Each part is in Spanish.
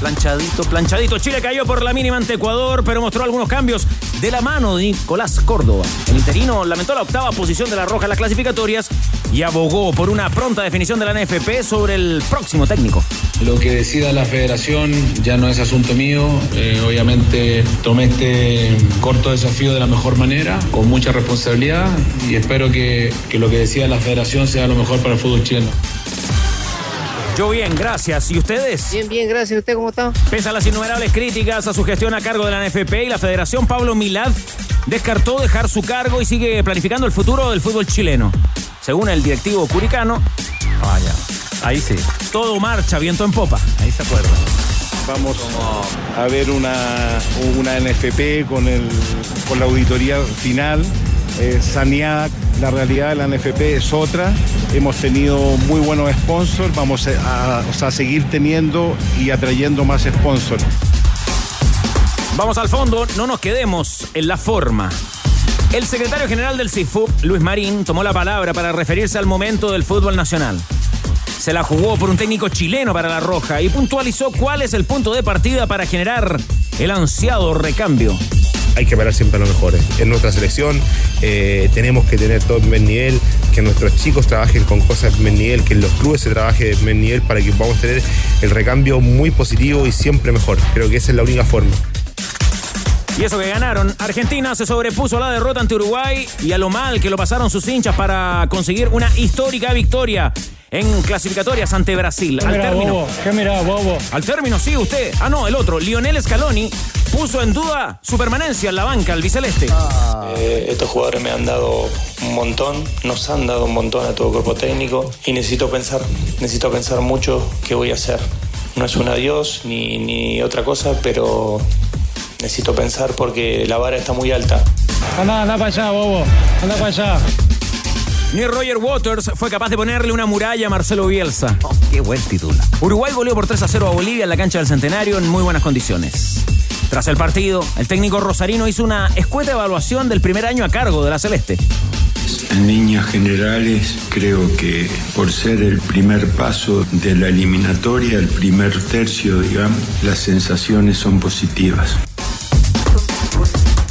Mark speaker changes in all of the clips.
Speaker 1: Planchadito, planchadito. Chile cayó por la mínima ante Ecuador, pero mostró algunos cambios de la mano de Nicolás Córdoba. El interino lamentó la octava posición de la Roja en las clasificatorias y abogó por una pronta definición de la NFP sobre el próximo técnico.
Speaker 2: Lo que decida la federación ya no es asunto mío. Eh, obviamente tomé este corto desafío de la mejor manera, con mucha responsabilidad y espero que, que lo que decida la federación sea lo mejor para el fútbol chileno.
Speaker 1: Yo bien, gracias. ¿Y ustedes?
Speaker 3: Bien, bien, gracias. ¿Usted cómo está?
Speaker 1: Pese a las innumerables críticas a su gestión a cargo de la NFP y la Federación, Pablo Milad descartó dejar su cargo y sigue planificando el futuro del fútbol chileno. Según el directivo curicano, vaya, ahí sí, todo marcha, viento en popa. Ahí se acuerda.
Speaker 4: Vamos a ver una, una NFP con, el, con la auditoría final eh, saneada. La realidad de la NFP es otra. Hemos tenido muy buenos sponsors, vamos a, seguir teniendo y atrayendo más sponsors.
Speaker 1: Vamos al fondo, no nos quedemos en la forma. El secretario general del CIFUP, Luis Marín, tomó la palabra para referirse al momento del fútbol nacional. Se la jugó por un técnico chileno para la Roja y puntualizó cuál es el punto de partida para generar el ansiado recambio
Speaker 5: hay que parar siempre a los mejores. En nuestra selección eh, tenemos que tener todo en primer nivel, que nuestros chicos trabajen con cosas primer nivel, que en los clubes se trabaje primer nivel para que podamos tener el recambio muy positivo y siempre mejor. Creo que esa es la única forma.
Speaker 1: Y eso que ganaron, Argentina se sobrepuso a la derrota ante Uruguay y a lo mal que lo pasaron sus hinchas para conseguir una histórica victoria en clasificatorias ante Brasil.
Speaker 6: ¿Qué
Speaker 1: al
Speaker 6: mira,
Speaker 1: término.
Speaker 6: bobo? ¿Qué mira, bobo?
Speaker 1: Al término, sí, usted. Ah, no, el otro. Lionel Scaloni puso en duda su permanencia en la banca, el biceleste.
Speaker 7: Eh, estos jugadores me han dado un montón, nos han dado un montón a todo el cuerpo técnico y necesito pensar, necesito pensar mucho qué voy a hacer. No es un adiós ni, ni otra cosa, pero necesito pensar porque la vara está muy alta.
Speaker 6: Anda, anda para allá, bobo. Anda para allá.
Speaker 1: Ni Roger Waters fue capaz de ponerle una muralla a Marcelo Bielsa. Oh, qué buen título. Uruguay goleó por 3 a 0 a Bolivia en la cancha del Centenario en muy buenas condiciones. Tras el partido, el técnico rosarino hizo una escueta evaluación del primer año a cargo de la Celeste.
Speaker 8: En líneas generales, creo que por ser el primer paso de la eliminatoria, el primer tercio, digamos, las sensaciones son positivas.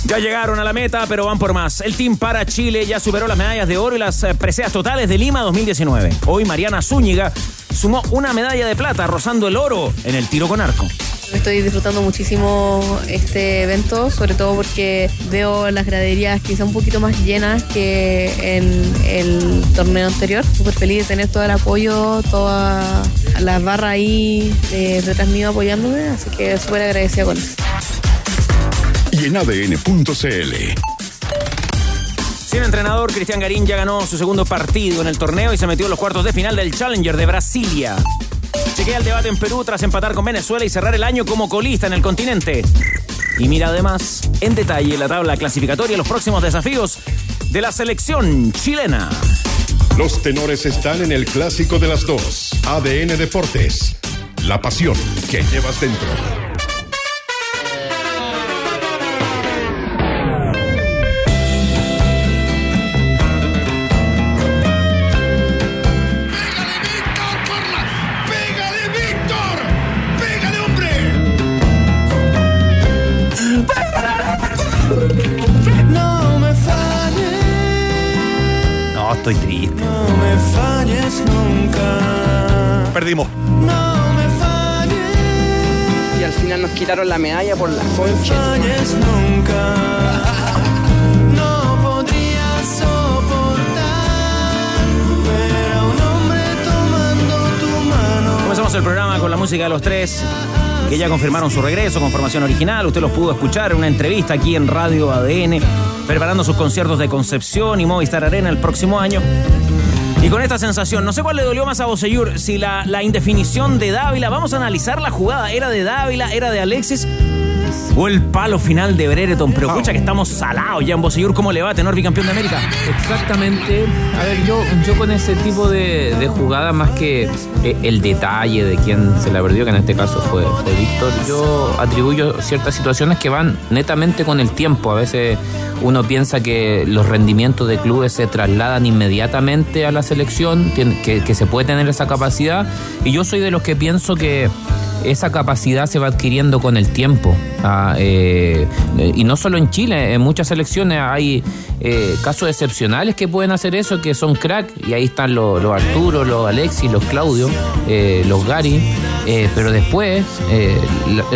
Speaker 1: Ya llegaron a la meta, pero van por más. El Team para Chile ya superó las medallas de oro y las eh, preseas totales de Lima 2019. Hoy Mariana Zúñiga sumó una medalla de plata rozando el oro en el tiro con arco.
Speaker 9: Estoy disfrutando muchísimo este evento, sobre todo porque veo las graderías quizá un poquito más llenas que en el torneo anterior. Súper feliz de tener todo el apoyo, todas las barras ahí eh, detrás mío apoyándome, así que súper agradecida con eso.
Speaker 10: Y en ADN.cl.
Speaker 1: Sin entrenador, Cristian Garín ya ganó su segundo partido en el torneo y se metió en los cuartos de final del Challenger de Brasilia. Chequea el debate en Perú tras empatar con Venezuela y cerrar el año como colista en el continente. Y mira además en detalle la tabla clasificatoria y los próximos desafíos de la selección chilena.
Speaker 10: Los tenores están en el clásico de las dos. ADN Deportes. La pasión que llevas dentro.
Speaker 1: Estoy triste.
Speaker 11: no me falles nunca.
Speaker 4: Perdimos.
Speaker 11: No me falles,
Speaker 3: Y al final nos quitaron la medalla por la concha.
Speaker 11: falles nunca. No podría soportar ver a un hombre tomando tu mano.
Speaker 1: Comenzamos el programa con la música de los tres, que ya confirmaron su regreso con formación original. Usted los pudo escuchar en una entrevista aquí en Radio ADN, preparando sus conciertos de Concepción y Movistar Arena el próximo año. Y con esta sensación, no sé cuál le dolió más a Boseyur, si la, la indefinición de Dávila, vamos a analizar la jugada, ¿era de Dávila, era de Alexis? O el palo final de Brereton, pero escucha que estamos salados ya en Boseyur, ¿cómo le va a tener bicampeón de América?
Speaker 12: Exactamente. A ver, yo, yo con ese tipo de, de jugada, más que eh, el detalle de quién se la perdió, que en este caso fue, fue Víctor, yo atribuyo ciertas situaciones que van netamente con el tiempo. A veces uno piensa que los rendimientos de clubes se trasladan inmediatamente a la selección, que, que se puede tener esa capacidad. Y yo soy de los que pienso que esa capacidad se va adquiriendo con el tiempo. Ah, eh, y no solo en Chile, en muchas selecciones hay eh, casos excepcionales que pueden hacer eso, que son crack, y ahí están los, los Arturo, los Alexis, los Claudio, eh, los Gary, eh, pero después eh,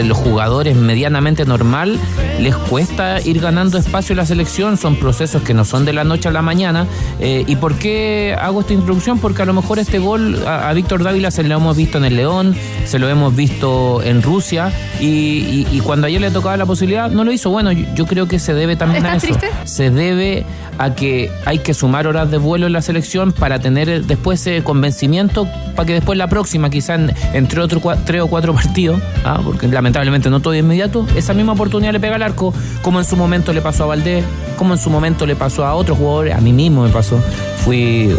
Speaker 12: los jugadores medianamente normal les cuesta ir ganando espacio en la selección, son procesos que no son de la noche a la mañana. eh, ¿Y por qué hago esta introducción? Porque a lo mejor este gol a, a Víctor Dávila se lo hemos visto en el León, se lo hemos visto en Rusia, y, y- y cuando ayer le tocaba la posibilidad, no lo hizo. Bueno, yo, yo creo que se debe también a
Speaker 13: ¿Estás
Speaker 12: eso.
Speaker 13: triste?
Speaker 12: Se debe a que hay que sumar horas de vuelo en la selección para tener eh, después ese convencimiento para que después la próxima, quizá en- entre otros tres o cuatro partidos, ah, porque lamentablemente no todo inmediato, esa misma oportunidad le pega al arco, como en su momento le pasó a Valdés, como en su momento le pasó a otros jugadores, a mí mismo me pasó. Fui,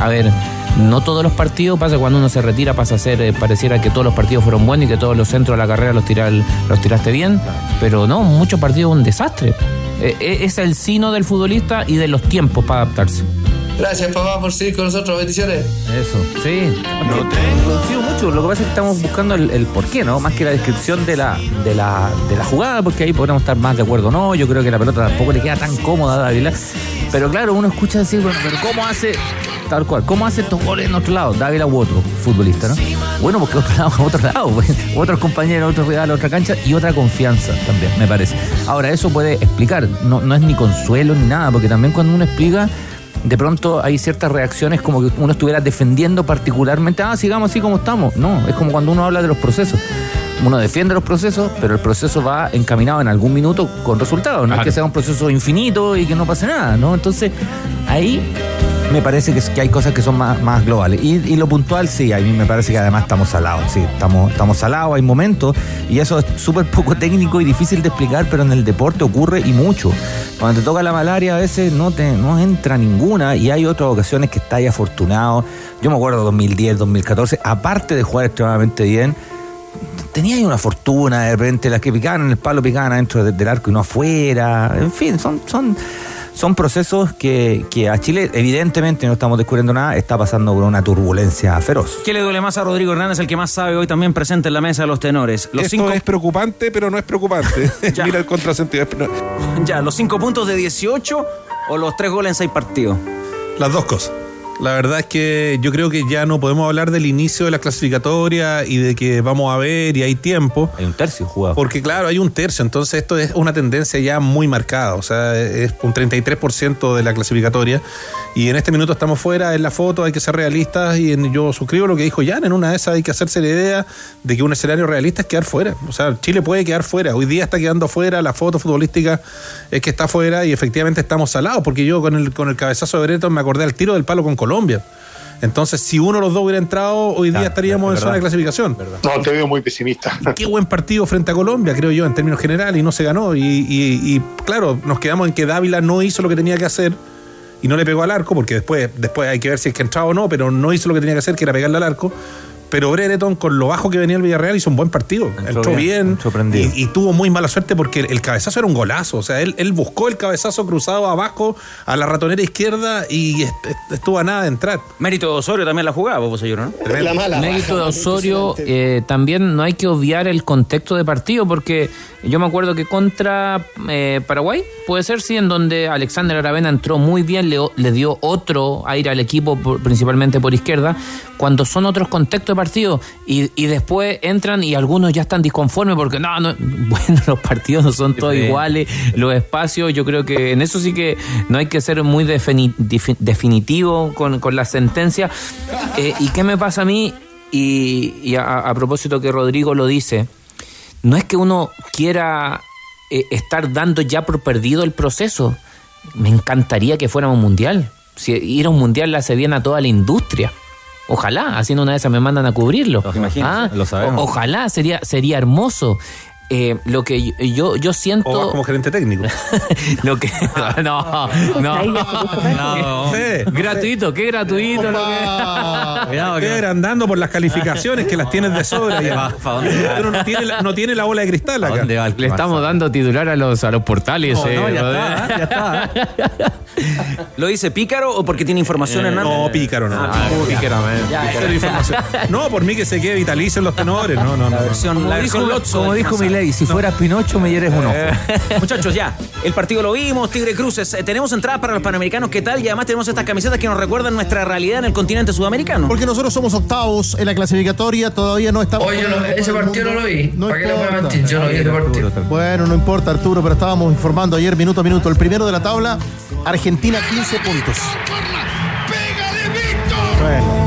Speaker 12: a ver, no todos los partidos, pasa cuando uno se retira, pasa a ser, eh, pareciera que todos los partidos fueron buenos y que todos los centros de la carrera los, los tiraste bien, pero no, muchos partidos un desastre. Eh, eh, es el sino del futbolista y de los tiempos para adaptarse.
Speaker 14: Gracias, papá, por seguir con nosotros. Bendiciones.
Speaker 15: Eso, sí. No tengo. Mucho. Lo que pasa es que estamos buscando el, el por qué, ¿no? Más que la descripción de la, de, la, de la jugada, porque ahí podríamos estar más de acuerdo no. Yo creo que la pelota tampoco le queda tan cómoda a Dávila. Pero claro, uno escucha decir, bueno, pero ¿cómo hace, tal cual, cómo hace estos goles en otro lado? Dávila u otro futbolista, ¿no? Bueno, porque otro lado, otro lado, pues, otros compañeros, otros rivales, otra cancha y otra confianza también, me parece. Ahora, eso puede explicar, no, no es ni consuelo ni nada, porque también cuando uno explica de pronto hay ciertas reacciones como que uno estuviera defendiendo particularmente, ah, sigamos así como estamos. No, es como cuando uno habla de los procesos. Uno defiende los procesos, pero el proceso va encaminado en algún minuto con resultados. No es que sea un proceso infinito y que no pase nada, ¿no? Entonces, ahí me parece que, hay cosas que son más, globales. Y, y lo puntual, sí, a mí me parece que además estamos salados, sí, estamos, estamos salados, hay momentos, y eso es súper poco técnico y difícil de explicar, pero en el deporte ocurre y mucho. Cuando te toca la malaria a veces no te no entra ninguna y hay otras ocasiones que estáis afortunado. Yo me acuerdo 2010, 2014, aparte de jugar extremadamente bien, tenía una fortuna, de repente las que picaban en el palo picaban adentro de- del arco y no afuera. En fin, son, son, son procesos que, que a Chile, evidentemente, no estamos descubriendo nada, está pasando por una turbulencia feroz.
Speaker 1: ¿Qué le duele más a Rodrigo Hernández, el que más sabe hoy también presente en la mesa de los tenores? Los
Speaker 16: Esto
Speaker 1: cinco,
Speaker 16: es preocupante, pero no es preocupante. Mira el contrasentido.
Speaker 1: Ya, los cinco puntos de 18 o los tres goles en seis partidos.
Speaker 17: Las dos cosas. La verdad es que yo creo que ya no podemos hablar del inicio de la clasificatoria y de que vamos a ver y hay tiempo.
Speaker 15: Hay un tercio jugado.
Speaker 17: Porque claro, hay un tercio, entonces esto es una tendencia ya muy marcada, o sea, es un 33% de la clasificatoria. Y en este minuto estamos fuera, en la foto hay que ser realistas. Y en- yo suscribo lo que dijo Jan, en una de esas hay que hacerse la idea de que un escenario realista es quedar fuera, o sea, Chile puede quedar fuera, hoy día está quedando fuera, la foto futbolística es que está fuera y efectivamente estamos salados, porque yo con el, con el cabezazo de Breton me acordé al tiro del palo con Colombia. Entonces, si uno de los dos hubiera entrado, hoy día estaríamos en zona de clasificación.
Speaker 18: No, te veo muy pesimista.
Speaker 17: Qué buen partido frente a Colombia, creo yo, en términos generales, y no se ganó. Y, y- y, claro, nos quedamos en que Dávila no hizo lo que tenía que hacer y no le pegó al arco, porque después, después hay que ver si es que entraba o no, pero no hizo lo que tenía que hacer, que era pegarle al arco. Pero Brereton, con lo bajo que venía el Villarreal, hizo un buen partido. Entró, bien, y, y tuvo muy mala suerte porque el, el cabezazo era un golazo. O sea, él, él buscó el cabezazo cruzado abajo a la ratonera izquierda y est- est- estuvo a nada de entrar.
Speaker 1: Mérito de Osorio también la jugaba, vos, señor, ¿no?
Speaker 12: Mérito de Osorio, eh, también no hay que obviar el contexto de partido, porque yo me acuerdo que contra eh, Paraguay, puede ser, sí, en donde Alexander Aravena entró muy bien, le, le dio otro aire al equipo, por- principalmente por izquierda, cuando son otros contextos de partido, y, y después entran y algunos ya están disconformes porque no, no, bueno, los partidos no son todos
Speaker 15: Sí.
Speaker 12: iguales, los espacios, yo creo que en eso sí que no hay que ser muy defini- definitivo con, con la sentencia. Eh, ¿Y qué me pasa a mí? Y, y a, a propósito que Rodrigo lo dice, no es que uno quiera eh, estar dando ya por perdido el proceso. Me encantaría que fuéramos mundial. si ir a un mundial le hace bien a toda la industria. Ojalá, haciendo una de esas me mandan a cubrirlo. Ah,
Speaker 1: Lo sabemos.
Speaker 12: o- ojalá, sería, sería hermoso. Eh, lo que yo- yo, siento.
Speaker 17: O vas como gerente técnico.
Speaker 12: lo que. No, no. no.
Speaker 17: Sí.
Speaker 12: Gratuito, qué gratuito lo que.
Speaker 17: Cuidado, que andando por las calificaciones que las tienes de sobra ya. Pero no tiene, la, no tiene la bola de cristal acá.
Speaker 12: Le estamos dando titular a los, a los portales.
Speaker 17: No,
Speaker 12: eh,
Speaker 17: no, ya está, ya
Speaker 1: ¿Lo dice Pícaro o porque tiene información
Speaker 17: Eh,
Speaker 1: Hernández?
Speaker 17: no, pícaro no.
Speaker 1: Ah,
Speaker 17: Pícaro,
Speaker 1: Ya,
Speaker 17: Cero información. No, por mí que se quede vitalicio en los tenores. No, no, no.
Speaker 1: La versión,
Speaker 15: Como
Speaker 1: la
Speaker 15: dijo,
Speaker 1: versión Lotso
Speaker 15: como dijo Milei, si fueras Pinocho me hieres un ojo.
Speaker 1: Muchachos, ya, el partido lo vimos, Tigre Cruces. eh, tenemos entradas para los panamericanos, ¿qué tal? Y además tenemos estas camisetas que nos recuerdan nuestra realidad en el continente sudamericano.
Speaker 19: Porque nosotros somos octavos en la clasificatoria, todavía no estamos.
Speaker 20: Oye, yo no- ese partido no lo vi.
Speaker 19: No
Speaker 20: ¿Para qué le voy a
Speaker 19: importa.
Speaker 20: mentir? Yo no vi ese partido.
Speaker 19: Bueno, no importa, Arturo, pero estábamos informando ayer minuto a minuto. El primero de la tabla, Argentina 15 puntos. Bueno,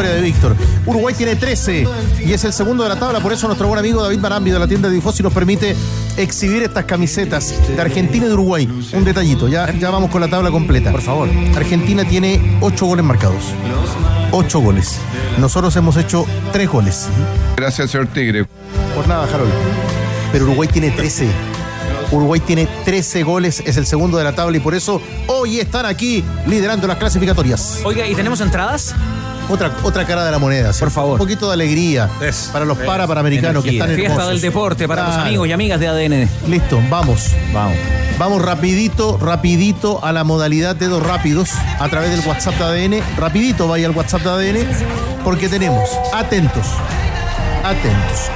Speaker 19: victoria de Víctor. Uruguay tiene 13 y es el segundo de la tabla, por eso nuestro buen amigo David Marambi de la tienda de Difosi nos permite exhibir estas camisetas de Argentina y de Uruguay. Un detallito, ya, ya vamos con la tabla completa. Por favor. Argentina tiene 8 goles marcados. 8 goles. Nosotros hemos hecho 3 goles.
Speaker 21: Gracias, señor Tigre.
Speaker 19: Por nada, Harold. Pero Uruguay tiene 13. Uruguay tiene 13 goles, es el segundo de la tabla y por eso hoy están aquí liderando las clasificatorias.
Speaker 1: Oiga, ¿y tenemos entradas?
Speaker 19: Otra, otra cara de la moneda. Por favor. Un poquito de alegría para los para panamericanos que están
Speaker 1: Fiesta
Speaker 19: hermosos.
Speaker 1: del deporte para los amigos y amigas de ADN.
Speaker 19: Listo, vamos.
Speaker 15: Vamos.
Speaker 19: Vamos rapidito, rapidito a la modalidad de dos rápidos a través del WhatsApp de ADN. Rapidito vaya al WhatsApp de ADN porque tenemos, atentos, atentos,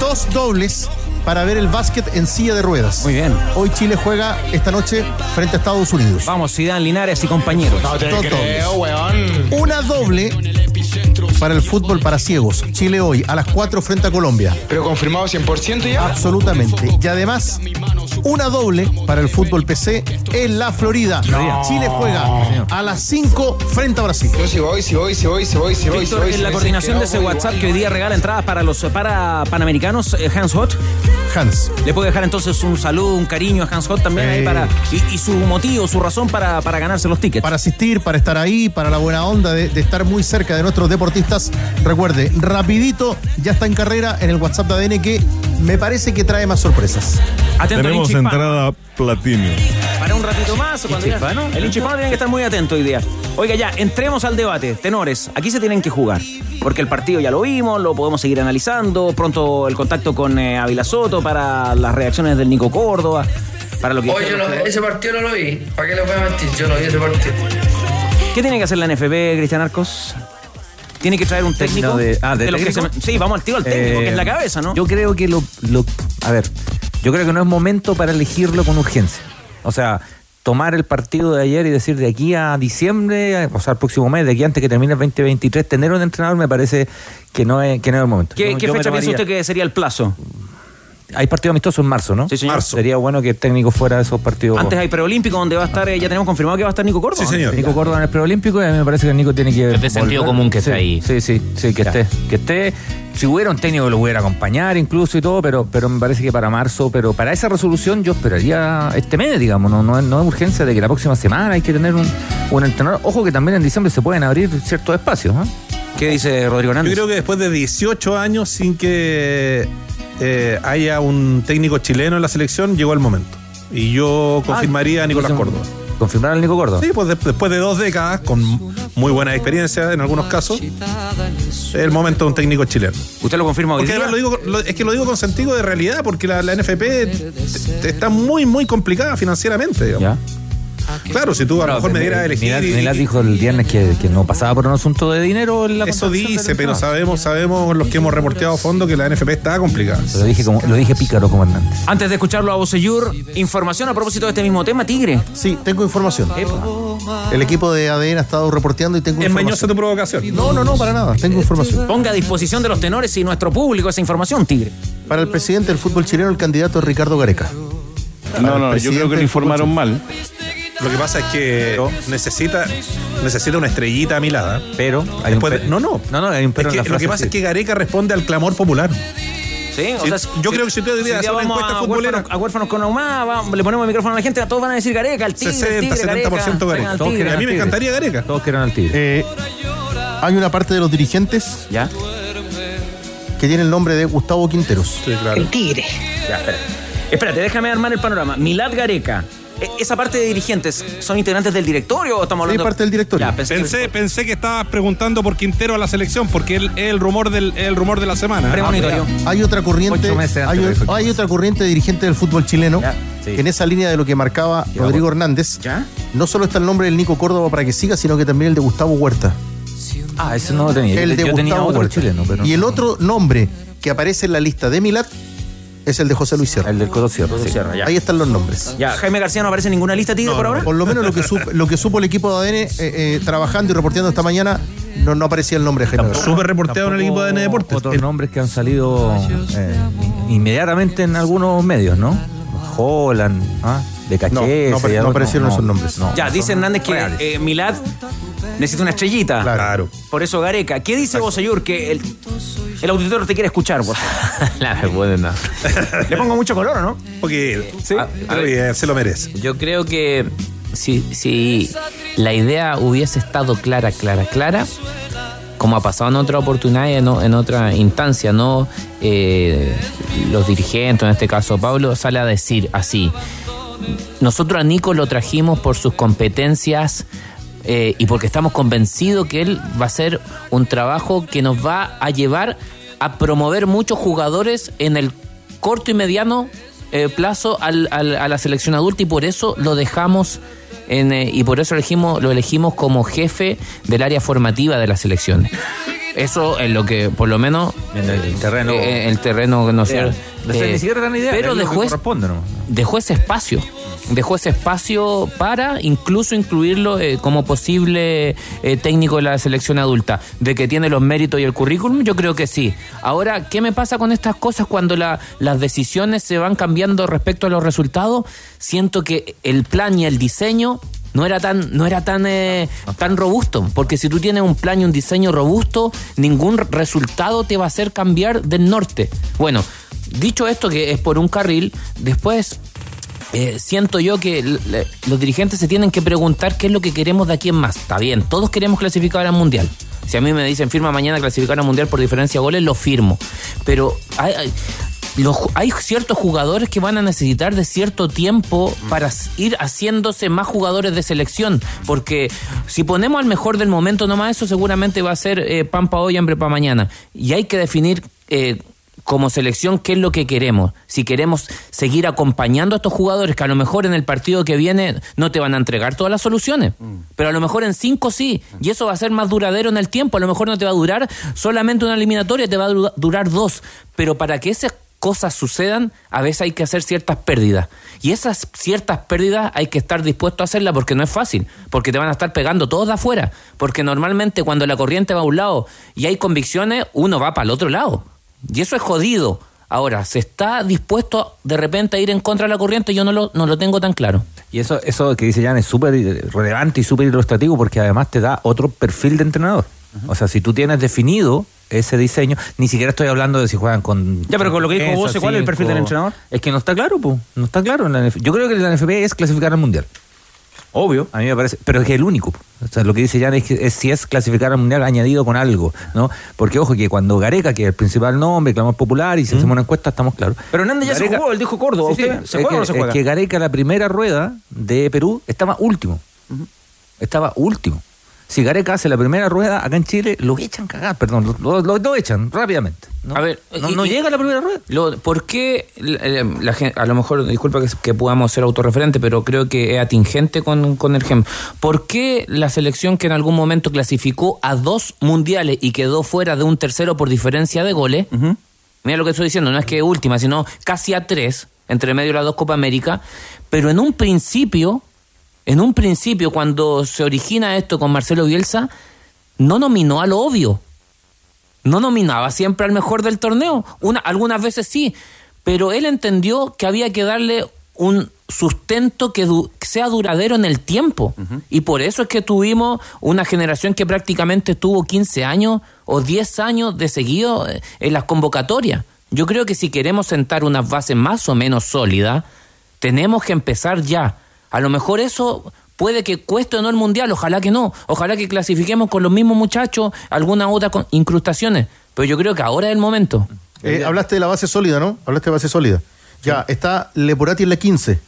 Speaker 19: dos dobles para ver el básquet en silla de ruedas.
Speaker 1: Muy bien.
Speaker 19: Hoy Chile juega esta noche frente a Estados Unidos.
Speaker 1: Vamos, Zidane, Linares y compañeros.
Speaker 19: Dos dobles. Una doble para el fútbol para ciegos. Chile hoy a las 4 frente a Colombia.
Speaker 20: ¿Pero confirmado 100% ya?
Speaker 19: Absolutamente. Y además, una doble para el fútbol PC en la Florida. Chile juega a las 5 frente a Brasil.
Speaker 20: Yo si voy, si voy, si voy, si voy, si voy, si voy.
Speaker 1: en
Speaker 20: si
Speaker 1: la coordinación de ese WhatsApp que hoy día regala entradas para los para panamericanos, eh, Hans Hot.
Speaker 19: Hans.
Speaker 1: Le puede dejar entonces un saludo, un cariño a Hans Hot también ahí para. Y, y su motivo, su razón para, para ganarse los tickets.
Speaker 19: Para asistir, para estar ahí, para la buena onda de, de estar muy cerca de nuestros deportistas. Recuerde, rapidito, ya está en carrera en el WhatsApp de ADN que me parece que trae más sorpresas.
Speaker 1: Atento,
Speaker 22: Tenemos entrada platino.
Speaker 1: Para un ratito más. o cuando. El hincha hispano tiene que estar muy atento hoy día. Oiga, ya, entremos al debate. Tenores, aquí se tienen que jugar. Porque el partido ya lo vimos, lo podemos seguir analizando. Pronto el contacto con eh, Ávila Soto para las reacciones del Nico Córdoba. Para lo que
Speaker 20: Oye, no- ese partido no lo vi. ¿Para qué le voy a mentir? Yo no vi ese partido.
Speaker 1: ¿Qué tiene que hacer la NFP, Cristian Arcos? Tiene que traer un técnico.
Speaker 15: de- ah, ¿de
Speaker 1: los que se- sí, vamos al tiro al técnico,
Speaker 15: Eh,
Speaker 1: que es la cabeza, ¿no?
Speaker 15: Yo creo que lo, lo- A ver, yo creo que no es momento para elegirlo con urgencia. O sea, tomar el partido de ayer y decir de aquí a diciembre, o sea, el próximo mes, de aquí antes que termine el 2023, tener un entrenador me parece que no es, que no es el momento.
Speaker 1: ¿Qué,
Speaker 15: Yo-
Speaker 1: qué
Speaker 15: yo me
Speaker 1: fecha piensa usted que sería el plazo?
Speaker 15: Hay partido amistoso en marzo, ¿no?
Speaker 1: Sí, señor.
Speaker 15: Marzo. Sería bueno que el técnico fuera de esos partidos.
Speaker 1: Antes hay preolímpico donde va a estar, eh, ya tenemos confirmado que va a estar Nico Córdoba.
Speaker 15: Nico Córdoba en el preolímpico y a mí me parece que el Nico tiene que.
Speaker 12: Es de sentido común que
Speaker 15: sí,
Speaker 12: esté ahí.
Speaker 15: Sí, sí, sí, que
Speaker 12: Ya.
Speaker 15: esté. Que esté. Si hubiera un técnico que lo pudiera acompañar incluso y todo, pero, pero me parece que para marzo, pero para esa resolución yo esperaría este mes, digamos, no, no, es- no es urgencia de que la próxima semana hay que tener un, un entrenador. Ojo que también en diciembre se pueden abrir ciertos espacios. ¿ah?
Speaker 1: ¿Qué dice Rodrigo
Speaker 17: Yo creo que después de 18 años sin que eh, haya un técnico chileno en la selección, llegó el momento. Y yo confirmaría a Nicolás Córdoba.
Speaker 15: ¿Confirmar al Nico Córdoba?
Speaker 17: Sí, pues de- después de dos décadas, con muy buena experiencia en algunos casos, es el momento de un técnico chileno.
Speaker 1: ¿Usted lo confirma hoy día?
Speaker 17: además lo digo, lo- es que lo digo con sentido de realidad, porque la, la NFP te- te- está muy, muy complicada financieramente. digamos. Claro, si tú a lo mejor me dieras a elegir.
Speaker 15: Milad, dijo el viernes que, que no pasaba por un asunto de dinero en la
Speaker 17: Eso dice, pero sabemos, sabemos los que hemos reporteado a fondo que la NFP está complicada.
Speaker 15: Lo dije, como, lo dije pícaro como Hernández.
Speaker 1: Antes de escucharlo a Bocellur, información a propósito de este mismo tema, Tigre.
Speaker 19: Sí, tengo información. El equipo de ADN ha estado reporteando y tengo
Speaker 17: Es
Speaker 19: información.
Speaker 17: mañosa tu provocación.
Speaker 19: No, no, no, para nada. Tengo información.
Speaker 1: Ponga a disposición de los tenores y nuestro público esa información, Tigre.
Speaker 19: Para el presidente del fútbol chileno, el candidato es Ricardo Gareca.
Speaker 22: No, no, yo creo que lo informaron mal.
Speaker 17: Lo que pasa es que necesita, necesita una estrellita a mi lado.
Speaker 15: Pero hay
Speaker 17: Después
Speaker 15: un
Speaker 17: de-
Speaker 15: pe-
Speaker 17: no, no.
Speaker 15: No, no, hay un pero
Speaker 17: Es
Speaker 15: en
Speaker 17: que
Speaker 15: la
Speaker 17: lo que pasa
Speaker 15: sí.
Speaker 17: es que Gareca responde al clamor popular.
Speaker 1: Sí, o
Speaker 17: Sí,
Speaker 1: sea, si-
Speaker 17: yo creo que si usted debería hacer una encuesta
Speaker 1: a
Speaker 17: futbolera.
Speaker 1: huérfanos- A huérfanos con Ahumada, vamos, le ponemos el micrófono a la gente, todos van a decir Gareca, el tigre, el
Speaker 17: 60,
Speaker 1: tigre,
Speaker 17: 70%
Speaker 1: Gareca.
Speaker 17: Gareca.
Speaker 1: Todos
Speaker 17: Y a mí me encantaría Gareca.
Speaker 15: Todos quieren al tigre.
Speaker 19: Eh, hay una parte de los dirigentes
Speaker 1: ¿Ya?
Speaker 19: que tiene el nombre de Gustavo Quinteros.
Speaker 17: Sí, claro.
Speaker 1: tigre. Ya, espérate. Espérate, déjame armar el panorama. Milad Gareca. E- ¿Esa parte de dirigentes son integrantes del directorio o estamos
Speaker 19: Sí,
Speaker 1: hablando?
Speaker 19: parte del directorio.
Speaker 1: Ya, pensé,
Speaker 17: Pensé, pensé que estabas preguntando por Quintero a la selección, porque él es el rumor del, el rumor de la semana.
Speaker 1: Premonitorio.
Speaker 19: Hay otra corriente, hay, otra corriente de dirigente del fútbol chileno
Speaker 15: Ya, sí.
Speaker 19: que en esa línea de lo que marcaba
Speaker 15: Ya,
Speaker 19: Rodrigo Hernández.
Speaker 1: ¿Ya?
Speaker 19: No solo está el nombre del Nico Córdoba para que siga, sino que también el de Gustavo Huerta.
Speaker 15: Ah, ese no lo tenía.
Speaker 19: el de
Speaker 15: yo tenía
Speaker 19: Gustavo
Speaker 15: otro
Speaker 19: Huerta.
Speaker 15: chileno, pero.
Speaker 19: Y el otro nombre que aparece en la lista de Milat es el de José Luis Sierra.
Speaker 15: El del Codo Sierra, sí.
Speaker 1: Cierra, ya.
Speaker 19: Ahí están los nombres.
Speaker 1: Ya, Jaime García no aparece en ninguna lista tigre por ahora.
Speaker 19: Por lo menos lo que supo, lo que supo el equipo de ADN eh, eh, trabajando y reporteando esta mañana, no, no aparecía el nombre de Jaime García.
Speaker 17: Súper reporteado en el equipo de ADN Deportes.
Speaker 15: Otros nombres que han salido eh, inmediatamente en algunos medios, ¿no? Holland, ¿ah? De
Speaker 19: No,
Speaker 15: Cachese.
Speaker 19: no no
Speaker 15: otros,
Speaker 19: aparecieron esos nombres.
Speaker 15: no.
Speaker 1: Ya, dice Hernández que eh, Milad necesita una estrellita.
Speaker 19: Claro.
Speaker 1: Por eso Gareca. ¿Qué dice Boseyur? Que el, el auditorio te quiere escuchar, por favor.
Speaker 12: La buena.
Speaker 1: Le pongo mucho color, ¿o no?
Speaker 17: Porque
Speaker 1: Sí.
Speaker 12: A- a
Speaker 17: está
Speaker 12: ver,
Speaker 17: bien, se lo merece.
Speaker 12: Yo creo que si, si la idea hubiese estado clara, clara, clara, como ha pasado en otra oportunidad y en otra instancia, ¿no? Eh, los dirigentes, en este caso Pablo, sale a decir así. Nosotros a Nico lo trajimos por sus competencias eh, y porque estamos convencidos que él va a hacer un trabajo que nos va a llevar a promover muchos jugadores en el corto y mediano eh, plazo al- al- a la selección adulta y por eso lo dejamos en, eh, y por eso elegimos, lo elegimos como jefe del área formativa de las selecciones. Eso es lo que, por lo menos,
Speaker 15: En el terreno.
Speaker 12: eh, el terreno, no sé.
Speaker 15: No sé,
Speaker 12: eh,
Speaker 15: ni siquiera dan idea.
Speaker 12: pero dejó, es-
Speaker 15: corresponde, ¿no?
Speaker 12: dejó ese espacio. Dejó ese espacio para incluso incluirlo eh, como posible eh, técnico de la selección adulta. De que tiene los méritos y el currículum, yo creo que sí. Ahora, ¿qué me pasa con estas cosas cuando la- las decisiones se van cambiando respecto a los resultados? Siento que el plan y el diseño no era tan no era tan eh, tan robusto porque si tú tienes un plan y un diseño robusto ningún resultado te va a hacer cambiar del norte bueno dicho esto que es por un carril después eh, siento yo que los dirigentes se tienen que preguntar qué es lo que queremos de aquí en más. Está bien, todos queremos clasificar al mundial. Si a mí me dicen firma mañana clasificar al mundial por diferencia de goles, lo firmo. Pero hay- los hay ciertos jugadores que van a necesitar de cierto tiempo para s- ir haciéndose más jugadores de selección. Porque si ponemos al mejor del momento nomás, eso seguramente va a ser eh, pan para hoy, hambre para mañana. Y hay que definir. eh, como selección qué es lo que queremos. Si queremos seguir acompañando a estos jugadores que a lo mejor en el partido que viene no te van a entregar todas las soluciones, pero a lo mejor en cinco sí, y eso va a ser más duradero en el tiempo. A lo mejor no te va a durar solamente una eliminatoria, te va a du- durar dos, pero para que esas cosas sucedan, a veces hay que hacer ciertas pérdidas. Y esas ciertas pérdidas hay que estar dispuesto a hacerlas porque no es fácil, porque te van a estar pegando todos de afuera, porque normalmente cuando la corriente va a un lado y hay convicciones, uno va para el otro lado. Y eso es jodido. Ahora, ¿se está dispuesto de repente a ir en contra de la corriente? Yo no lo, no lo tengo tan claro.
Speaker 15: Y eso, eso que dice Jan es súper relevante y súper ilustrativo porque además te da otro perfil de entrenador. O sea, si tú tienes definido ese diseño, ni siquiera estoy hablando de si juegan con.
Speaker 1: Ya, pero con lo que dijo vos, ¿cuál es el perfil del entrenador?
Speaker 15: Es que no está claro, pues. No está claro. en la NF Yo creo que la NFP es clasificar al mundial.
Speaker 1: Obvio.
Speaker 15: A mí me parece, pero es que el único. O sea, lo que dice Jan es que es, si es clasificar al mundial añadido con algo, ¿no? Porque ojo que cuando Gareca, que es el principal nombre, clamor popular y si hacemos una encuesta, estamos claros.
Speaker 1: Pero Hernández ya se jugó, él dijo Córdoba.
Speaker 15: Sí,
Speaker 1: ¿Usted
Speaker 15: sí,
Speaker 1: se
Speaker 15: es
Speaker 1: juega
Speaker 15: que,
Speaker 1: o no se
Speaker 15: es
Speaker 1: juega?
Speaker 15: que Gareca, la primera rueda de Perú, estaba último. Estaba último. Si Gareca hace la primera rueda acá en Chile, lo echan cagar, perdón, lo, lo- lo echan rápidamente. ¿no?
Speaker 12: A ver,
Speaker 15: no,
Speaker 12: y-
Speaker 15: no
Speaker 12: y-
Speaker 15: llega a la primera rueda.
Speaker 12: Lo- ¿Por qué la, la- la a lo mejor, disculpa que, que podamos ser autorreferente, pero creo que es atingente con, con el ejemplo. ¿Por qué la selección que en algún momento clasificó a dos mundiales y quedó fuera de un tercero por diferencia de goles? Mira lo que estoy diciendo, no es que última, sino casi a tres, entre medio de las dos Copa América, pero en un principio, en un principio, cuando se origina esto con Marcelo Bielsa, no nominó a lo obvio no nominaba siempre al mejor del torneo. Una, algunas veces sí, pero él entendió que había que darle un sustento que, du- sea duradero en el tiempo. Y por eso es que tuvimos una generación que prácticamente tuvo 15 años o 10 años de seguido eh, en las convocatorias. Yo creo que si queremos sentar unas bases más o menos sólidas, tenemos que empezar ya. A lo mejor eso puede que cueste o no el mundial, ojalá que no. Ojalá que clasifiquemos con los mismos muchachos, algunas otras con- incrustaciones. Pero yo creo que ahora es el momento.
Speaker 19: Eh, hablaste de la base sólida, ¿no? Hablaste de base sólida. Ya, está Leporati en la 15.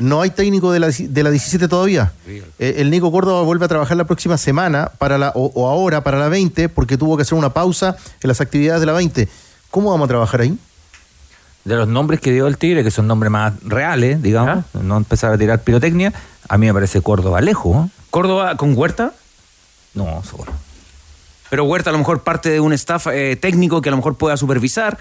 Speaker 19: No hay técnico de la, de la 17 todavía. Eh, el Nico Córdoba vuelve a trabajar la próxima semana para la, o, o ahora para la 20 porque tuvo que hacer una pausa en las actividades de la 20. ¿Cómo vamos a trabajar ahí?
Speaker 15: De los nombres que dio el Tigre, que son nombres más reales, digamos, no empezar a tirar pirotecnia, a mí me parece Córdoba lejos. ¿eh?
Speaker 1: ¿Córdoba con Huerta?
Speaker 15: No, seguro.
Speaker 1: Pero Huerta a lo mejor parte de un staff eh, técnico que a lo mejor pueda supervisar.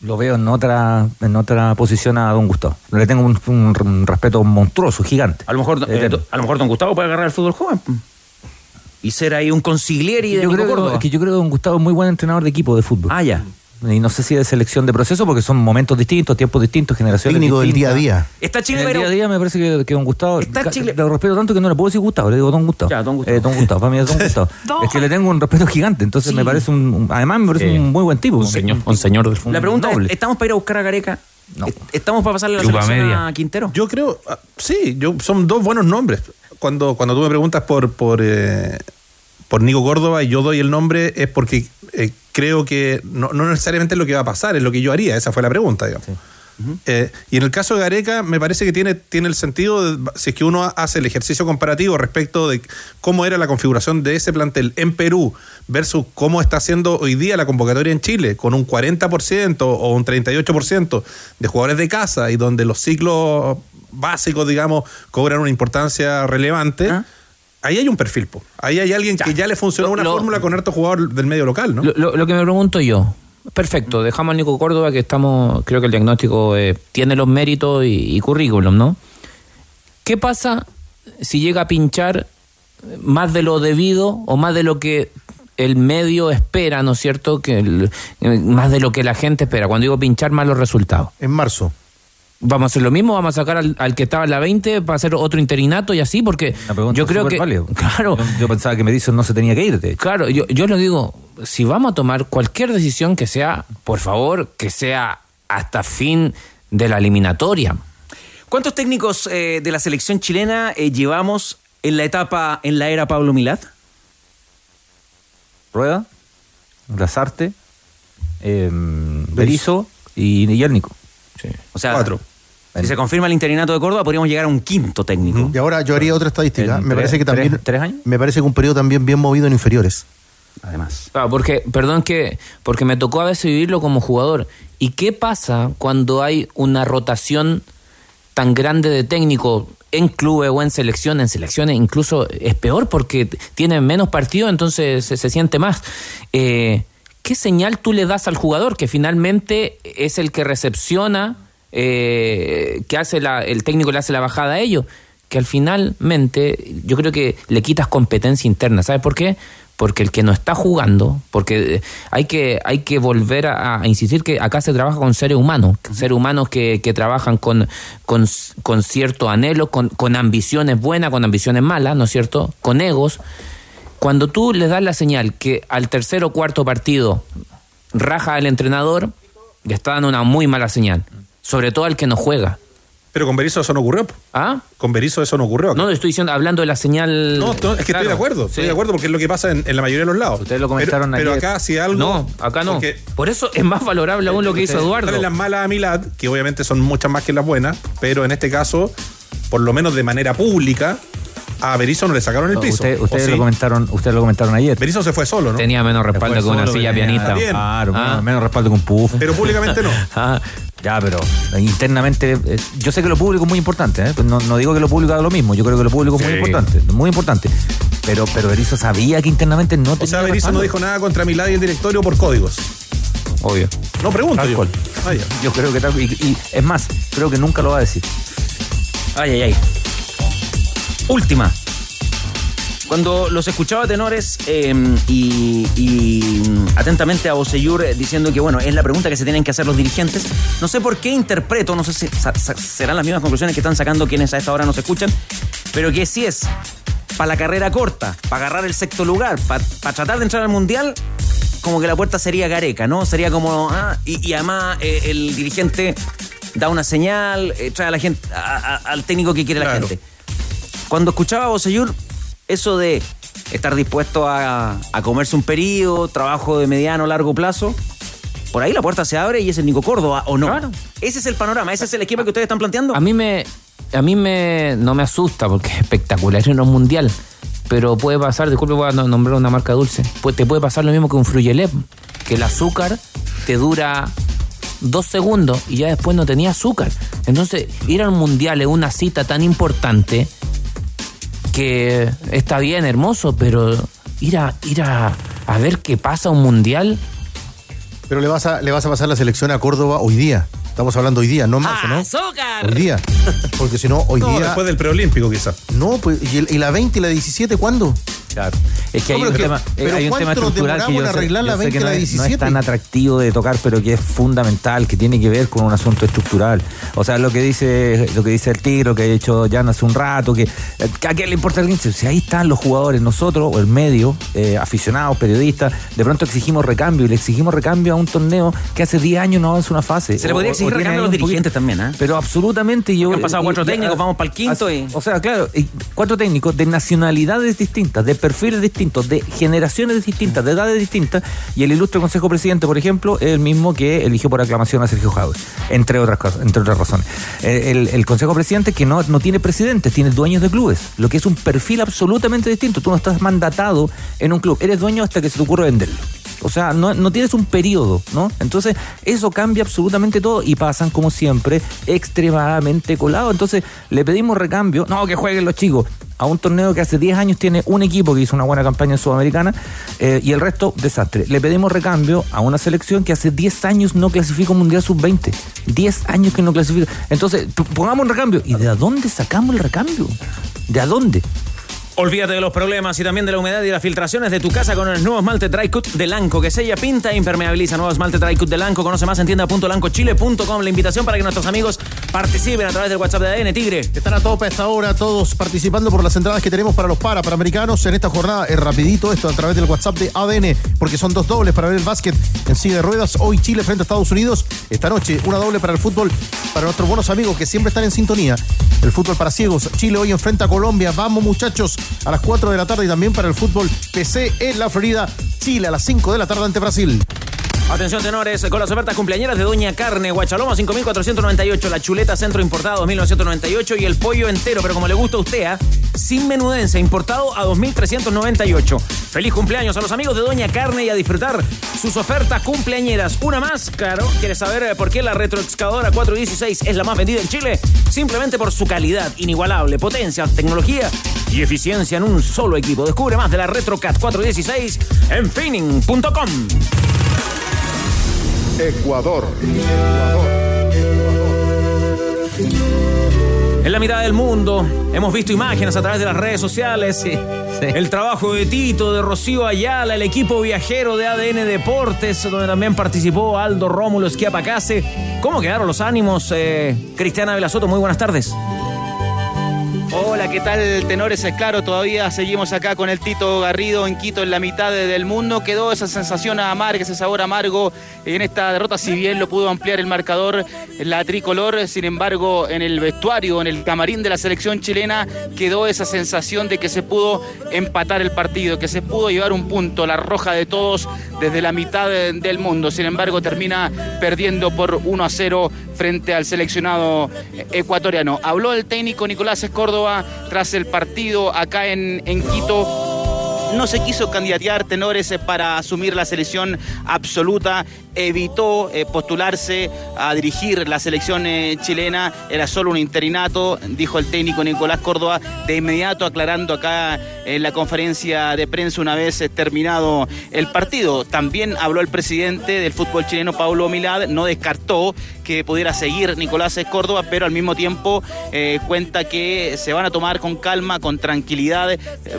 Speaker 15: Lo veo en otra, en otra posición a Don Gustavo. Le tengo un, un- un respeto monstruoso, gigante.
Speaker 1: A lo mejor, eh, a lo mejor Don Gustavo puede agarrar el fútbol joven. Y ser ahí un consiglieri de
Speaker 15: yo
Speaker 1: Nico
Speaker 15: creo,
Speaker 1: Córdoba.
Speaker 15: es que yo creo que Don Gustavo es muy buen entrenador de equipo de fútbol.
Speaker 1: Ah, ya.
Speaker 15: Y no sé si de selección de proceso, porque son momentos distintos, tiempos distintos, generaciones
Speaker 19: Técnico del
Speaker 15: distintas.
Speaker 19: día a día.
Speaker 1: Está Chile,
Speaker 15: el día a día me parece que, que Don Gustavo.
Speaker 1: Está Chile-
Speaker 15: Lo respeto tanto que no le puedo decir Gustavo, le digo Don Gustavo.
Speaker 1: Ya, Don Gustavo.
Speaker 15: Eh, don Gustavo, para mí es Don Gustavo. Es que le tengo un respeto gigante, entonces
Speaker 1: Sí.
Speaker 15: me parece un. un- además, me parece
Speaker 12: Sí.
Speaker 15: un muy buen tipo.
Speaker 12: Un señor, un señor del fútbol.
Speaker 1: La pregunta
Speaker 15: noble.
Speaker 1: es, ¿estamos para ir a buscar a Gareca?
Speaker 15: No.
Speaker 1: ¿Est- ¿Estamos para pasarle la
Speaker 12: Chupa
Speaker 1: selección
Speaker 12: media.
Speaker 1: a Quintero?
Speaker 17: Yo creo, ah, sí, yo, son dos buenos nombres. Cuando, cuando tú me preguntas por, por, eh, por Nico Córdoba y yo doy el nombre es porque eh, creo que no, no necesariamente es lo que va a pasar, es lo que yo haría. Esa fue la pregunta, digamos. Eh, y en el caso de Gareca, me parece que tiene, tiene el sentido, de- si es que uno hace el ejercicio comparativo respecto de cómo era la configuración de ese plantel en Perú versus cómo está haciendo hoy día la convocatoria en Chile, con un 40% o un 38% de jugadores de casa y donde los ciclos básicos, digamos, cobran una importancia relevante. Ahí hay un perfil, po. ahí hay alguien que ya le funcionó
Speaker 12: Lo-
Speaker 17: una
Speaker 12: lo-
Speaker 17: fórmula con harto jugador del medio local, ¿no?
Speaker 12: Lo, que me pregunto yo, perfecto, dejamos al Nico Córdoba que estamos, creo que el diagnóstico eh, tiene los méritos y, y currículum, ¿no? ¿Qué pasa si llega a pinchar más de lo debido o más de lo que el medio espera, ¿no es cierto? Que el- eh, más de lo que la gente espera. Cuando digo pinchar, más los resultados.
Speaker 19: En marzo.
Speaker 12: ¿Vamos a hacer lo mismo? ¿Vamos a sacar al, al que estaba en la 20 para hacer otro interinato y así? Porque yo creo que...
Speaker 15: válida.
Speaker 12: Claro.
Speaker 15: Yo, yo pensaba que Medison no se tenía que ir, de hecho.
Speaker 12: Claro, yo, yo lo digo, si vamos a tomar cualquier decisión que sea, por favor, que sea hasta fin de la eliminatoria.
Speaker 1: ¿Cuántos técnicos eh, de la selección chilena eh, llevamos en la etapa, en la era Pablo Milad?
Speaker 15: Rueda, Lazarte, eh, Berizzo y, y el
Speaker 1: O sea,
Speaker 17: Cuatro.
Speaker 1: si se confirma el interinato de Córdoba, podríamos llegar a un quinto técnico.
Speaker 19: Y ahora yo haría otra estadística.
Speaker 15: ¿En
Speaker 19: Me
Speaker 15: tres-
Speaker 19: parece que también.
Speaker 15: tres- tres años?
Speaker 19: Me parece que un periodo también bien movido en inferiores.
Speaker 1: Además.
Speaker 12: Claro, porque, perdón que, porque me tocó a veces vivirlo como jugador. ¿Y qué pasa cuando hay una rotación tan grande de técnico en clubes o en selecciones? En selecciones incluso es peor porque tienen menos partidos, entonces se, se siente más. Eh, ¿Qué señal tú le das al jugador que finalmente es el que recepciona, eh, que hace la, el técnico le hace la bajada a ellos? Que al finalmente yo creo que le quitas competencia interna. ¿Sabes por qué? Porque el que no está jugando, porque eh, hay que, hay que volver a, a insistir que acá se trabaja con seres humanos, seres humanos que, que trabajan con, con, con cierto anhelo, con, con ambiciones buenas, con ambiciones malas, ¿no es cierto? Con egos. Cuando tú le das la señal que al tercer o cuarto partido raja al entrenador, le está dando una muy mala señal. Sobre todo al que no juega.
Speaker 17: Pero con Berizzo eso no ocurrió.
Speaker 12: ¿Ah?
Speaker 17: Con Berizzo eso no ocurrió. acá.
Speaker 12: No, estoy diciendo, hablando de la señal.
Speaker 17: No, no, es que estoy de acuerdo, estoy
Speaker 12: sí.
Speaker 17: de acuerdo porque es lo que pasa en, en la mayoría de los lados.
Speaker 15: Ustedes lo comentaron
Speaker 17: pero, pero acá si algo...
Speaker 12: No, acá no.
Speaker 17: porque
Speaker 12: Por eso es más valorable aún lo que hizo Eduardo.
Speaker 17: Las malas a Milad, que obviamente son muchas más que las buenas, pero en este caso, por lo menos de manera pública, a Berizzo no le sacaron el piso.
Speaker 15: Usted-
Speaker 17: ¿o
Speaker 15: ustedes,
Speaker 17: sí?
Speaker 15: lo comentaron, ustedes lo comentaron ayer.
Speaker 17: Berizzo se fue solo, ¿no?
Speaker 12: Tenía menos respaldo que una
Speaker 15: solo,
Speaker 12: silla pianista.
Speaker 15: Claro,
Speaker 12: Ah.
Speaker 15: menos, menos respaldo que un puff.
Speaker 17: Pero públicamente no.
Speaker 12: Ah,
Speaker 15: Ya, pero internamente, eh, yo sé que lo público es muy importante, ¿eh? no, no digo que lo público haga lo mismo, yo creo que lo público es muy importante, muy importante. Pero, pero Berizzo sabía que internamente no tenía
Speaker 17: O sea, Berizzo no dijo nada contra Milad y el directorio por códigos.
Speaker 12: obvio.
Speaker 17: No pregunto
Speaker 15: Tal
Speaker 17: yo. Ah.
Speaker 15: Yo creo que tal, y, y es más, creo que nunca lo va a decir.
Speaker 1: Ay, ay, ay. Última. Cuando los escuchaba tenores eh, y, y, mm, atentamente a Boseyur eh, diciendo que, bueno, es la pregunta que se tienen que hacer los dirigentes, no sé por qué interpreto, no sé si sa- sa- serán las mismas conclusiones que están sacando quienes a esta hora nos escuchan, pero que si es para la carrera corta, para agarrar el sexto lugar, para tratar de entrar al mundial, como que la puerta sería careca, ¿no? Sería como, ah, y, y además eh, el dirigente da una señal, eh, trae a la gente, a- a- al técnico que quiere la gente. Cuando escuchaba a Bosellur, eso de estar dispuesto a, a comerse un periodo, trabajo de mediano, largo plazo, por ahí la puerta se abre y es el Nico Córdoba, ¿o no? Ese es el panorama, ese es el esquema que ustedes están planteando.
Speaker 12: A mí me, a mí me, no me asusta porque es espectacular en un mundial. Pero puede pasar, disculpe, voy a no- nombrar una marca dulce. Pues te puede pasar lo mismo que un Fruyelep, que el azúcar te dura dos segundos y ya después no tenía azúcar. Entonces, ir al mundial es una cita tan importante que está bien, hermoso, pero ir a, ir a, a ver qué pasa un mundial.
Speaker 19: Pero le vas a, le vas a pasar la selección a Córdoba hoy día. Estamos hablando hoy día, no marzo, ¿no?
Speaker 1: ¡Azúcar!
Speaker 19: Hoy día. Porque si no, hoy
Speaker 17: No,
Speaker 19: día.
Speaker 17: después del preolímpico, quizás.
Speaker 19: No, pues, ¿y, el- y la 20 y la 17 cuándo?
Speaker 15: Claro. Es que
Speaker 19: No,
Speaker 15: hay un
Speaker 19: que-
Speaker 15: tema, eh,
Speaker 19: pero
Speaker 15: hay un tema
Speaker 19: ¿cuánto nos
Speaker 15: estructural que yo sé,
Speaker 19: arreglar la
Speaker 15: yo sé
Speaker 19: 20
Speaker 15: que no
Speaker 19: la
Speaker 15: es, no es
Speaker 19: 17?
Speaker 15: tan atractivo de tocar, pero que es fundamental, que tiene que ver con un asunto estructural. O sea, lo que dice, lo que dice el Tigre, lo que ha dicho Jan hace un rato, que que a quién le importa el 15. Si ahí están los jugadores, nosotros, o el medio, eh, aficionados, periodistas, de pronto exigimos recambio y le exigimos recambio a un torneo que hace 10 años no avanza una fase.
Speaker 1: Se le podría exigir recambio a los dirigentes también, ¿ah?
Speaker 15: Pero absolutamente yo.
Speaker 1: Han pasado cuatro
Speaker 15: y-
Speaker 1: técnicos,
Speaker 15: y-
Speaker 1: vamos para el quinto
Speaker 15: así-
Speaker 1: y-
Speaker 15: O sea, claro, y cuatro técnicos de nacionalidades distintas, de perfiles distintos, de generaciones distintas, de edades distintas, y el ilustre Consejo Presidente, por ejemplo, es el mismo que eligió por aclamación a Sergio Jadwe, entre otras cosas, entre otras razones. Eh, El, Consejo Presidente que no, no tiene presidentes, tiene dueños de clubes, lo que es un perfil absolutamente distinto. Tú no estás mandatado en un club, eres dueño hasta que se te ocurre venderlo. O sea, no, no tienes un periodo, ¿no? Entonces, eso cambia absolutamente todo y pasan, como siempre, extremadamente colados. Entonces, le pedimos recambio, no, que jueguen los chicos, a un torneo que hace 10 años tiene un equipo que hizo una buena campaña en Sudamericana eh, y el resto, desastre. Le pedimos recambio a una selección que hace 10 años no clasifica un Mundial Sub-20. 10 años que no clasifica. Entonces, pongamos un recambio. ¿Y de dónde sacamos el recambio? ¿De dónde?
Speaker 1: Olvídate de los problemas y también de la humedad y las filtraciones de tu casa con el nuevo esmalte Dry Cut de Lanco, que sella, pinta e impermeabiliza. Nuevo esmalte Dry Cut de Lanco. Conoce más en tienda.lancochile.com. La invitación para que nuestros amigos participen a través del WhatsApp de ADN Tigre.
Speaker 19: Están a tope hasta ahora todos participando por las entradas que tenemos para los para panamericanos en esta jornada. Es rapidito esto a través del WhatsApp de ADN, porque son dos dobles para ver el básquet en silla de ruedas. Hoy Chile frente a Estados Unidos. Esta noche una doble para el fútbol para nuestros buenos amigos que siempre están en sintonía. El fútbol para ciegos. Chile hoy enfrenta a Colombia. Vamos muchachos a las 4 de la tarde y también para el fútbol PC en la Florida. Chile a las 5 de la tarde ante Brasil.
Speaker 1: Atención, tenores, con las ofertas cumpleañeras de Doña Carne, Guachaloma 5498, la chuleta centro importado 1998 y el pollo entero, pero como le gusta a usted, ¿ah? sin menudencia, importado a 2398. Feliz cumpleaños a los amigos de Doña Carne y a disfrutar sus ofertas cumpleañeras. Una más, claro, ¿quieres saber eh, por qué la retroexcavadora 416 es la más vendida en Chile? Simplemente por su calidad inigualable, potencia, tecnología y eficiencia en un solo equipo. Descubre más de la RetroCat 416 en finning.com.
Speaker 10: Ecuador.
Speaker 1: En la mitad del mundo hemos visto imágenes a través de las redes sociales. El trabajo de Tito, de Rocío Ayala, el equipo viajero de ADN Deportes, donde también participó Aldo Rómulo Esquiapacase. ¿Cómo quedaron los ánimos? Eh, Cristiana Velasoto, muy buenas tardes.
Speaker 21: Hola, ¿qué tal, tenores? Es claro, todavía seguimos acá con el Tito Garrido en Quito, en la mitad de- del mundo. Quedó esa sensación amarga, ese sabor amargo en esta derrota, si bien lo pudo ampliar el marcador, la tricolor. Sin embargo, en el vestuario, en el camarín de la selección chilena, quedó esa sensación de que se pudo empatar el partido, que se pudo llevar un punto, la roja de todos desde la mitad de- del mundo. Sin embargo, termina perdiendo por 1 a 0 frente al seleccionado ecuatoriano. Habló el técnico Nicolás Córdoba tras el partido acá en, en Quito. No se quiso candidatear tenores eh, para asumir la selección absoluta, evitó eh, postularse a dirigir la selección eh, chilena, era solo un interinato, dijo el técnico Nicolás Córdoba, de inmediato aclarando acá en la conferencia de prensa una vez terminado el partido. También habló el presidente del fútbol chileno, Paulo Milad, no descartó que pudiera seguir Nicolás Córdoba, pero al mismo tiempo cuenta que se van a tomar con calma, con tranquilidad,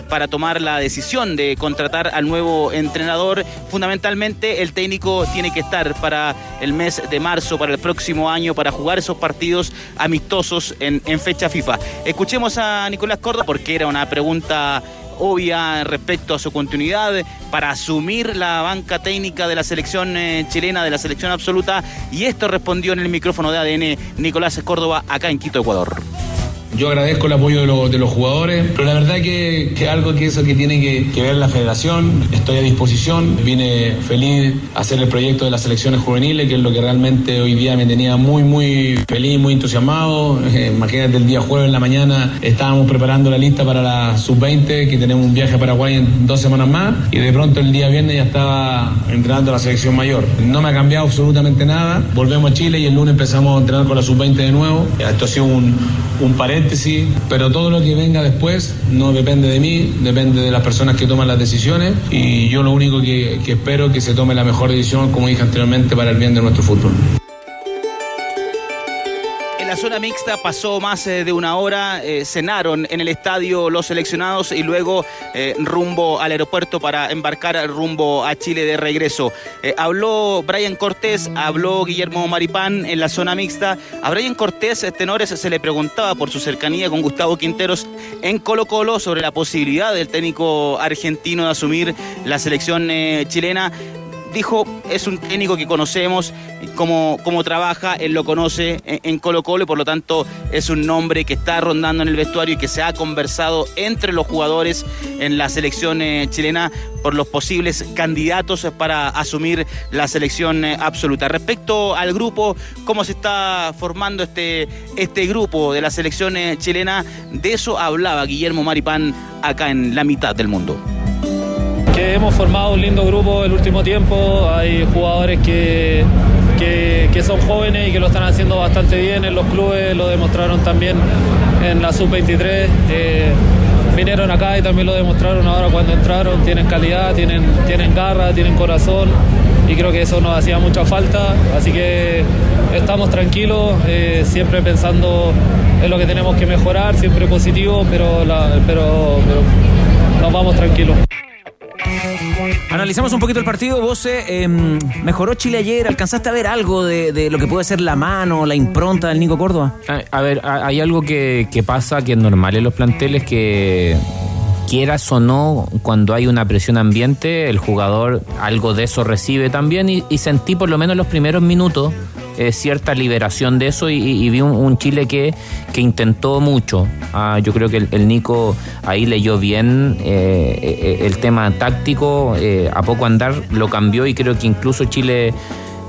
Speaker 21: para tomar la decisión de contratar al nuevo entrenador. Fundamentalmente el técnico tiene que estar para el mes de marzo, para el próximo año, para jugar esos partidos amistosos en, en fecha FIFA. Escuchemos a Nicolás Córdoba porque era una pregunta obvia respecto a su continuidad para asumir la banca técnica de la selección eh, chilena, de la selección absoluta. Y esto respondió en el micrófono de ADN Nicolás Córdoba acá en Quito, Ecuador.
Speaker 2: Yo agradezco el apoyo de, los- de los jugadores, pero la verdad que, que algo que eso que tiene que, que ver la federación, estoy a disposición, vine feliz a hacer el proyecto de las selecciones juveniles, que es lo que realmente hoy día me tenía muy, muy feliz, muy entusiasmado. Eh, imagínate el día jueves en la mañana estábamos preparando la lista para la sub-20, que tenemos un viaje a Paraguay en dos semanas más, y de pronto el día viernes ya estaba entrenando a la selección mayor. No me ha cambiado absolutamente nada, volvemos a Chile y el lunes empezamos a entrenar con la sub-20 de nuevo. Esto ha sido un, un paréntesis, pero todo lo que venga después no depende de mí, depende de las personas que toman las decisiones y yo lo único que, que espero es que se tome la mejor decisión, como dije anteriormente, para el bien de nuestro fútbol.
Speaker 21: La zona mixta pasó más eh, de una hora, eh, cenaron en el estadio los seleccionados y luego eh, rumbo al aeropuerto para embarcar rumbo a Chile de regreso. Habló Brian Cortés, habló Guillermo Maripán en la zona mixta. A Brian Cortés, tenores, se le preguntaba por su cercanía con Gustavo Quinteros en Colo Colo sobre la posibilidad del técnico argentino de asumir la selección chilena dijo, es un técnico que conocemos, cómo, cómo trabaja, él lo conoce en, Colo Colo y por lo tanto es un nombre que está rondando en el vestuario y que se ha conversado entre los jugadores en la selección eh, chilena por los posibles candidatos para asumir la selección eh, absoluta. Respecto al grupo, cómo se está formando este, este grupo de la selección eh, chilena, de eso hablaba Guillermo Maripán acá en la mitad del mundo.
Speaker 6: Hemos formado un lindo grupo el último tiempo. Hay jugadores que, que, son jóvenes y que lo están haciendo bastante bien en los clubes, lo demostraron también en la sub-23. eh, vinieron acá y también lo demostraron ahora cuando entraron. Tienen calidad, tienen, tienen garra, tienen corazón y creo que eso nos hacía mucha falta. Así que estamos tranquilos, eh, siempre pensando en lo que tenemos que mejorar, siempre positivo, pero, pero nos vamos tranquilos.
Speaker 1: Analizamos un poquito el partido. Vos, em, ¿mejoró Chile ayer? ¿Alcanzaste a ver algo de, lo que puede ser la mano, la impronta del Nico Córdoba?
Speaker 12: A, ver, hay algo que, que pasa que es normal en los planteles que quieras o no, cuando hay una presión ambiente, el jugador algo de eso recibe también y, y sentí por lo menos los primeros minutos eh, cierta liberación de eso y, y- vi un, Chile que, que intentó mucho. Ah, yo creo que el, el Nico ahí leyó bien eh, eh, el tema táctico, eh, a poco andar lo cambió y creo que incluso Chile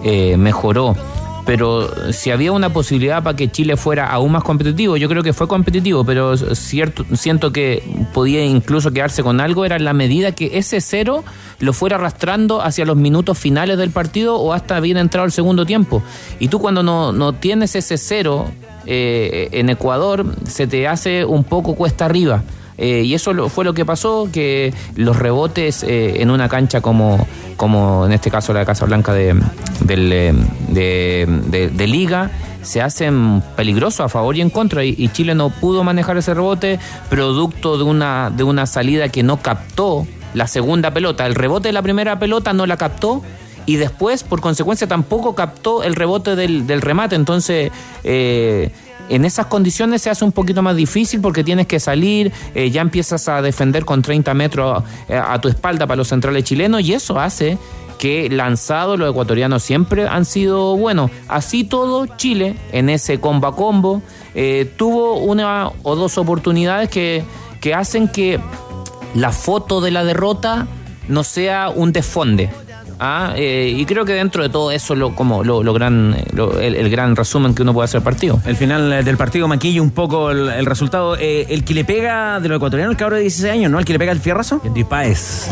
Speaker 12: eh, mejoró pero si había una posibilidad para que Chile fuera aún más competitivo, yo creo que fue competitivo, pero cierto, siento que podía incluso quedarse con algo, era la medida que ese cero lo fuera arrastrando hacia los minutos finales del partido o hasta bien entrado el segundo tiempo. Y tú cuando no, no tienes ese cero eh, en Ecuador, se te hace un poco cuesta arriba. Eh, y eso lo- fue lo que pasó, que los rebotes eh, en una cancha como, como en este caso la Casa Blanca de, eh, de, de- Liga, se hacen peligrosos a favor y en contra. Y, y Chile no pudo manejar ese rebote, producto de una, de una salida que no captó la segunda pelota. El rebote de la primera pelota no la captó y después, por consecuencia, tampoco captó el rebote del, del remate. Entonces, eh, en esas condiciones se hace un poquito más difícil porque tienes que salir, eh, ya empiezas a defender con 30 metros eh, a tu espalda para los centrales chilenos y eso hace que lanzados los ecuatorianos siempre han sido buenos. Así todo, Chile en ese combo a combo eh, tuvo una o dos oportunidades que, que hacen que la foto de la derrota no sea un desfonde. Ah, eh, y creo que dentro de todo eso lo como lo, lo gran lo- el, el gran resumen que uno puede hacer partido.
Speaker 1: El final eh, del partido maquilla un poco el, el resultado. Eh, el que le pega de los ecuatorianos, el cabro de 16 años, ¿no? El que le pega el fierrazo.
Speaker 15: Henry Páez.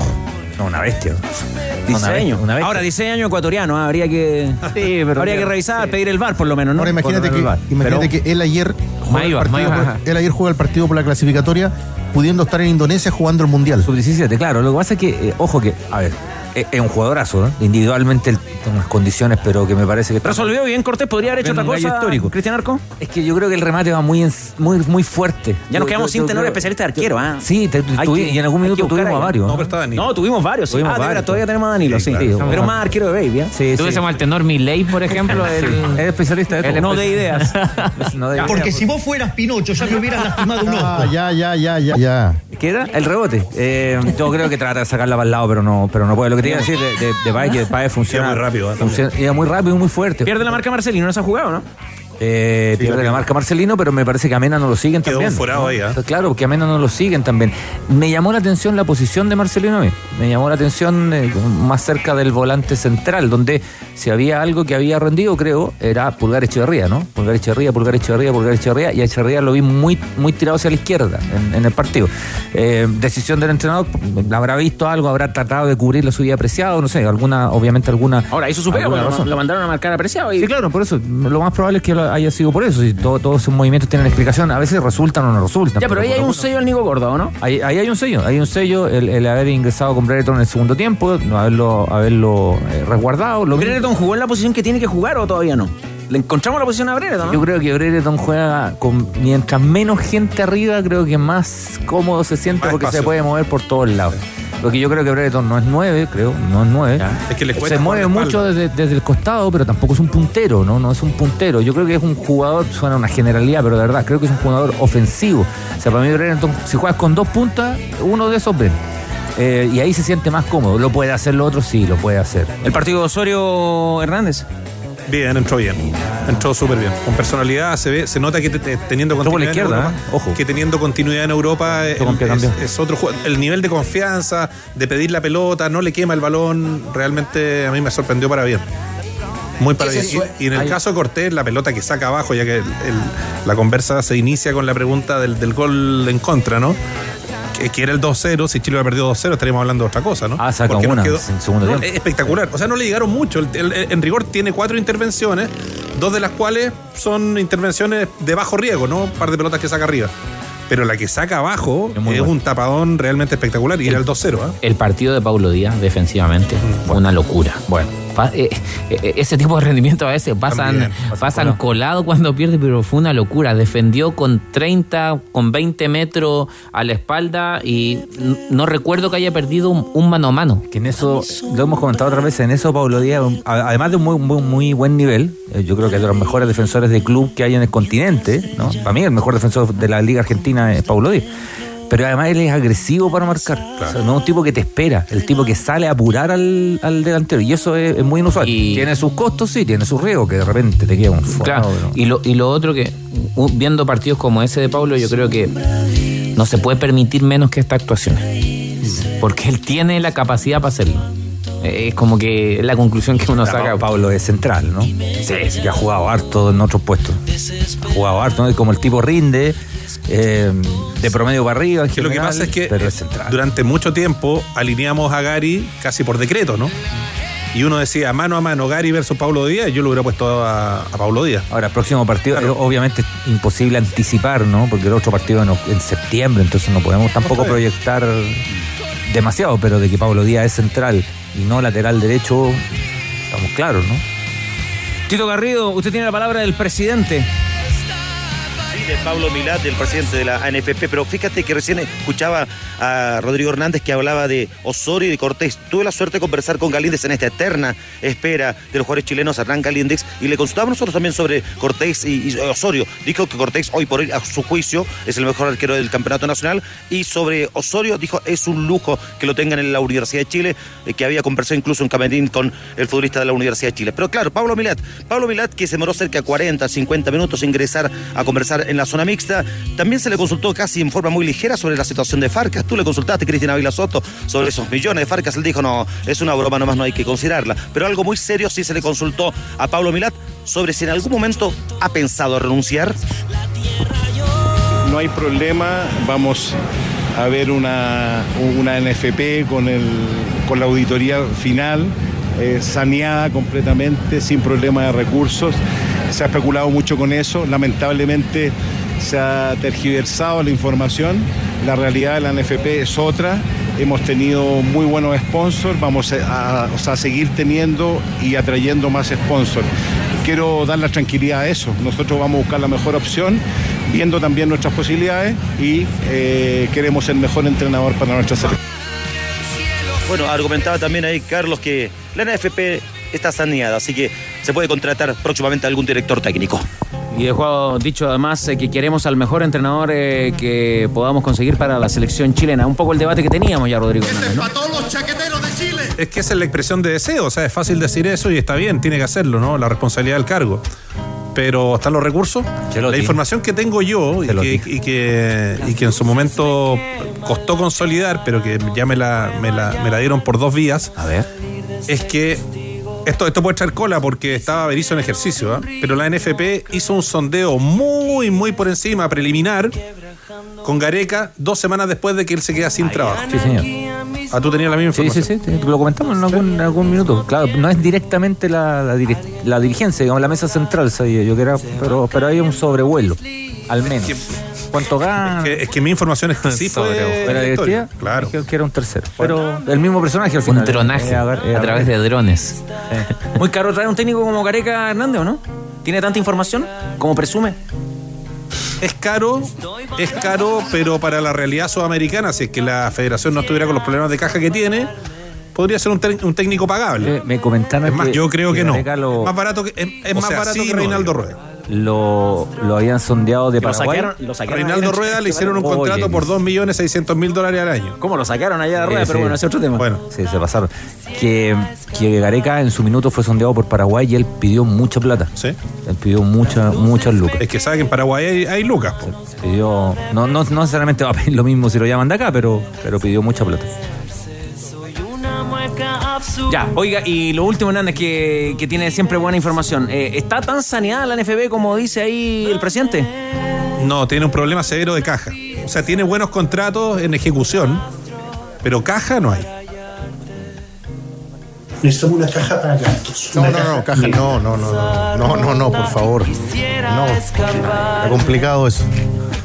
Speaker 15: No, una bestia.
Speaker 1: 16
Speaker 15: Una bestia,
Speaker 1: años.
Speaker 15: bestia.
Speaker 1: Ahora, 16 años ecuatoriano, ah, habría que.
Speaker 15: Sí, pero
Speaker 1: habría que revisar, pedir el bar por lo menos, ¿no?
Speaker 19: Ahora imagínate, que, imagínate
Speaker 1: Pero-
Speaker 19: que él ayer juega el
Speaker 15: Mayor,
Speaker 19: partido
Speaker 15: mayor,
Speaker 19: por-
Speaker 15: ajá.
Speaker 19: él ayer juega el partido por la clasificatoria, pudiendo estar en Indonesia jugando el mundial.
Speaker 15: Sub-17, claro. Lo que pasa es que, eh, ojo que, a ver, es, es un jugadorazo, ¿eh? individualmente tiene unas condiciones, pero que me parece que
Speaker 1: Resolvió bien Cortés, podría haber hecho otra cosa.
Speaker 15: histórico.
Speaker 1: Cristian Arco.
Speaker 15: Es que yo creo que el remate va muy muy muy fuerte.
Speaker 1: Ya nos
Speaker 15: Yo-
Speaker 1: quedamos
Speaker 15: yo-
Speaker 1: sin
Speaker 15: creo-
Speaker 1: especialista de arquero, ¿ah?
Speaker 15: Sí, te-
Speaker 1: que-
Speaker 15: y en algún minuto tuvimos a varios.
Speaker 17: No,
Speaker 15: ¿eh?
Speaker 17: pero está Danilo.
Speaker 1: No, tuvimos varios. sí.
Speaker 15: Tuvimos
Speaker 1: ah, de
Speaker 15: varios.
Speaker 1: veras, todavía tenemos a Danilo, sí.
Speaker 15: claro.
Speaker 1: Pero más arquero de Baby, ¿eh?
Speaker 15: Sí, sí.
Speaker 12: Tuviésemos al tenor Milley, por ejemplo, el,
Speaker 15: Es especialista de todo.
Speaker 1: No de ideas.
Speaker 15: No de
Speaker 23: Porque si vos fueras Pinocho, ya me hubieras lastimado un
Speaker 19: Ah,
Speaker 23: ojo.
Speaker 19: ya, ya, ya, ya, ya.
Speaker 15: ¿Qué era? El rebote. Eh, yo creo que trata de sacarla para el lado, pero no, pero no puede. Lo que te iba a decir de, de, de Baez, que Baez funciona.
Speaker 17: Iba muy rápido, ¿eh?
Speaker 15: funciona- iba muy rápido y muy fuerte.
Speaker 1: Pierde la marca Marcelino en esa jugada, ¿no?
Speaker 15: Eh,
Speaker 17: Sí,
Speaker 15: pierde
Speaker 17: la
Speaker 15: marca Marcelino, pero me parece que a Mena no lo siguen
Speaker 17: Quedó
Speaker 15: también.
Speaker 17: un forado
Speaker 15: ¿no?
Speaker 17: ahí, ¿ah?
Speaker 15: Claro, que a Mena no lo siguen también. Me llamó la atención la posición de Marcelino a mí. Me llamó la atención eh, más cerca del volante central, donde si había algo que había rendido, creo, era Pulgar Echeverría, ¿no? Pulgar Echeverría, Pulgar Echeverría, Pulgar Echeverría, y a Echeverría lo vi muy, muy tirado hacia la izquierda en, en el partido. Eh, decisión del entrenador, habrá visto algo, habrá tratado de cubrir la subida apreciado, no sé, alguna, obviamente alguna.
Speaker 1: Ahora hizo su pega,
Speaker 15: alguna
Speaker 1: porque lo,
Speaker 15: razón.
Speaker 1: lo mandaron a marcar apreciado. Y...
Speaker 15: Sí, claro, por eso. Lo más probable es que lo haya sido por eso. Si todo- todos esos movimientos tienen explicación, a veces resultan o no resultan.
Speaker 1: Ya, pero ahí hay un sello al Nico Gordo, ¿o ¿no?
Speaker 15: Ahí, ahí hay un sello, hay un sello, el, el haber ingresado con Brereton en el segundo tiempo, no haberlo, haberlo eh, resguardado. Lo mismo-
Speaker 1: ¿Brereton jugó en la posición que tiene que jugar o todavía no? ¿Le encontramos la posición a Brereton, no?
Speaker 15: Yo creo que Brereton juega con mientras menos gente arriba, creo que más cómodo se siente
Speaker 17: Más
Speaker 15: porque
Speaker 17: espacio.
Speaker 15: se puede mover por todos lados. Lo que yo creo que Brereton no es nueve, creo, no es nueve.
Speaker 17: Es que le cuesta
Speaker 15: se mueve mucho desde el costado, pero tampoco es un puntero, ¿no? No es un puntero. Yo creo que es un jugador, suena una generalidad, pero de verdad, creo que es un jugador ofensivo. O sea, para mí Brereton, si juegas con dos puntas, uno de esos ven. Eh, y ahí se siente más cómodo. ¿Lo puede hacer lo otro? Sí, lo puede hacer.
Speaker 1: El partido de Osorio Hernández.
Speaker 17: Bien, entró bien. Entró súper bien. Con personalidad se ve, se nota que te- te- teniendo
Speaker 15: por la
Speaker 17: continuidad en
Speaker 15: izquierda,
Speaker 17: Europa,
Speaker 15: ¿eh? Ojo.
Speaker 17: que teniendo continuidad en Europa eh, es, es otro juego. El nivel de confianza, de pedir la pelota, no le quema el balón, realmente a mí me sorprendió para bien. Muy para bien. Y, y en el
Speaker 15: Ahí.
Speaker 17: caso de Cortés, la pelota que saca abajo, ya que el- el- la conversa se inicia con la pregunta del, del gol en contra, ¿no? Que, que era el 2-0, si Chile hubiera perdido 2-0 estaríamos hablando de otra cosa, ¿no?
Speaker 15: Ah,
Speaker 17: Porque nos
Speaker 15: una
Speaker 17: quedó-
Speaker 15: en segundo
Speaker 17: No,
Speaker 15: tiempo.
Speaker 17: es espectacular. O sea, no le llegaron mucho. El- el- en rigor tiene cuatro intervenciones, dos de las cuales son intervenciones de bajo riesgo, ¿no? Un par de pelotas que saca arriba. Pero la que saca abajo
Speaker 15: Es
Speaker 17: un tapadón realmente espectacular y era el 2-0. ¿ah?
Speaker 12: el partido de Paulo Díaz defensivamente fue una locura. Bueno, eh, eh, ese tipo de rendimiento a veces pasan,
Speaker 17: También,
Speaker 12: pasan colado cuando pierde, pero fue una locura. Defendió con 30, con 20 metros a la espalda y no recuerdo que haya perdido un, un mano a mano.
Speaker 15: Que en eso, lo hemos comentado otra vez, en eso Pablo Díaz, además de un muy, muy, muy buen nivel, eh, yo creo que es de los mejores defensores de club que hay en el continente, ¿no? Para mí el mejor defensor de la Liga Argentina es Pablo Díaz. Pero además él es agresivo para marcar. O sea, no es un tipo que te espera, el tipo que sale a apurar al, al delantero. Y eso es, es muy inusual.
Speaker 12: Y-
Speaker 15: Tiene sus costos, sí, tiene sus riesgos, que de repente te queda un
Speaker 12: Claro,
Speaker 15: pero-
Speaker 12: y lo, y lo otro que, viendo partidos como ese de Paulo, yo creo que no se puede permitir menos que estas actuaciones. Porque él tiene la capacidad para hacerlo. Es como que la conclusión que uno
Speaker 15: Ahora,
Speaker 12: saca.
Speaker 15: Pa- Pablo es central, ¿no? Sí, sí, que ha jugado harto en otros puestos. Ha jugado harto, ¿no? Y como el tipo rinde, eh, de promedio para arriba. en
Speaker 17: Que lo que
Speaker 15: general,
Speaker 17: pasa es que
Speaker 15: pero
Speaker 17: eh,
Speaker 15: es central.
Speaker 17: durante mucho tiempo alineamos a Gary casi por decreto, ¿no? Y uno decía mano a mano Gary versus Pablo Díaz, y yo lo hubiera puesto a, a Pablo Díaz.
Speaker 15: Ahora, el próximo partido, eh, obviamente es imposible anticipar, ¿no? Porque el otro partido en, en septiembre, entonces no podemos tampoco proyectar demasiado, pero de que Pablo Díaz es central y no lateral derecho, estamos claros, ¿no?
Speaker 1: Tito Garrido, usted tiene la palabra del presidente.
Speaker 24: Pablo Milat, el presidente de la ANFP, pero fíjate que recién escuchaba a Rodrigo Hernández que hablaba de Osorio y de Cortés. Tuve la suerte de conversar con Galíndez en esta eterna espera de los jugadores chilenos, Hernán Galíndez, y le consultábamos nosotros también sobre Cortés y, Osorio. Dijo que Cortés hoy por hoy, a su juicio, es el mejor arquero del campeonato nacional, y sobre Osorio dijo es un lujo que lo tengan en la Universidad de Chile, eh, que había conversado incluso en Camerín con el futbolista de la Universidad de Chile. Pero claro, Pablo Milat, Pablo Milat que se demoró cerca de 40, 50 minutos ingresar a conversar en la zona mixta, también se le consultó casi en forma muy ligera sobre la situación de Farcas. Tú le consultaste, Cristina Ávila Soto, sobre esos millones de Farcas. Él dijo, no, es una broma, nomás no hay que considerarla. Pero algo muy serio sí se le consultó a Pablo Milat sobre si en algún momento ha pensado renunciar.
Speaker 4: No hay problema, vamos a ver una, una NFP con, el, con la auditoría final, eh, saneada completamente, sin problema de recursos. Se ha especulado mucho con eso, lamentablemente se ha tergiversado la información, la realidad de la NFP es otra hemos tenido muy buenos sponsors, vamos a, seguir teniendo y atrayendo más sponsors. Quiero dar la tranquilidad a eso. Nosotros vamos a buscar la mejor opción, viendo también nuestras posibilidades y eh, queremos el mejor entrenador para nuestra selección.
Speaker 24: Bueno, argumentaba también ahí Carlos que la NFP está saneada, así que se puede contratar próximamente a algún director técnico.
Speaker 1: Y dejó dicho además eh, que queremos al mejor entrenador eh, que podamos conseguir para la selección chilena. Un poco el debate que teníamos ya, Rodrigo. Hernández, ¿no?
Speaker 25: todos los chaqueteros de Chile.
Speaker 17: Es que esa es la expresión de deseo, o sea, es fácil decir eso y está bien, tiene que hacerlo, ¿no? La responsabilidad del cargo. Pero están los recursos. La información que tengo yo y que, y, que, y que en su momento costó consolidar, pero que ya me la, me la, me la dieron por dos vías.
Speaker 1: A ver.
Speaker 17: Es que esto, esto puede echar cola porque estaba Berizzo en ejercicio, ¿ah? pero la NFP hizo un sondeo muy, muy por encima, preliminar, con Gareca dos semanas después de que él se queda sin trabajo.
Speaker 15: Sí, señor.
Speaker 17: Ah, tú tenías la misma información.
Speaker 15: sí, sí, sí, lo comentamos en algún, en algún minuto. Claro, no es directamente la, la, la dirigencia, digamos, la mesa central, sabía yo que era, pero, pero hay un sobrevuelo, al menos. ¿Cuánto gana?
Speaker 17: Es que, es que mi información es que sí fue
Speaker 15: ¿Era
Speaker 17: la
Speaker 15: directiva?
Speaker 17: Claro.
Speaker 15: Que, que era un tercero. Pero el mismo personaje al final.
Speaker 12: Un dronaje
Speaker 15: Eh, eh,
Speaker 12: a través de drones.
Speaker 1: Muy caro traer un técnico como Gareca Hernández, ¿o no? ¿Tiene tanta información como presume?
Speaker 17: Es caro, es caro, pero para la realidad sudamericana, si es que la federación no estuviera con los problemas de caja que tiene, podría ser un, técnico pagable.
Speaker 15: Eh, me comentaron
Speaker 17: Es más,
Speaker 15: que-
Speaker 17: yo creo que,
Speaker 15: que
Speaker 17: no.
Speaker 15: Lo-
Speaker 17: Es más barato que, es, más
Speaker 15: sea,
Speaker 17: barato
Speaker 15: sí,
Speaker 17: que Reinaldo. Rueda.
Speaker 15: Lo, lo habían sondeado de
Speaker 1: Lo
Speaker 15: Paraguay.
Speaker 1: sacaron- lo sacaron
Speaker 17: Reinaldo. Rueda le hicieron un
Speaker 15: Oye,
Speaker 17: contrato por
Speaker 15: que-
Speaker 17: 2.600.000 dólares al año.
Speaker 1: ¿Cómo lo sacaron allá de rueda?
Speaker 15: Sí,
Speaker 1: pero
Speaker 15: sí.
Speaker 1: bueno, ese es otro tema.
Speaker 17: Bueno,
Speaker 15: Sí, se pasaron. Que, que Gareca en su minuto fue sondeado por Paraguay y él pidió mucha plata.
Speaker 17: sí.
Speaker 15: Él pidió mucha, muchas lucas.
Speaker 17: Es que sabe que en Paraguay hay, hay lucas.
Speaker 15: Pidió, no, no, no necesariamente va a pedir lo mismo si lo llaman de acá, pero, pero pidió mucha plata.
Speaker 1: Ya, oiga, y lo último, Hernández, que, que tiene siempre buena información. Eh, ¿Está tan saneada la NFB como dice ahí el presidente?
Speaker 17: No, tiene un problema severo de caja. O sea, tiene buenos contratos en ejecución, pero caja no hay.
Speaker 26: Necesitamos una caja para gastos.
Speaker 19: No, no, no, caja, no, no, no, no, no, no, no, por favor. No, está complicado eso.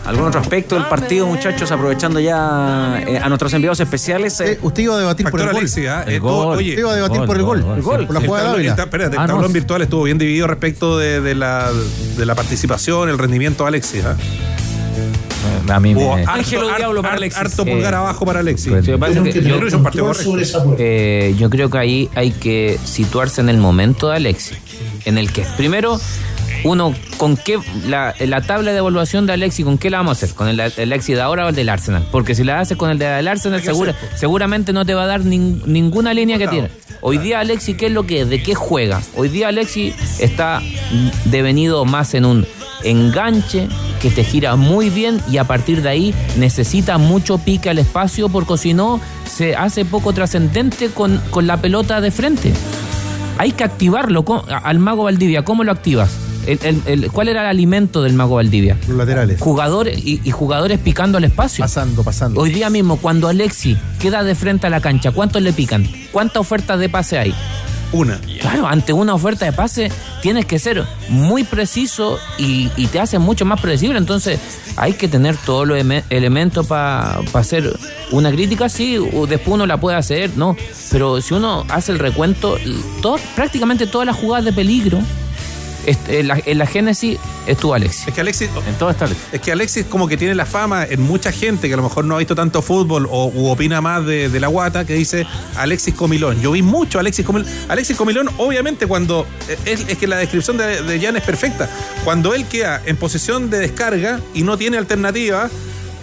Speaker 1: ¿Algún otro aspecto del partido, muchachos, aprovechando ya eh, a nuestros enviados especiales? eh,
Speaker 19: Eh, usted iba a debatir por el gol.
Speaker 17: Alexis.
Speaker 15: El
Speaker 17: Eh, tú-
Speaker 15: gol.
Speaker 17: Oye,
Speaker 19: Usted iba a debatir
Speaker 15: Gol,
Speaker 19: por el
Speaker 15: gol,
Speaker 19: gol.
Speaker 15: gol.
Speaker 1: El gol.
Speaker 19: Por la
Speaker 17: el
Speaker 19: jugada de
Speaker 17: el, espérate, el
Speaker 15: Ah, no,
Speaker 17: tablón
Speaker 15: sí.
Speaker 17: virtual estuvo bien dividido respecto de, de la, de la participación, el rendimiento de Alexis. ¿ah?
Speaker 15: A mí me.
Speaker 1: Ángelo
Speaker 17: harto-
Speaker 1: Diablo para Alexis.
Speaker 17: harto pulgar
Speaker 15: Eh,
Speaker 17: abajo para Alexis.
Speaker 15: Pues, yo que-
Speaker 17: yo creo que
Speaker 26: puerta.
Speaker 12: Eh, yo creo que ahí hay que situarse en el momento de Alexis, en el que primero uno con qué la, la tabla de evaluación de Alexis, ¿con qué la vamos a hacer? ¿Con el, el Alexis de ahora o el del Arsenal? Porque si la haces con el del Arsenal, segura- seguramente no te va a dar nin- ninguna línea que tiene. Hoy día Alexis, ¿qué es lo que es? ¿De qué juega? Hoy día Alexis está devenido más en un enganche que te gira muy bien y a partir de ahí necesita mucho pique al espacio porque si no se hace poco trascendente con, con la pelota de frente. Hay que activarlo al mago Valdivia. ¿Cómo lo activas? El- el- el- ¿Cuál era el alimento del mago Valdivia?
Speaker 19: Los laterales.
Speaker 12: Jugadores y, y jugadores picando al espacio.
Speaker 19: Pasando, pasando.
Speaker 12: Hoy día mismo, cuando Alexi queda de frente a la cancha, ¿cuántos le pican? ¿Cuántas ofertas de pase hay?
Speaker 17: Una.
Speaker 12: Claro, ante una oferta de pase tienes que ser muy preciso y, y te hace mucho más predecible. Entonces hay que tener todos los eme- elementos para hacer una crítica. Sí, o después uno la puede hacer, ¿no? Pero si uno hace el recuento, todo- prácticamente todas las jugadas de peligro, en, la, en la génesis estuvo Alexis.
Speaker 17: Es que Alexis,
Speaker 15: En todo está Alexis.
Speaker 17: es que Alexis como que tiene la fama en mucha gente que a lo mejor no ha visto tanto fútbol o u opina más de, de la guata que dice Alexis Comilón. Yo vi mucho a Alexis Comilón. Alexis Comilón, obviamente, cuando. eh, Es, es que la descripción de, de Jan es perfecta. Cuando él queda en posición de descarga y no tiene alternativa.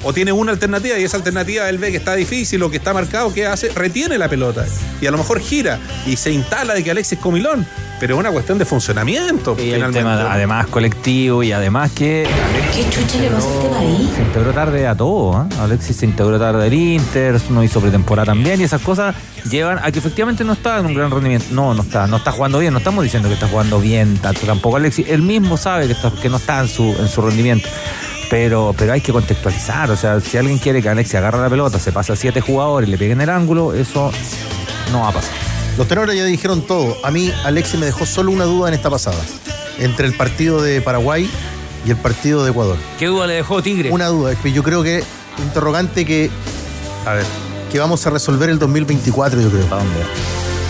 Speaker 17: O tiene una alternativa y esa alternativa él ve que está difícil o que está marcado, ¿qué hace? Retiene la pelota. Y a lo mejor gira y se instala de que Alexis Comilón. Pero es una cuestión de funcionamiento.
Speaker 15: Y el tema, además colectivo y además que
Speaker 27: ¿Qué chucha le pasa a este país?
Speaker 15: se integró tarde a todo. ¿ah? Alexis se integró tarde al Inter, no hizo pretemporada también y esas cosas llevan a que efectivamente no está en un gran rendimiento. No, no está, no está jugando bien, no estamos diciendo que está jugando bien, tanto tampoco Alexis. Él mismo sabe que, está- que no está en su, en su rendimiento. Pero, pero hay que contextualizar, o sea, si alguien quiere que Alexis agarre la pelota, se pasa a siete jugadores y le pegue en el ángulo, eso no va a pasar.
Speaker 19: Los tenores ya dijeron todo. A mí, Alexis me dejó solo una duda en esta pasada. Entre el partido de Paraguay y el partido de Ecuador.
Speaker 1: ¿Qué duda le dejó Tigre?
Speaker 19: Una duda, es que yo creo que interrogante que
Speaker 17: A ver.
Speaker 19: que vamos a resolver el 2024, yo creo.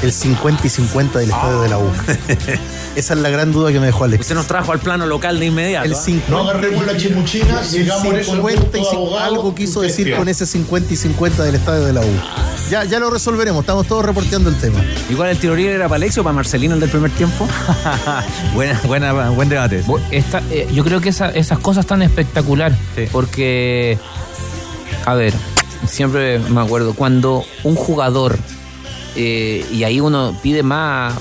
Speaker 19: El 50 y 50 del estadio de la U. Esa es la gran duda que me dejó Alex.
Speaker 1: Usted nos trajo al plano local de inmediato.
Speaker 19: El
Speaker 1: ¿ah?
Speaker 19: 50
Speaker 26: No agarremos la chimuchina, llegamos a eso
Speaker 19: 50 y 50, algo quiso decir con ese 50 y 50 del estadio de la U. Ya, ya lo resolveremos, estamos todos reporteando el tema.
Speaker 1: Igual el tiro libre era para Alexio o para Marcelino el del primer tiempo.
Speaker 15: buena, buena, buen debate.
Speaker 12: Esta- eh, yo creo que esa- esas cosas tan espectacular porque, a ver, siempre me acuerdo, cuando un jugador, eh, y ahí uno pide más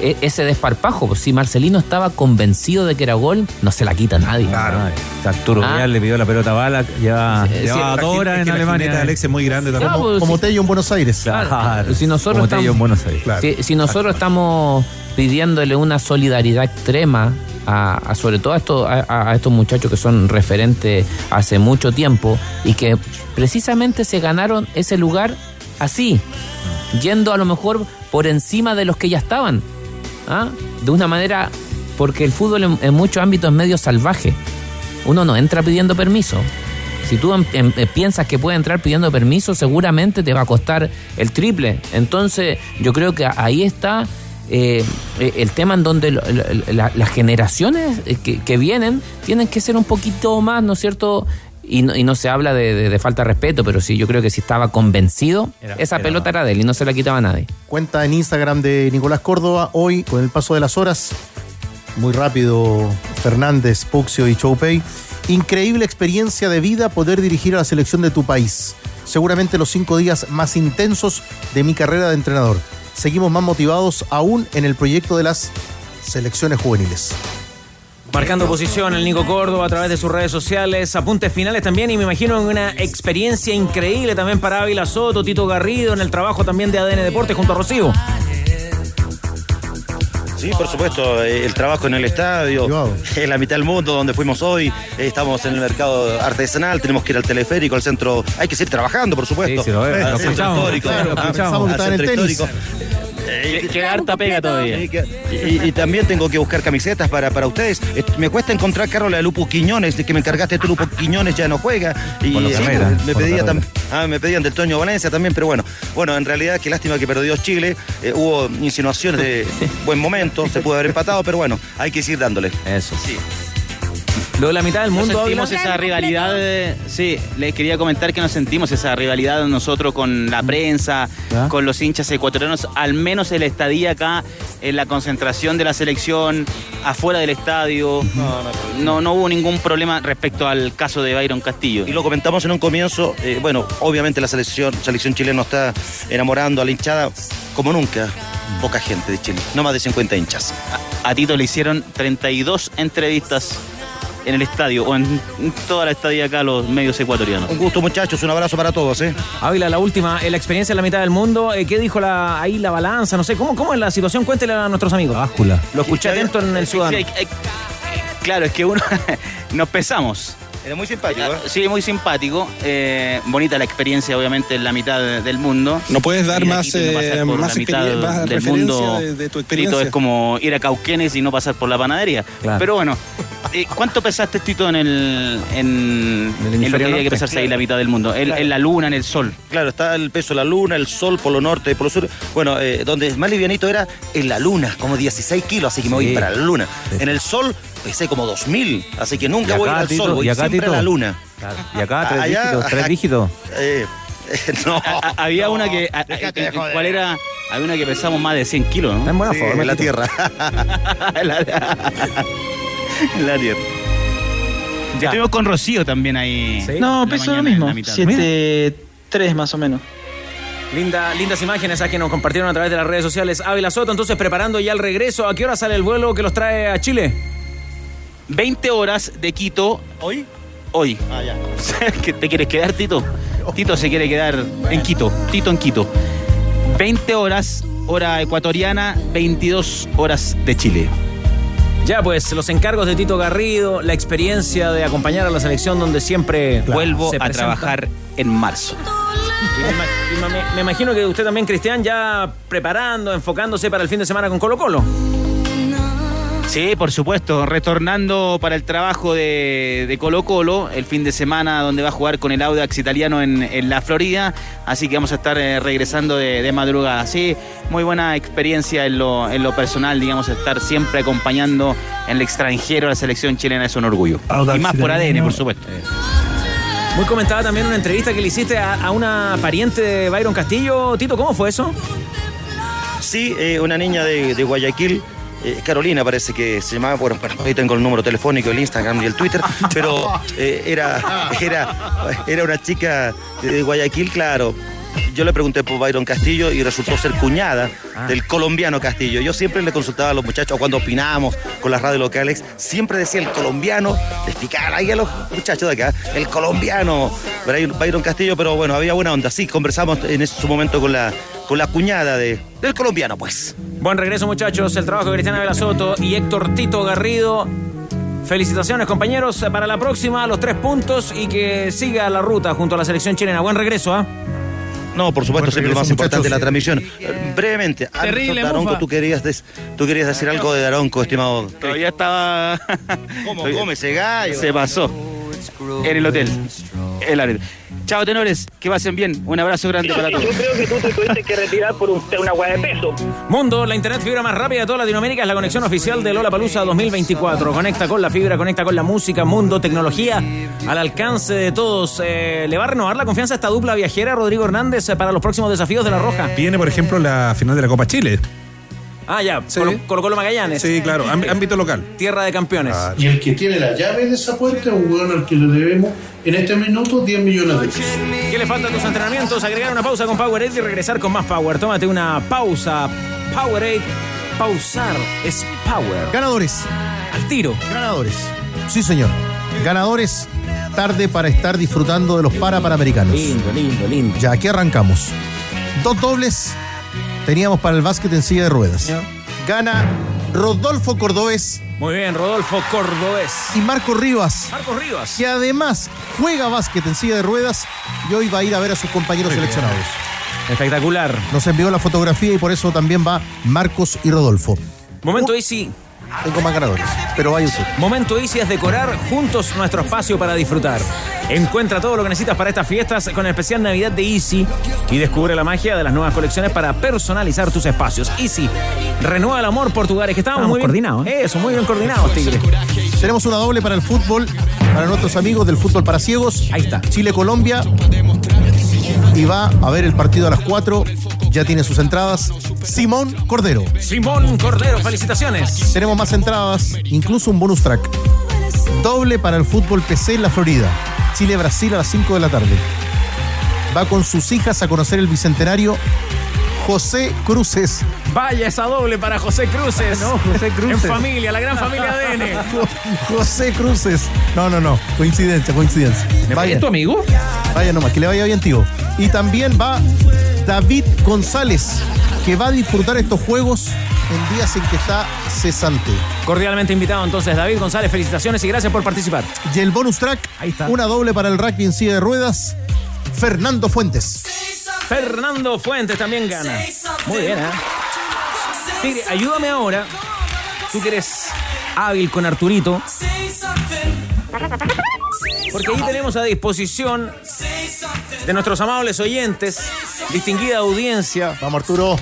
Speaker 12: e- ese desparpajo, pues, si Marcelino estaba convencido de que era gol, no se la quita nadie.
Speaker 15: Claro. Arturo
Speaker 12: Ah.
Speaker 15: Vidal le pidió la pelota a bala, lleva,
Speaker 12: Sí,
Speaker 15: llevaba
Speaker 12: sí,
Speaker 15: dos
Speaker 12: la
Speaker 15: horas
Speaker 12: gente-
Speaker 15: en
Speaker 12: la
Speaker 15: Alemania.
Speaker 12: de Alex
Speaker 17: es muy grande
Speaker 12: también.
Speaker 19: Como, como
Speaker 12: sí.
Speaker 19: Tello en Buenos Aires.
Speaker 12: Claro. Si nosotros
Speaker 15: Como Tello
Speaker 12: estamos,
Speaker 15: en Buenos Aires. Claro.
Speaker 12: si, si nosotros estamos pidiéndole una solidaridad extrema a, a sobre todo a estos, a, a estos muchachos que son referentes hace mucho tiempo y que precisamente se ganaron ese lugar así, yendo a lo mejor por encima de los que ya estaban, ¿ah? de una manera, porque el fútbol en, muchos ámbitos es medio salvaje. Uno no entra pidiendo permiso. Si tú em- em- eh, piensas que puede entrar pidiendo permiso, seguramente te va a costar el triple. Entonces, yo creo que ahí está eh, eh, el tema en donde las generaciones que, que vienen tienen que ser un poquito más, ¿no es cierto? Y no, y no se habla de, de- de falta de respeto, pero sí, yo creo que si estaba convencido,
Speaker 19: Era-
Speaker 12: esa
Speaker 19: era-
Speaker 12: pelota era de él y no se la quitaba a nadie.
Speaker 19: Cuenta en Instagram de Nicolás Córdoba, hoy, con el paso de las horas, muy rápido, Fernández, Puxio y Choupey. Increíble experiencia de vida poder dirigir a la selección de tu país. Seguramente los cinco días más intensos de mi carrera de entrenador. Seguimos más motivados aún en el proyecto de las selecciones juveniles.
Speaker 1: Marcando posición el Nico Córdoba a través de sus redes sociales, apuntes finales también y me imagino una experiencia increíble también para Ávila Soto, Tito Garrido en el trabajo también de ADN Deportes junto a Rocío.
Speaker 24: Sí, por supuesto, eh, el trabajo en el estadio, en la mitad del mundo donde fuimos hoy, eh, estamos en el mercado artesanal, tenemos que ir al teleférico, al centro, hay que seguir trabajando, por supuesto.
Speaker 15: Sí, sí, lo veo,
Speaker 24: Al
Speaker 15: lo
Speaker 24: centro
Speaker 15: escuchamos.
Speaker 24: histórico,
Speaker 15: Claro, lo
Speaker 24: al centro histórico.
Speaker 15: tenis.
Speaker 24: Queda harta pega todavía. Y, y también tengo que buscar camisetas para, para ustedes. Eh, Me cuesta encontrar, Carlos, la de Lupo Quiñones, de que me encargaste tú, Lupo Quiñones ya no juega. Y
Speaker 15: Por lo
Speaker 24: sí,
Speaker 15: Carrera,
Speaker 24: me,
Speaker 15: por lo
Speaker 24: pedía
Speaker 15: Carrera.
Speaker 24: tam- ah, me pedían del Toño Valencia también, pero bueno. Bueno, en realidad, qué lástima que perdió Chile. Eh, hubo insinuaciones de buen momento, se pudo haber empatado, pero bueno, hay que seguir dándole.
Speaker 15: Eso.
Speaker 24: Sí.
Speaker 1: Lo de la mitad del
Speaker 21: Nos
Speaker 1: mundo,
Speaker 21: sentimos esa rivalidad, sí, les quería comentar que nos sentimos esa rivalidad nosotros con la prensa,
Speaker 1: ¿Ya?
Speaker 21: con los hinchas ecuatorianos, al menos el estadía acá, en la concentración de la selección, afuera del estadio, no, no hubo ningún problema respecto al caso de Byron Castillo.
Speaker 24: Y lo comentamos en un comienzo, eh, bueno, obviamente la selección, selección chilena está enamorando a la hinchada como nunca. Poca gente de Chile, no más de 50 hinchas.
Speaker 21: A Tito le hicieron 32 entrevistas en el estadio o en toda la estadía acá los medios ecuatorianos.
Speaker 24: Un gusto muchachos, un abrazo para todos. ¿eh?
Speaker 1: Ávila, la última, eh, la experiencia en la mitad del mundo, eh, ¿qué dijo la, ahí la balanza? No sé, ¿cómo, ¿cómo es la situación? Cuéntele a nuestros amigos.
Speaker 15: Báscula.
Speaker 1: Lo escuché atento en el
Speaker 21: hay- claro, es que uno nos pesamos.
Speaker 24: Era muy simpático, ¿eh?
Speaker 21: Sí, muy simpático. Eh, bonita la experiencia, obviamente, en la mitad de- del mundo.
Speaker 28: ¿No puedes dar más,
Speaker 21: no
Speaker 28: eh,
Speaker 21: por
Speaker 28: más
Speaker 21: la mitad
Speaker 28: más
Speaker 21: del mundo.
Speaker 28: de- de tu
Speaker 21: Tito,
Speaker 28: experiencia?
Speaker 21: es como ir a Cauquenes y no pasar por la panadería.
Speaker 15: Claro.
Speaker 21: Pero bueno, eh, ¿cuánto pesaste, Tito, en el en, en lo que había que pesarse ahí la mitad del mundo? En,
Speaker 24: Claro.
Speaker 21: en la luna, en el sol.
Speaker 24: Claro, está el peso de la luna, el sol, polo norte y polo sur. Bueno, eh, donde más livianito era en la luna, como 16 kilos, así que me voy para la luna. En el sol pesé como 2000, así que nunca voy al
Speaker 15: Tito,
Speaker 24: sol, voy
Speaker 15: y acá,
Speaker 24: siempre
Speaker 15: Tito.
Speaker 24: a la luna.
Speaker 15: Y acá tres
Speaker 24: Allá-
Speaker 15: dígitos, tres dígitos.
Speaker 24: Eh, eh, no.
Speaker 21: A- había una que. a-
Speaker 24: déjate
Speaker 21: a-
Speaker 24: de joder.
Speaker 21: ¿Cuál era? Había una que pesamos más de 100 kilos, ¿no?
Speaker 1: Está en buena
Speaker 24: Sí,
Speaker 1: forma.
Speaker 24: en la tierra.
Speaker 21: en la, tierra.
Speaker 1: Ya.
Speaker 21: Estuvimos con Rocío también ahí.
Speaker 1: Sí.
Speaker 29: No, peso lo mismo.
Speaker 21: la mitad.
Speaker 29: 7-3 más o menos.
Speaker 1: Linda, lindas imágenes a que nos compartieron a través de las redes sociales. Ávila Soto, entonces preparando ya el regreso. ¿A qué hora sale el vuelo que los trae a Chile?
Speaker 21: 20 horas de Quito.
Speaker 24: ¿Hoy?
Speaker 21: Hoy.
Speaker 24: Ah, ya.
Speaker 21: ¿Qué ¿Te quieres quedar, Tito? Tito se quiere quedar en Quito. Tito en Quito. 20 horas, hora ecuatoriana, 22 horas de Chile.
Speaker 1: Ya, pues los encargos de Tito Garrido, la experiencia de acompañar a la selección donde siempre
Speaker 21: Vuelvo
Speaker 1: se
Speaker 21: a trabajar en marzo.
Speaker 1: Y me- me imagino que usted también, Cristian, ya preparando, enfocándose para el fin de semana con Colo Colo.
Speaker 21: Sí, por supuesto, retornando para el trabajo de, de Colo Colo el fin de semana donde va a jugar con el Audax italiano en, en la Florida, así que vamos a estar eh, regresando de, de madrugada. Sí, muy buena experiencia en lo, en lo personal, digamos, estar siempre acompañando en el extranjero a la selección chilena es un orgullo.
Speaker 1: Audax
Speaker 21: y más por. ADN, por supuesto.
Speaker 1: Muy comentada también una entrevista que le hiciste a, a una pariente de Byron Castillo. Tito, ¿cómo fue eso?
Speaker 24: Sí, eh, una niña de, de Guayaquil. Eh, Carolina parece que se llamaba, bueno, ahí tengo el número telefónico, el Instagram y el Twitter, pero eh, era, era, era una chica de Guayaquil, claro. Yo le pregunté por Byron Castillo y resultó ser cuñada del colombiano Castillo. Yo siempre le consultaba a los muchachos cuando opinábamos con las radios locales, siempre decía el colombiano, les picaba ahí a los muchachos de acá, el colombiano Byron Castillo, pero bueno, había buena onda. Sí, conversamos en su momento con la, con la cuñada de, del colombiano, pues.
Speaker 1: Buen regreso, muchachos. El trabajo de Cristiana Velasoto y Héctor Tito Garrido. Felicitaciones, compañeros, para la próxima, los tres puntos y que siga la ruta junto a la selección chilena. Buen regreso, ¿ah?
Speaker 24: No, por supuesto, siempre lo más importante de la transmisión. Eh, Brevemente,
Speaker 1: Terrible,
Speaker 24: Daronco, tú querías, des- tú querías decir algo de Daronco, estimado.
Speaker 21: Todavía estaba.
Speaker 24: ¿Cómo come ese gallo?
Speaker 21: Se pasó. En el hotel. El área. Chao, tenores. Que pasen bien. Un abrazo grande para todos.
Speaker 28: Yo creo que tú te tuviste que retirar por un- una hueá de peso.
Speaker 1: Mundo, la internet fibra más rápida de toda Latinoamérica es la conexión oficial de Lola Palusa 2024. Conecta con la fibra, conecta con la música, mundo, tecnología, al alcance de todos. Eh, ¿Le va a renovar la confianza a esta dupla viajera, Rodrigo Hernández, eh, para los próximos desafíos de la Roja?
Speaker 17: Viene, por ejemplo, la final de la Copa Chile.
Speaker 1: Ah, ya, Colo, Colo Colo Magallanes.
Speaker 17: Sí, claro, ámb- ámbito local.
Speaker 1: Tierra de campeones.
Speaker 26: Y el que tiene la llave de esa puerta es un hueón al que le debemos en este minuto 10 millones de pesos.
Speaker 1: ¿Qué le falta a tus entrenamientos? Agregar una pausa con Powerade y regresar con más Power. Tómate una pausa. Powerade. Pausar es Power.
Speaker 19: Ganadores.
Speaker 1: Al tiro.
Speaker 19: Ganadores. Sí, señor. Ganadores. Tarde para estar disfrutando de los para panamericanos.
Speaker 1: Lindo, lindo, lindo.
Speaker 19: Ya, aquí arrancamos. Dos dobles teníamos para el básquet en silla de ruedas. Gana Rodolfo Cordobés
Speaker 1: Muy bien, Rodolfo Cordobés.
Speaker 19: y Marco Rivas,
Speaker 1: Marcos Rivas.
Speaker 19: que además juega básquet en silla de ruedas y hoy va a ir a ver a sus compañeros seleccionados.
Speaker 1: Espectacular.
Speaker 19: Nos envió la fotografía y por eso también va Marcos y Rodolfo.
Speaker 1: Momento Easy.
Speaker 19: Tengo más ganadores, pero vaya usted.
Speaker 1: Momento Easy es decorar juntos nuestro espacio para disfrutar. Encuentra todo lo que necesitas para estas fiestas con el especial Navidad de Easy y descubre la magia de las nuevas colecciones para personalizar tus espacios. Easy, renueva el amor por tu hogar. Es que estábamos
Speaker 15: Estamos
Speaker 1: muy bien
Speaker 15: coordinados,
Speaker 1: Eso, muy bien coordinados, Tigre.
Speaker 19: Tenemos una doble para el fútbol, para nuestros amigos del fútbol para ciegos.
Speaker 1: Ahí está.
Speaker 19: Chile-Colombia. Y va a ver el partido a las 4. Ya tiene sus entradas. Simón Cordero.
Speaker 1: Simón Cordero, felicitaciones.
Speaker 19: Tenemos más entradas, incluso un bonus track. Doble para el fútbol PC en la Florida. Chile-Brasil a las 5 de la tarde. Va con sus hijas a conocer el bicentenario. José Cruces.
Speaker 1: Vaya esa doble para José Cruces.
Speaker 19: No, José Cruces.
Speaker 1: En familia, la gran familia ADN.
Speaker 19: José Cruces. No, no, no. Coincidencia, coincidencia. Vaya.
Speaker 15: ¿Es tu amigo?
Speaker 19: Vaya nomás, que le vaya bien, tío. Y también va David González, que va a disfrutar estos juegos en días en que está cesante.
Speaker 1: Cordialmente invitado entonces David González, felicitaciones y gracias por participar.
Speaker 19: Y el bonus track,
Speaker 1: Ahí está.
Speaker 19: una doble para el rugby en silla de ruedas, Fernando Fuentes.
Speaker 1: Fernando Fuentes también gana. Muy bien, ¿eh? Tigre, ayúdame ahora. Tú que eres hábil con Arturito. Porque ahí tenemos a disposición de nuestros amables oyentes, distinguida audiencia
Speaker 19: Vamos, Arturo.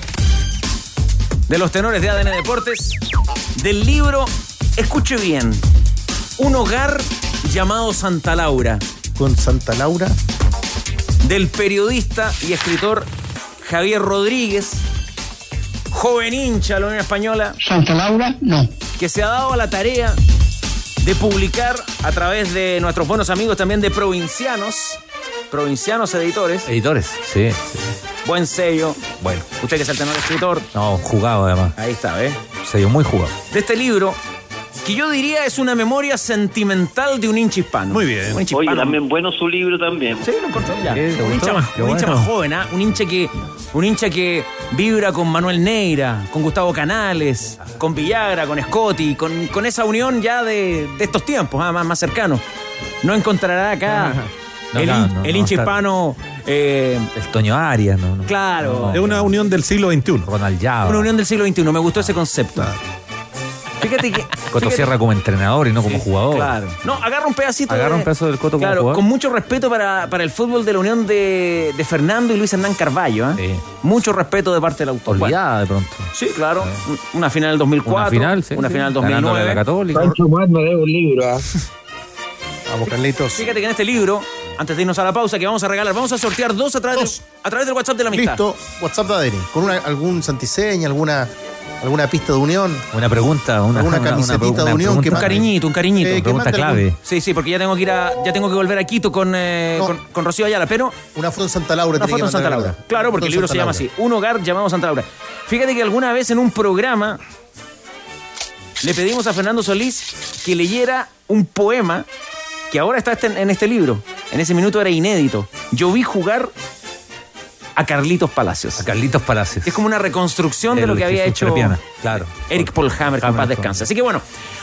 Speaker 1: de los tenores de ADN Deportes, del libro, escuche bien, Un hogar llamado Santa Laura,
Speaker 19: Con Santa Laura.
Speaker 1: Del periodista y escritor Javier Rodríguez, joven hincha de la Unión Española,
Speaker 28: Santa Laura, no.
Speaker 1: que se ha dado a la tarea de publicar a través de nuestros buenos amigos también de Provincianos, Provincianos Editores,
Speaker 15: Editores, sí, sí.
Speaker 1: buen sello.
Speaker 15: Bueno,
Speaker 1: Usted que es el tenor escritor,
Speaker 15: no, jugado además.
Speaker 1: ahí está, ¿eh?
Speaker 15: Sello muy jugado.
Speaker 1: De este libro, que yo diría es una memoria sentimental de un hincha hispano.
Speaker 17: Muy bien.
Speaker 1: Un hincha
Speaker 28: Oye,
Speaker 1: hispano.
Speaker 28: también bueno su libro también.
Speaker 1: Sí, lo encontró ya.
Speaker 15: Sí, ¿te
Speaker 1: un hincha, más, un hincha
Speaker 15: bueno.
Speaker 1: más joven, ¿ah? Un hincha que. Un hincha que vibra con Manuel Neira, con Gustavo Canales, con Villagra, con Scotty, con, con esa unión ya de, de estos tiempos, ¿ah? más, más cercanos. No encontrará acá
Speaker 15: No,
Speaker 1: el,
Speaker 15: no,
Speaker 1: el hincha hispano. eh,
Speaker 15: El Toño Arias, ¿no? no.
Speaker 1: claro.
Speaker 17: Es una unión del siglo XXI.
Speaker 15: Ronald Java.
Speaker 1: Una unión del siglo XXI. Me gustó ese concepto. Fíjate que.
Speaker 15: Coto
Speaker 1: fíjate-
Speaker 15: Sierra como entrenador y no como jugador.
Speaker 1: Claro. No, agarra un pedacito.
Speaker 15: Agarra
Speaker 1: de-
Speaker 15: un pedazo del Coto como
Speaker 1: Claro,
Speaker 15: jugador.
Speaker 1: con mucho respeto para, para el fútbol de la unión de, de Fernando y Luis Hernán Carballo. ¿eh? Mucho respeto de parte del autor.
Speaker 15: Olvidada de pronto.
Speaker 1: Sí, claro. Una final del 2004.
Speaker 15: Una final, sí,
Speaker 1: Una
Speaker 15: sí.
Speaker 1: final del
Speaker 15: Ganándole
Speaker 1: 2009.
Speaker 15: a la Católica.
Speaker 30: Me debe un libro. ¿ah?
Speaker 19: Vamos, Carlitos.
Speaker 1: Fíjate que en este libro, antes de irnos a la pausa, que vamos a regalar, vamos a sortear dos a través, del, a través del WhatsApp de la amistad.
Speaker 19: Listo, WhatsApp de ADN. Con una- algún santiseña, alguna, alguna pista de unión.
Speaker 15: Una pregunta, una,
Speaker 19: Alguna
Speaker 15: una-
Speaker 19: camisetita
Speaker 15: una
Speaker 19: de unión que
Speaker 1: Un cariñito, un cariñito.
Speaker 19: Eh,
Speaker 15: pregunta clave.
Speaker 19: algún-
Speaker 1: Sí, sí, porque ya tengo que ir a, ya tengo que volver a Quito con, eh,
Speaker 19: No.
Speaker 1: con, con Rocío Ayala, pero
Speaker 19: Una foto en Santa Laura.
Speaker 1: una foto en Santa Laura.
Speaker 19: ¿verdad?
Speaker 1: Claro, porque el libro se llama
Speaker 19: Laura.
Speaker 1: así, Un hogar llamado Santa Laura. Fíjate que alguna vez en un programa le pedimos a Fernando Solís que leyera un poema que ahora está este- en este libro. En ese minuto era inédito. Yo vi jugar a Carlitos Palacios.
Speaker 15: A Carlitos Palacios.
Speaker 1: Es como una reconstrucción de lo que había
Speaker 15: Jesús
Speaker 1: hecho
Speaker 15: Trepiana, claro.
Speaker 1: Eric Paul Hammer, que en paz descanse. Así que bueno,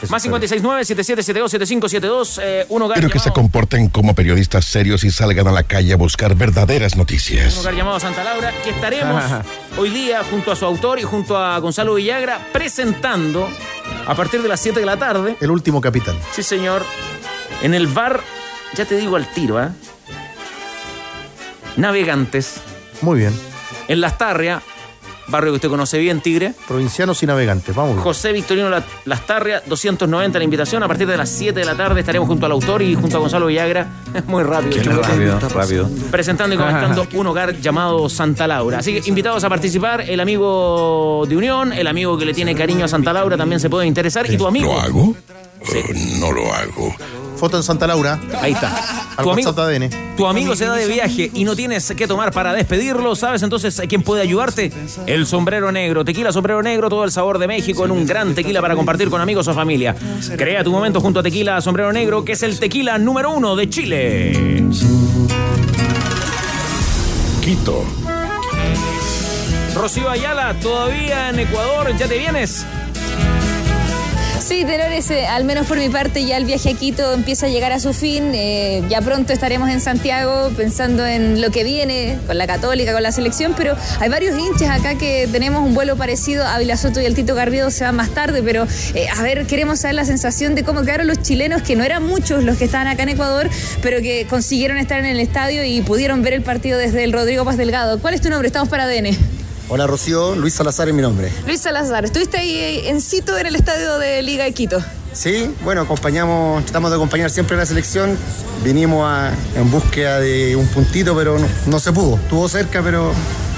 Speaker 1: más 569-7772-7572, eh, un hogar
Speaker 10: Pero que se comporten como periodistas serios y salgan a la calle a buscar verdaderas
Speaker 1: un
Speaker 10: noticias.
Speaker 1: lugar llamado Santa Laura, que estaremos hoy día junto a su autor y junto a Gonzalo Villagra presentando a partir de las 7 de la tarde.
Speaker 19: El último capitán.
Speaker 1: Sí, señor. En el bar, ya te digo al tiro, ¿eh? Navegantes,
Speaker 19: Muy bien.
Speaker 1: en Las Tarrias, barrio que usted conoce bien, Tigre.
Speaker 19: Provincianos y navegantes. Vamos. bien.
Speaker 1: José Victorino La- Las Tarrias, 290 la invitación. A partir de las 7 de la tarde estaremos junto al autor y junto a Gonzalo Villagra. Muy rápido. chicos.
Speaker 15: Rápido, rápido.
Speaker 1: presentando y comentando un hogar llamado Santa Laura. Así que invitados a participar, el amigo de Unión, el amigo que le tiene cariño a Santa Laura también se puede interesar y tu amigo.
Speaker 10: ¿Lo hago? No lo hago.
Speaker 19: Foto en Santa Laura.
Speaker 1: Ahí está.
Speaker 19: Al
Speaker 1: Tu amigo,
Speaker 19: ADN.
Speaker 1: tu amigo se da de viaje y no tienes que tomar para despedirlo, ¿sabes? Entonces, ¿quién puede ayudarte? El sombrero negro. Tequila sombrero negro, todo el sabor de México en un gran tequila para compartir con amigos o familia. Crea tu momento junto a Tequila Sombrero Negro, que es el tequila número uno de Chile.
Speaker 10: Quito.
Speaker 1: Rocío Ayala, todavía en Ecuador, ¿ya te vienes?
Speaker 31: Sí, Tenores, eh, al menos por mi parte ya el viaje a Quito empieza a llegar a su fin. eh, ya pronto estaremos en Santiago pensando en lo que viene con la Católica, con la selección, pero hay varios hinchas acá que tenemos un vuelo parecido. Ávila Soto y el Tito Garrido se van más tarde, pero eh, a ver, queremos saber la sensación de cómo quedaron los chilenos, que no eran muchos los que estaban acá en Ecuador, pero que consiguieron estar en el estadio y pudieron ver el partido desde el Rodrigo Paz Delgado. ¿Cuál es tu nombre? Estamos para ADN.
Speaker 32: Hola Rocío, Luis Salazar es mi nombre.
Speaker 31: Luis Salazar, estuviste ahí eh, en Cito en el estadio de Liga de Quito.
Speaker 32: Sí, bueno, acompañamos, tratamos de acompañar siempre a la selección. Vinimos a- en búsqueda de un puntito, pero no, no se pudo. Estuvo cerca, pero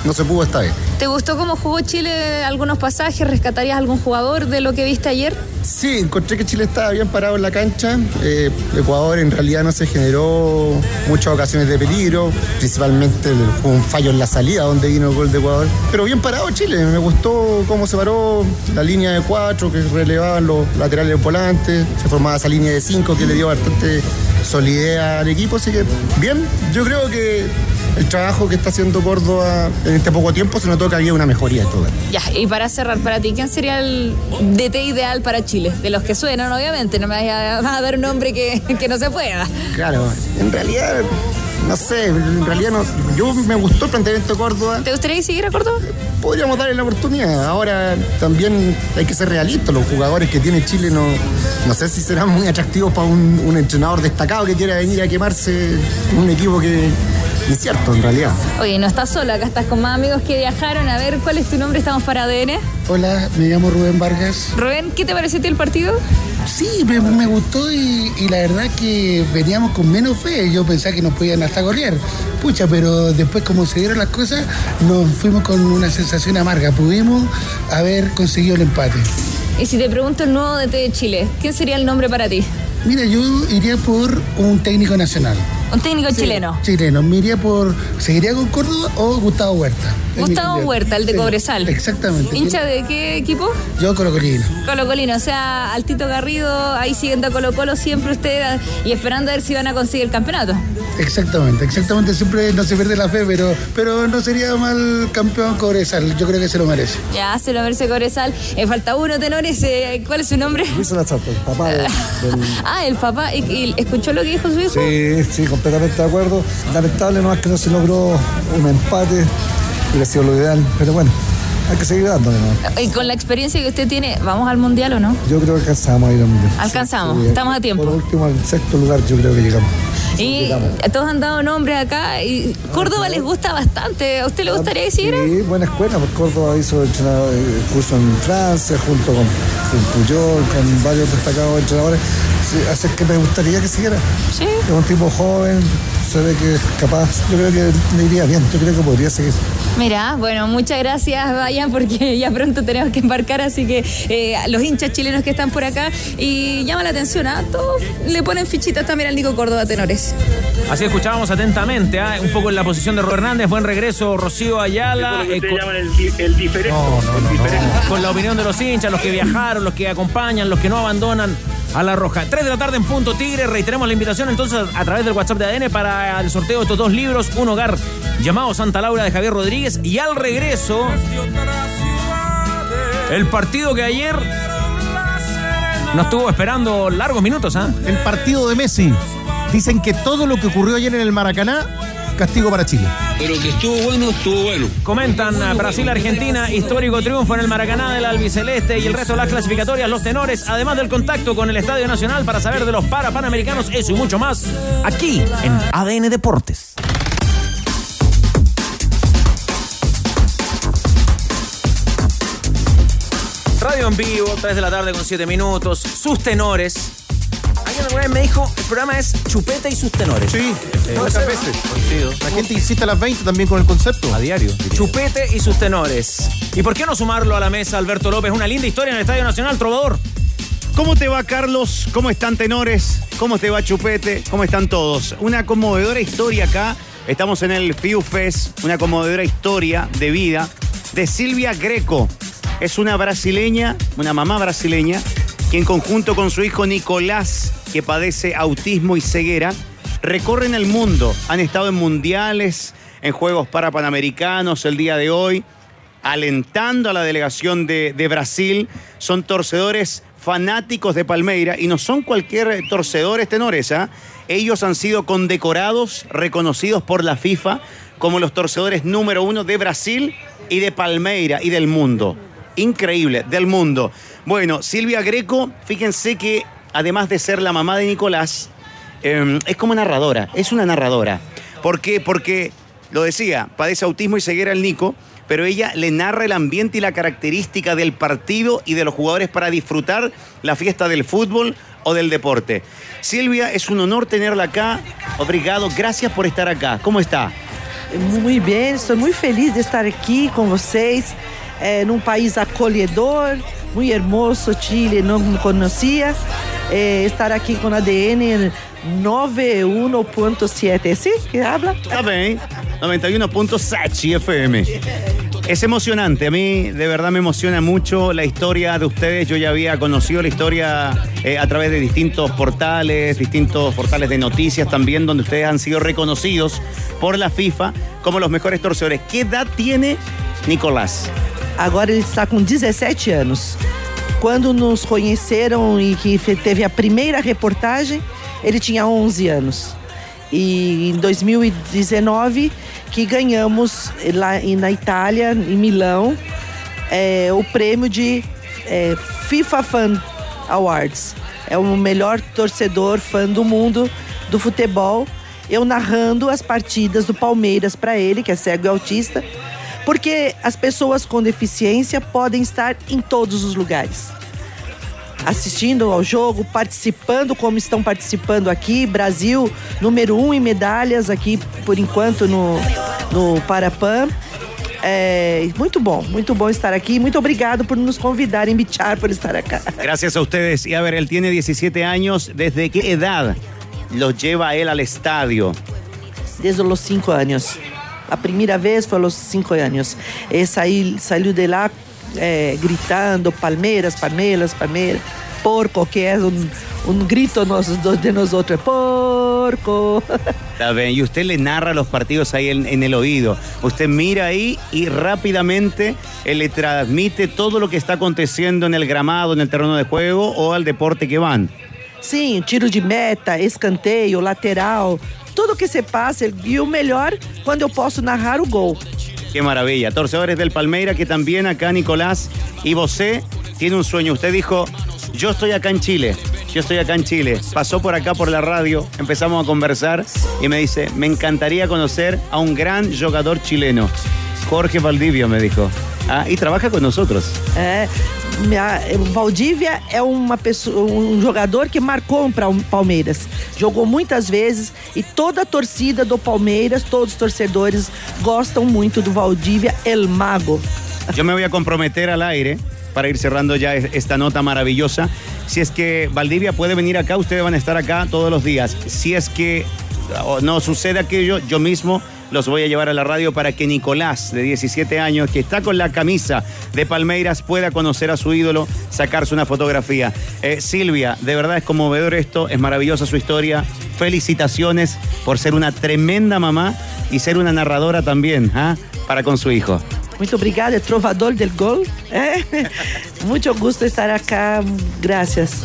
Speaker 32: no se pudo esta vez.
Speaker 31: ¿Te gustó cómo jugó Chile algunos pasajes? ¿Rescatarías algún jugador de lo que viste ayer?
Speaker 32: Sí, encontré que Chile estaba bien parado en la cancha. Eh, Ecuador en realidad no se generó muchas ocasiones de peligro. Principalmente fue un fallo en la salida donde vino el gol de Ecuador. Pero bien parado Chile. Me gustó cómo se paró la línea de cuatro que relevaban los laterales volantes. Se formaba esa línea de cinco que le dio bastante solidez al equipo. Así que bien, yo creo que el trabajo que está haciendo Córdoba en este poco tiempo se notó que había una mejoría en todo.
Speaker 31: Ya, y para cerrar, para ti, ¿quién sería el DT ideal para Chile? De los que suenan, obviamente, no me vayas a dar un nombre que, que no se pueda.
Speaker 32: Claro, en realidad, no sé, en realidad no, yo me gustó el planteamiento de Córdoba.
Speaker 31: ¿Te gustaría seguir a Córdoba?
Speaker 32: Podríamos darle la oportunidad. Ahora también hay que ser realistas. Los jugadores que tiene Chile no, no sé si serán muy atractivos para un, un entrenador destacado que quiera venir a quemarse en un equipo que incierto en realidad.
Speaker 31: Oye, no estás solo, acá estás con más amigos que viajaron. A ver, ¿cuál es tu nombre? Estamos para ADN.
Speaker 26: Hola, me llamo Rubén Vargas.
Speaker 31: Rubén, ¿qué te pareció a ti el partido?
Speaker 26: Sí, me, me gustó y, y la verdad que veníamos con menos fe. Yo pensaba que nos podían hasta golear. Pucha, pero después como se dieron las cosas, nos fuimos con una sensación amarga. Pudimos haber conseguido el empate.
Speaker 31: Y si te pregunto el nuevo DT de Chile, ¿quién sería el nombre para ti?
Speaker 26: Mira, yo iría por un técnico nacional.
Speaker 31: Un técnico chileno.
Speaker 26: Chileno. Me iría por. ¿Seguiría con Córdoba o Gustavo Huerta?
Speaker 31: Gustavo. Huerta, el de
Speaker 26: Sí,
Speaker 31: Cobresal.
Speaker 26: Exactamente.
Speaker 31: ¿Hincha de qué equipo?
Speaker 26: Yo Colocolino.
Speaker 31: Colo Colino, o sea, al Tito Garrido, ahí siguiendo a Colo Colo siempre usted y esperando a ver si van a conseguir el campeonato.
Speaker 26: Exactamente, exactamente. Siempre no se pierde la fe, pero, pero no sería mal campeón Cobresal. Yo creo que se lo merece.
Speaker 31: Ya, se lo merece Cobresal. Eh, falta uno, tenores. eh, ¿Cuál es su nombre?
Speaker 32: Luis Salazar, el papá del-
Speaker 31: Ah, el papá. ¿Y, y escuchó lo que dijo su hijo?
Speaker 32: Sí, sí, completamente de acuerdo. Lamentable nomás que no se logró un empate, hubiera sido lo ideal, pero bueno,
Speaker 33: hay que seguir dándole. ¿no?
Speaker 31: Y con la experiencia que usted tiene, ¿vamos al mundial o no?
Speaker 33: Yo creo que alcanzamos a ir al mundial.
Speaker 31: Alcanzamos,
Speaker 33: Sí,
Speaker 31: estamos a tiempo.
Speaker 33: Por último, al sexto lugar, yo creo que llegamos.
Speaker 31: Y todos han dado nombres acá y Córdoba les gusta bastante. ¿A usted le gustaría que siguiera?
Speaker 33: Sí, buena escuela, porque Córdoba hizo entrenador- eh, curso en Francia junto con, con Puyol, con varios destacados entrenadores. Así que me gustaría que siguiera.
Speaker 31: Sí.
Speaker 33: Es un tipo joven, se ve que es capaz. Yo creo que le iría bien, yo creo que podría seguir.
Speaker 31: Mira, bueno, muchas gracias, vayan, porque ya pronto tenemos que embarcar, así que eh, los hinchas chilenos que están por acá y llama la atención, ¿ah? Todos le ponen fichitas también al Nico Córdoba Tenores.
Speaker 1: Así escuchábamos atentamente, ¿ah? un poco en la posición de Ro Hernández, buen regreso Rocío Ayala. eh, con,
Speaker 28: llaman el, di- el diferente. el diferente.
Speaker 1: con la opinión de los hinchas, los que viajaron, los que acompañan, los que no abandonan a la roja. 3 de la tarde en punto Tigre, reiteramos la invitación entonces a través del WhatsApp de ADN para el sorteo de estos dos libros, Un hogar llamado Santa Laura de Javier Rodríguez y al regreso el partido que ayer nos estuvo esperando largos minutos, ¿ah?
Speaker 19: El partido de Messi. Dicen que todo lo que ocurrió ayer en el Maracaná, castigo para Chile.
Speaker 1: Pero que estuvo bueno, estuvo bueno. Comentan ah, Brasil-Argentina, histórico triunfo en el Maracaná del albiceleste y el resto de las clasificatorias, los tenores, además del contacto con el Estadio Nacional para saber de los parapanamericanos, eso y mucho más, aquí en ADN Deportes. Radio en vivo, 3 de la tarde con 7 minutos, sus tenores. Alguien alguna vez me dijo, el programa es Chupete y sus tenores.
Speaker 19: Sí,
Speaker 1: Eh,
Speaker 19: muchas veces. La gente insiste a las 20 también con el concepto.
Speaker 1: A diario. Chupete y sus tenores. ¿Y por qué no sumarlo a la mesa, Alberto López? Una linda historia en el Estadio Nacional, Trovador.
Speaker 21: ¿Cómo te va, Carlos? ¿Cómo están, tenores? ¿Cómo te va, Chupete? ¿Cómo están todos? Una conmovedora historia acá. Estamos en el FIU Fest, una conmovedora historia de vida de Silvia Greco. Es una brasileña, una mamá brasileña, que en conjunto con su hijo Nicolás, que padece autismo y ceguera, recorren el mundo. Han estado en mundiales, en Juegos Parapanamericanos el día de hoy alentando a la delegación de, Brasil. Son torcedores fanáticos de Palmeira y no son cualquier torcedores tenores. ¿ah? Ellos han sido condecorados, reconocidos por la FIFA como los torcedores número uno de Brasil y de Palmeira y del mundo. Increíble, del mundo. Bueno, Silvia Greco, fíjense que además de ser la mamá de Nicolás, eh, es como narradora, es una narradora. ¿Por qué? Porque, lo decía, padece autismo y ceguera el Nico, pero ella le narra el ambiente y la característica del partido y de los jugadores para disfrutar la fiesta del fútbol o del deporte. Silvia, es un honor tenerla acá. Obrigado, gracias por estar acá. ¿Cómo está?
Speaker 34: Muito bem, estou muito feliz de estar aqui com vocês, é, num país acolhedor, muito hermoso, Chile, não conhecia. É, estar aqui com ADN 91.7, ¿sí? que habla?
Speaker 21: Está bien, 91.7 FM. Es emocionante, a mí de verdad me emociona mucho la historia de ustedes. Yo ya había conocido la historia eh, a través de distintos portales, distintos portales de noticias también, donde ustedes han sido reconocidos por la FIFA como los mejores torcedores. ¿Qué edad tiene Nicolás?
Speaker 34: Agora ele está com 17 anos. Quando nos conheceram e que teve a primeira reportagem, ele tinha 11 anos. E em 2019 que ganhamos lá na Itália, em Milão, é, o prêmio de é, FIFA Fan Awards. É o melhor torcedor fã do mundo do futebol. Eu narrando as partidas do Palmeiras para ele, que é cego e autista, porque as pessoas com deficiência podem estar em todos os lugares. Assistindo ao jogo, participando como estão participando aqui. Brasil, número um em medalhas aqui, por enquanto, no, no Parapan. É, muito bom, muito bom estar aqui. Muito obrigado por nos convidarem, Bichar, por estar acá.
Speaker 21: Gracias a ustedes. Y a ver, él tiene 17 años. ¿Desde qué edad lo lleva él al estadio?
Speaker 34: Desde os cinco anos. A primeira vez foi aos cinco anos. E saí, saiu de lá eh, gritando Palmeiras, Palmeiras, Palmeiras. Porco, que é um, um grito nos, de nós outros. Porco.
Speaker 21: Está bien, y usted le narra los partidos ahí en, en el oído. Usted mira ahí y rápidamente él le transmite todo lo que está aconteciendo en el gramado, en el terreno de juego o al deporte que van.
Speaker 34: Sim, tiro de meta, escanteio, lateral, tudo que se passa. E o melhor, quando eu posso narrar o gol.
Speaker 21: Qué maravilla. Torcedores del Palmeira, que también acá Nicolás y Bosé tiene un sueño. Usted dijo, yo estoy acá en Chile. Yo estoy acá en Chile. Pasó por acá por la radio, empezamos a conversar y me dice, me encantaría conocer a un gran jugador chileno. Jorge Valdivia me dijo. Ah, y trabaja con nosotros.
Speaker 34: É, minha- o Valdívia é uma pessoa, um jogador que marcou para o Palmeiras. Jogou muitas vezes e toda a torcida do Palmeiras, todos os torcedores gostam muito do Valdívia El Mago.
Speaker 21: Yo me voy a comprometer al aire para ir cerrando es- esta nota maravillosa. Si es que Valdivia puede venir acá, ustedes van a estar acá todos los días. Si es que no sucede aquello, yo mismo los voy a llevar a la radio para que Nicolás, de 17 años, que está con la camisa de Palmeiras, pueda conocer a su ídolo, sacarse una fotografía. Eh, Silvia, de verdad es conmovedor esto, es maravillosa su historia. Felicitaciones por ser una tremenda mamá y ser una narradora también, ¿ah? para con su hijo.
Speaker 34: Muito obrigada, trovador del gol. É. Muito gusto estar acá. Gracias.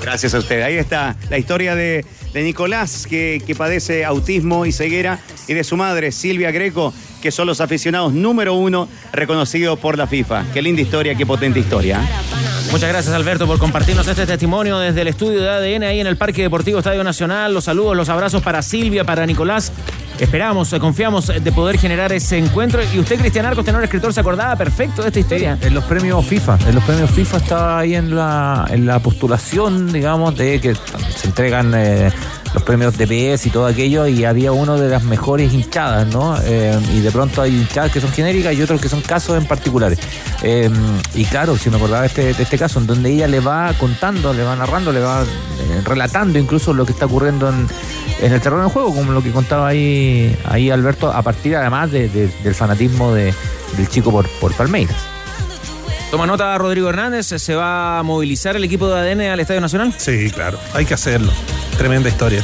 Speaker 21: Gracias a usted. Ahí está la historia de, de Nicolás, que, que padece autismo y ceguera, y de su madre, Silvia Greco, que son los aficionados número uno reconocidos por la FIFA. Qué linda historia, qué potente historia. ¿eh?
Speaker 1: Muchas gracias Alberto por compartirnos este testimonio desde el estudio de ADN ahí en el Parque Deportivo Estadio Nacional. Los saludos, los abrazos para Silvia, para Nicolás. Esperamos, eh, confiamos eh, de poder generar ese encuentro. Y usted, Cristian Arcos, tenor escritor, se acordaba perfecto de esta historia.
Speaker 15: En los premios FIFA, en los premios FIFA estaba ahí en la, en la postulación, digamos, de que se entregan eh, los premios DPS y todo aquello, y había uno de las mejores hinchadas, ¿no? Eh, y de pronto hay hinchadas que son genéricas y otros que son casos en particulares. Eh, y claro, si me acordaba de este, de este caso, en donde ella le va contando, le va narrando, le va eh, relatando incluso lo que está ocurriendo en, el terreno del juego, como lo que contaba ahí, ahí Alberto, a partir además de- de- del fanatismo de- del chico por, por Palmeiras.
Speaker 1: Toma nota Rodrigo Hernández, ¿se va a movilizar el equipo de ADN al Estadio Nacional?
Speaker 17: Sí, claro, hay que hacerlo. Tremenda historia.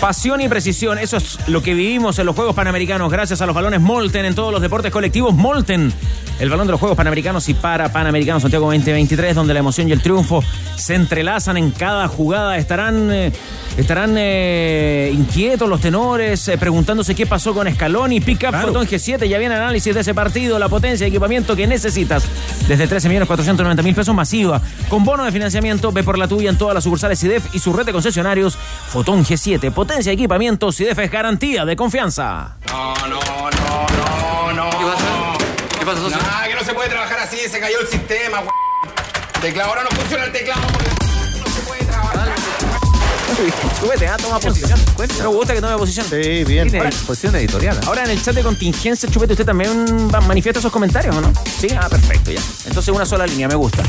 Speaker 1: Pasión y precisión, eso es lo que vivimos en los Juegos Panamericanos gracias a los balones Molten en todos los deportes colectivos. Molten, el balón de los Juegos Panamericanos y para Panamericanos Santiago 2023, donde la emoción y el triunfo se entrelazan en cada jugada. Estarán, eh, estarán eh, inquietos los tenores, eh, preguntándose qué pasó con Scaloni. Pick up Fotón G7, ya viene análisis de ese partido, la potencia y equipamiento que necesitas. Desde 13.490.000 pesos masiva. Con bono de financiamiento, ve por la tuya en todas las sucursales CIDEF y su red de concesionarios. Fotón G7, potencia y equipamiento, CIDEF es garantía de confianza.
Speaker 35: No, no, no, no, no. ¿Qué pasa? ¿Qué pasa, socio? Nah, que no se puede trabajar así, se cayó el sistema, güey. Teclado, ahora no funciona el teclado. No se puede trabajar.
Speaker 1: Súbete, ah, toma posición. Me gusta que tome posición.
Speaker 19: Sí, bien.
Speaker 1: Ahora,
Speaker 15: posición editorial.
Speaker 1: ahora en el chat de contingencia, Chupete, usted también manifiesta esos comentarios, ¿o no? Sí, ah, perfecto, ya. Entonces una sola línea, me gusta.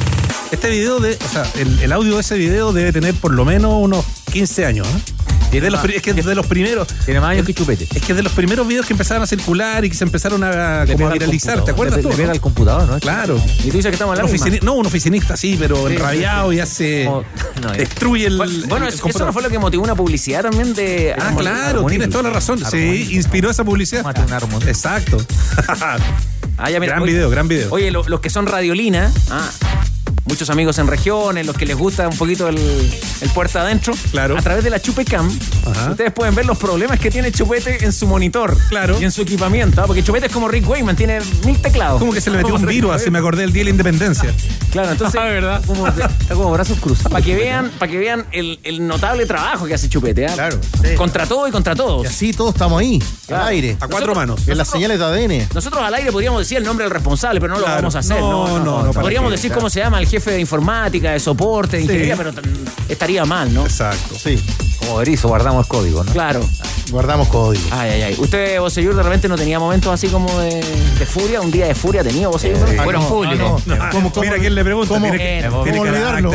Speaker 17: Este video de, o sea, el, el audio de ese video debe tener por lo menos unos 15 años, ¿eh? De los, es que es de los primeros.
Speaker 15: Tiene más años que chupete.
Speaker 17: Es que es de los primeros videos que empezaron a circular y que se empezaron a, como a viralizar. ¿Te acuerdas
Speaker 15: le,
Speaker 17: tú?
Speaker 15: Le pega
Speaker 17: no?
Speaker 15: al computador, ¿no?
Speaker 17: Claro.
Speaker 1: Y tú dices que estamos
Speaker 17: oficini- no, un oficinista, sí, pero enrabiado y hace.
Speaker 15: no,
Speaker 17: destruye el.
Speaker 1: Bueno,
Speaker 17: el
Speaker 1: eso- eso
Speaker 17: computador.
Speaker 1: no fue lo que motivó una publicidad también de...
Speaker 17: Ah, claro, tienes toda la razón. Sí, inspiró esa publicidad. Exacto.
Speaker 1: Ah, ya, mira,
Speaker 17: gran
Speaker 1: oye-
Speaker 17: video, gran video.
Speaker 1: Oye, lo- los que son radiolina, ah, muchos amigos en regiones, los que les gusta un poquito el, el puerta adentro,
Speaker 17: Claro.
Speaker 1: a través de la Chupecam,
Speaker 17: Ajá.
Speaker 1: ustedes pueden ver los problemas que tiene Chupete en su monitor
Speaker 17: Claro.
Speaker 1: y en su equipamiento, ah, porque Chupete es como Rick Wayman, tiene mil teclados.
Speaker 17: Como que se le metió un
Speaker 1: Como
Speaker 17: virus, así me acordé del día de la independencia.
Speaker 1: Claro, entonces,
Speaker 15: ¿verdad? Está como brazos cruzados.
Speaker 1: para que vean, para que vean el, el notable trabajo que hace Chupete, ah.
Speaker 19: Claro.
Speaker 1: contra todo y contra todos.
Speaker 19: Y así todos estamos ahí,
Speaker 1: Claro.
Speaker 19: al aire.
Speaker 17: A cuatro manos.
Speaker 19: En las señales de ADN.
Speaker 1: Nosotros al aire podríamos decir el nombre del responsable, pero no lo vamos a hacer.
Speaker 17: No,
Speaker 1: No,
Speaker 17: no,
Speaker 1: Podríamos
Speaker 17: qué,
Speaker 1: decir
Speaker 17: claro.
Speaker 1: cómo se llama el jefe de informática, de soporte, de
Speaker 17: Sí.
Speaker 1: ingeniería, pero estaría mal, ¿no?
Speaker 17: Exacto.
Speaker 19: Sí,
Speaker 15: Como erizo, guardamos el código, ¿no?
Speaker 1: Claro.
Speaker 19: guardamos código.
Speaker 1: Ay, ay, ay. ¿Usted, Boseyur, de repente no tenía momentos así como de, de furia? ¿Un día de furia tenía Boseyur?
Speaker 19: Ah,
Speaker 15: Fueron
Speaker 19: no,
Speaker 15: públicos.
Speaker 19: ah, no. ¿Cómo- cómo-
Speaker 17: Mira quién le pregunta.
Speaker 19: cómo-
Speaker 17: tiene
Speaker 1: cómo
Speaker 17: tiene
Speaker 19: olvidarlo?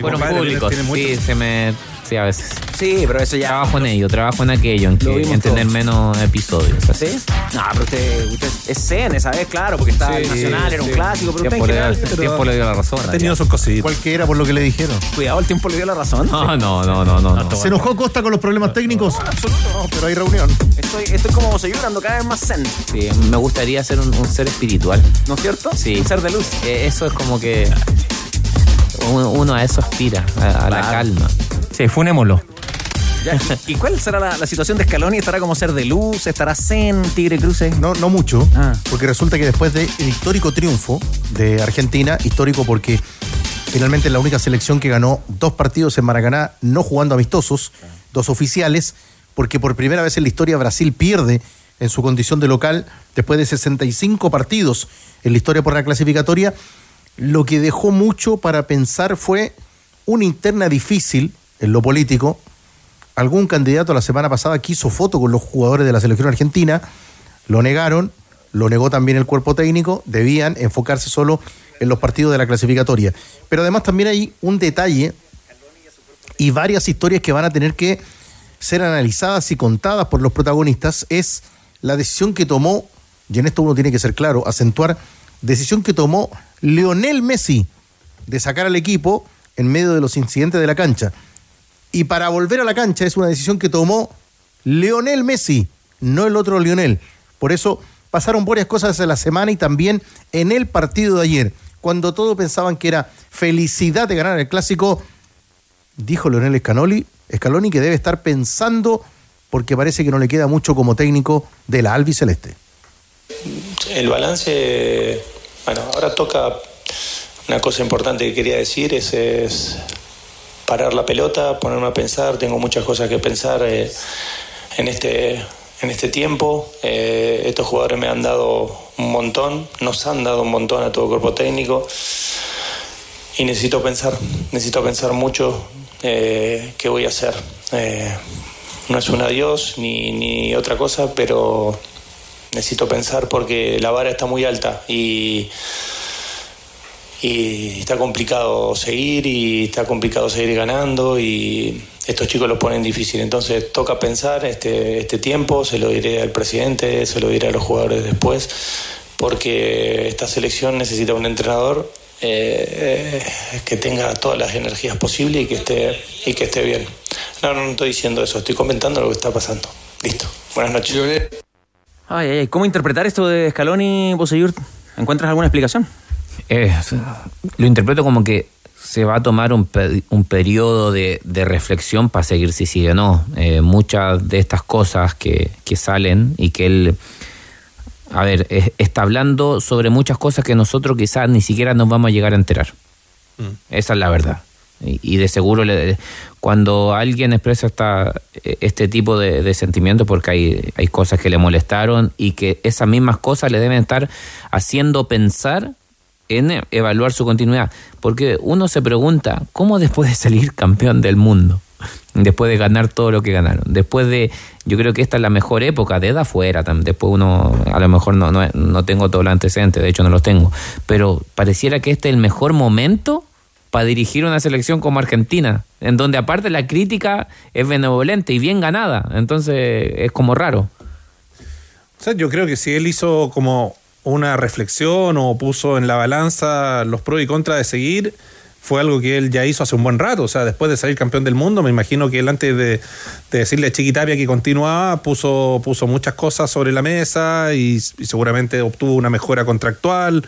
Speaker 15: Fueron públicos.
Speaker 17: tiene
Speaker 15: Sí, se me. Sí, a veces.
Speaker 1: Sí, pero eso ya.
Speaker 15: Trabajo en ello, trabajo en aquello, en, que, en tener menos episodios. así.
Speaker 1: ¿Sí? No, pero usted, usted es CN, ¿sabes? Claro, porque está el
Speaker 15: Sí,
Speaker 1: Nacional, era un clásico, pero usted
Speaker 15: Tiempo
Speaker 1: en
Speaker 15: le,
Speaker 1: general.
Speaker 15: el tiempo le dio la razón.
Speaker 17: Ha tenido sus cositas.
Speaker 19: ¿Cuál que era por lo que le dijeron?
Speaker 1: Cuidado, el tiempo le dio la razón.
Speaker 15: No, no, no, no, no. no.
Speaker 19: ¿Se enojó Costa con los problemas técnicos?
Speaker 1: Absoluto.
Speaker 19: No, pero hay reunión.
Speaker 1: Estoy, estoy como Boseyur, ando cada vez más zen.
Speaker 15: Sí, me gustaría ser un, un ser espiritual.
Speaker 1: ¿No es cierto?
Speaker 15: Sí.
Speaker 1: Un ser de luz.
Speaker 15: Eh, eso es como que uno, a eso aspira, a, a la calma.
Speaker 36: Sí, funémoslo.
Speaker 1: Ya, ¿Y cuál será la, la situación de Scaloni? ¿Estará como ser de luz? ¿Estará Zen, Tigre Cruces?
Speaker 19: No, no mucho,
Speaker 1: Ah.
Speaker 19: porque resulta que después del histórico triunfo de Argentina, histórico porque finalmente es la única selección que ganó dos partidos en Maracaná, no jugando amistosos, dos oficiales, porque por primera vez en la historia Brasil pierde en su condición de local después de 65 partidos en la historia por la clasificatoria, lo que dejó mucho para pensar fue una interna difícil en lo político. Algún candidato la semana pasada quiso foto con los jugadores de la selección argentina, lo negaron, lo negó también el cuerpo técnico, debían enfocarse solo en los partidos de la clasificatoria. Pero además también hay un detalle y varias historias que van a tener que ser analizadas y contadas por los protagonistas, es la decisión que tomó, y en esto uno tiene que ser claro, acentuar, decisión que tomó Lionel Messi de sacar al equipo en medio de los incidentes de la cancha. Y para volver a la cancha es una decisión que tomó Lionel Messi, no el otro Lionel. Por eso pasaron varias cosas en la semana y también en el partido de ayer, cuando todos pensaban que era felicidad de ganar el clásico, dijo Leonel Scaloni, Scaloni que debe estar pensando porque parece que no le queda mucho como técnico de la albiceleste.
Speaker 37: El balance, bueno, ahora toca una cosa importante que quería decir, es, parar la pelota, ponerme a pensar, tengo muchas cosas que pensar eh, en, este, en este tiempo, Eh, estos jugadores me han dado un montón, nos han dado un montón a todo el cuerpo técnico y necesito pensar, necesito pensar mucho eh, qué voy a hacer. No es un adiós ni, ni otra cosa, pero necesito pensar porque la vara está muy alta y, está complicado seguir y está complicado seguir ganando y estos chicos lo ponen difícil. Entonces toca pensar este, este tiempo, se lo diré al presidente, se lo diré a los jugadores después, porque esta selección necesita un entrenador eh, que tenga todas las energías posibles y que esté y que esté bien. No, no estoy diciendo eso, estoy comentando lo que está pasando. Listo. Buenas noches.
Speaker 1: Ay. ¿Cómo interpretar esto de Scaloni, Bosellur? ¿Encuentras alguna explicación?
Speaker 12: Eh, lo interpreto como que se va a tomar un, pe- un periodo de, de reflexión para seguir si sigue o no. Eh, muchas de estas cosas que, que salen y que él, a ver, es- está hablando sobre muchas cosas que nosotros quizás ni siquiera nos vamos a llegar a enterar. Esa es la verdad. Y, de seguro le- cuando alguien expresa esta, este tipo de, sentimientos porque hay, hay cosas que le molestaron y que esas mismas cosas le deben estar haciendo pensar en evaluar su continuidad. Porque uno se pregunta, ¿cómo después de salir campeón del mundo? Después de ganar todo lo que ganaron. Después de, yo creo que esta es la mejor época, de edad afuera. tam- Después uno, a lo mejor no, no, no tengo todos los antecedentes, de hecho no los tengo. Pero pareciera que este es el mejor momento para dirigir una selección como Argentina, en donde aparte la crítica es benevolente y bien ganada. Entonces es como raro.
Speaker 17: O sea, yo creo que si él hizo como una reflexión o puso en la balanza los pros y contras de seguir, fue algo que él ya hizo hace un buen rato. O sea, después de salir campeón del mundo, me imagino que él antes de, de decirle a Chiquitapia que continuaba, puso, puso muchas cosas sobre la mesa y seguramente obtuvo una mejora contractual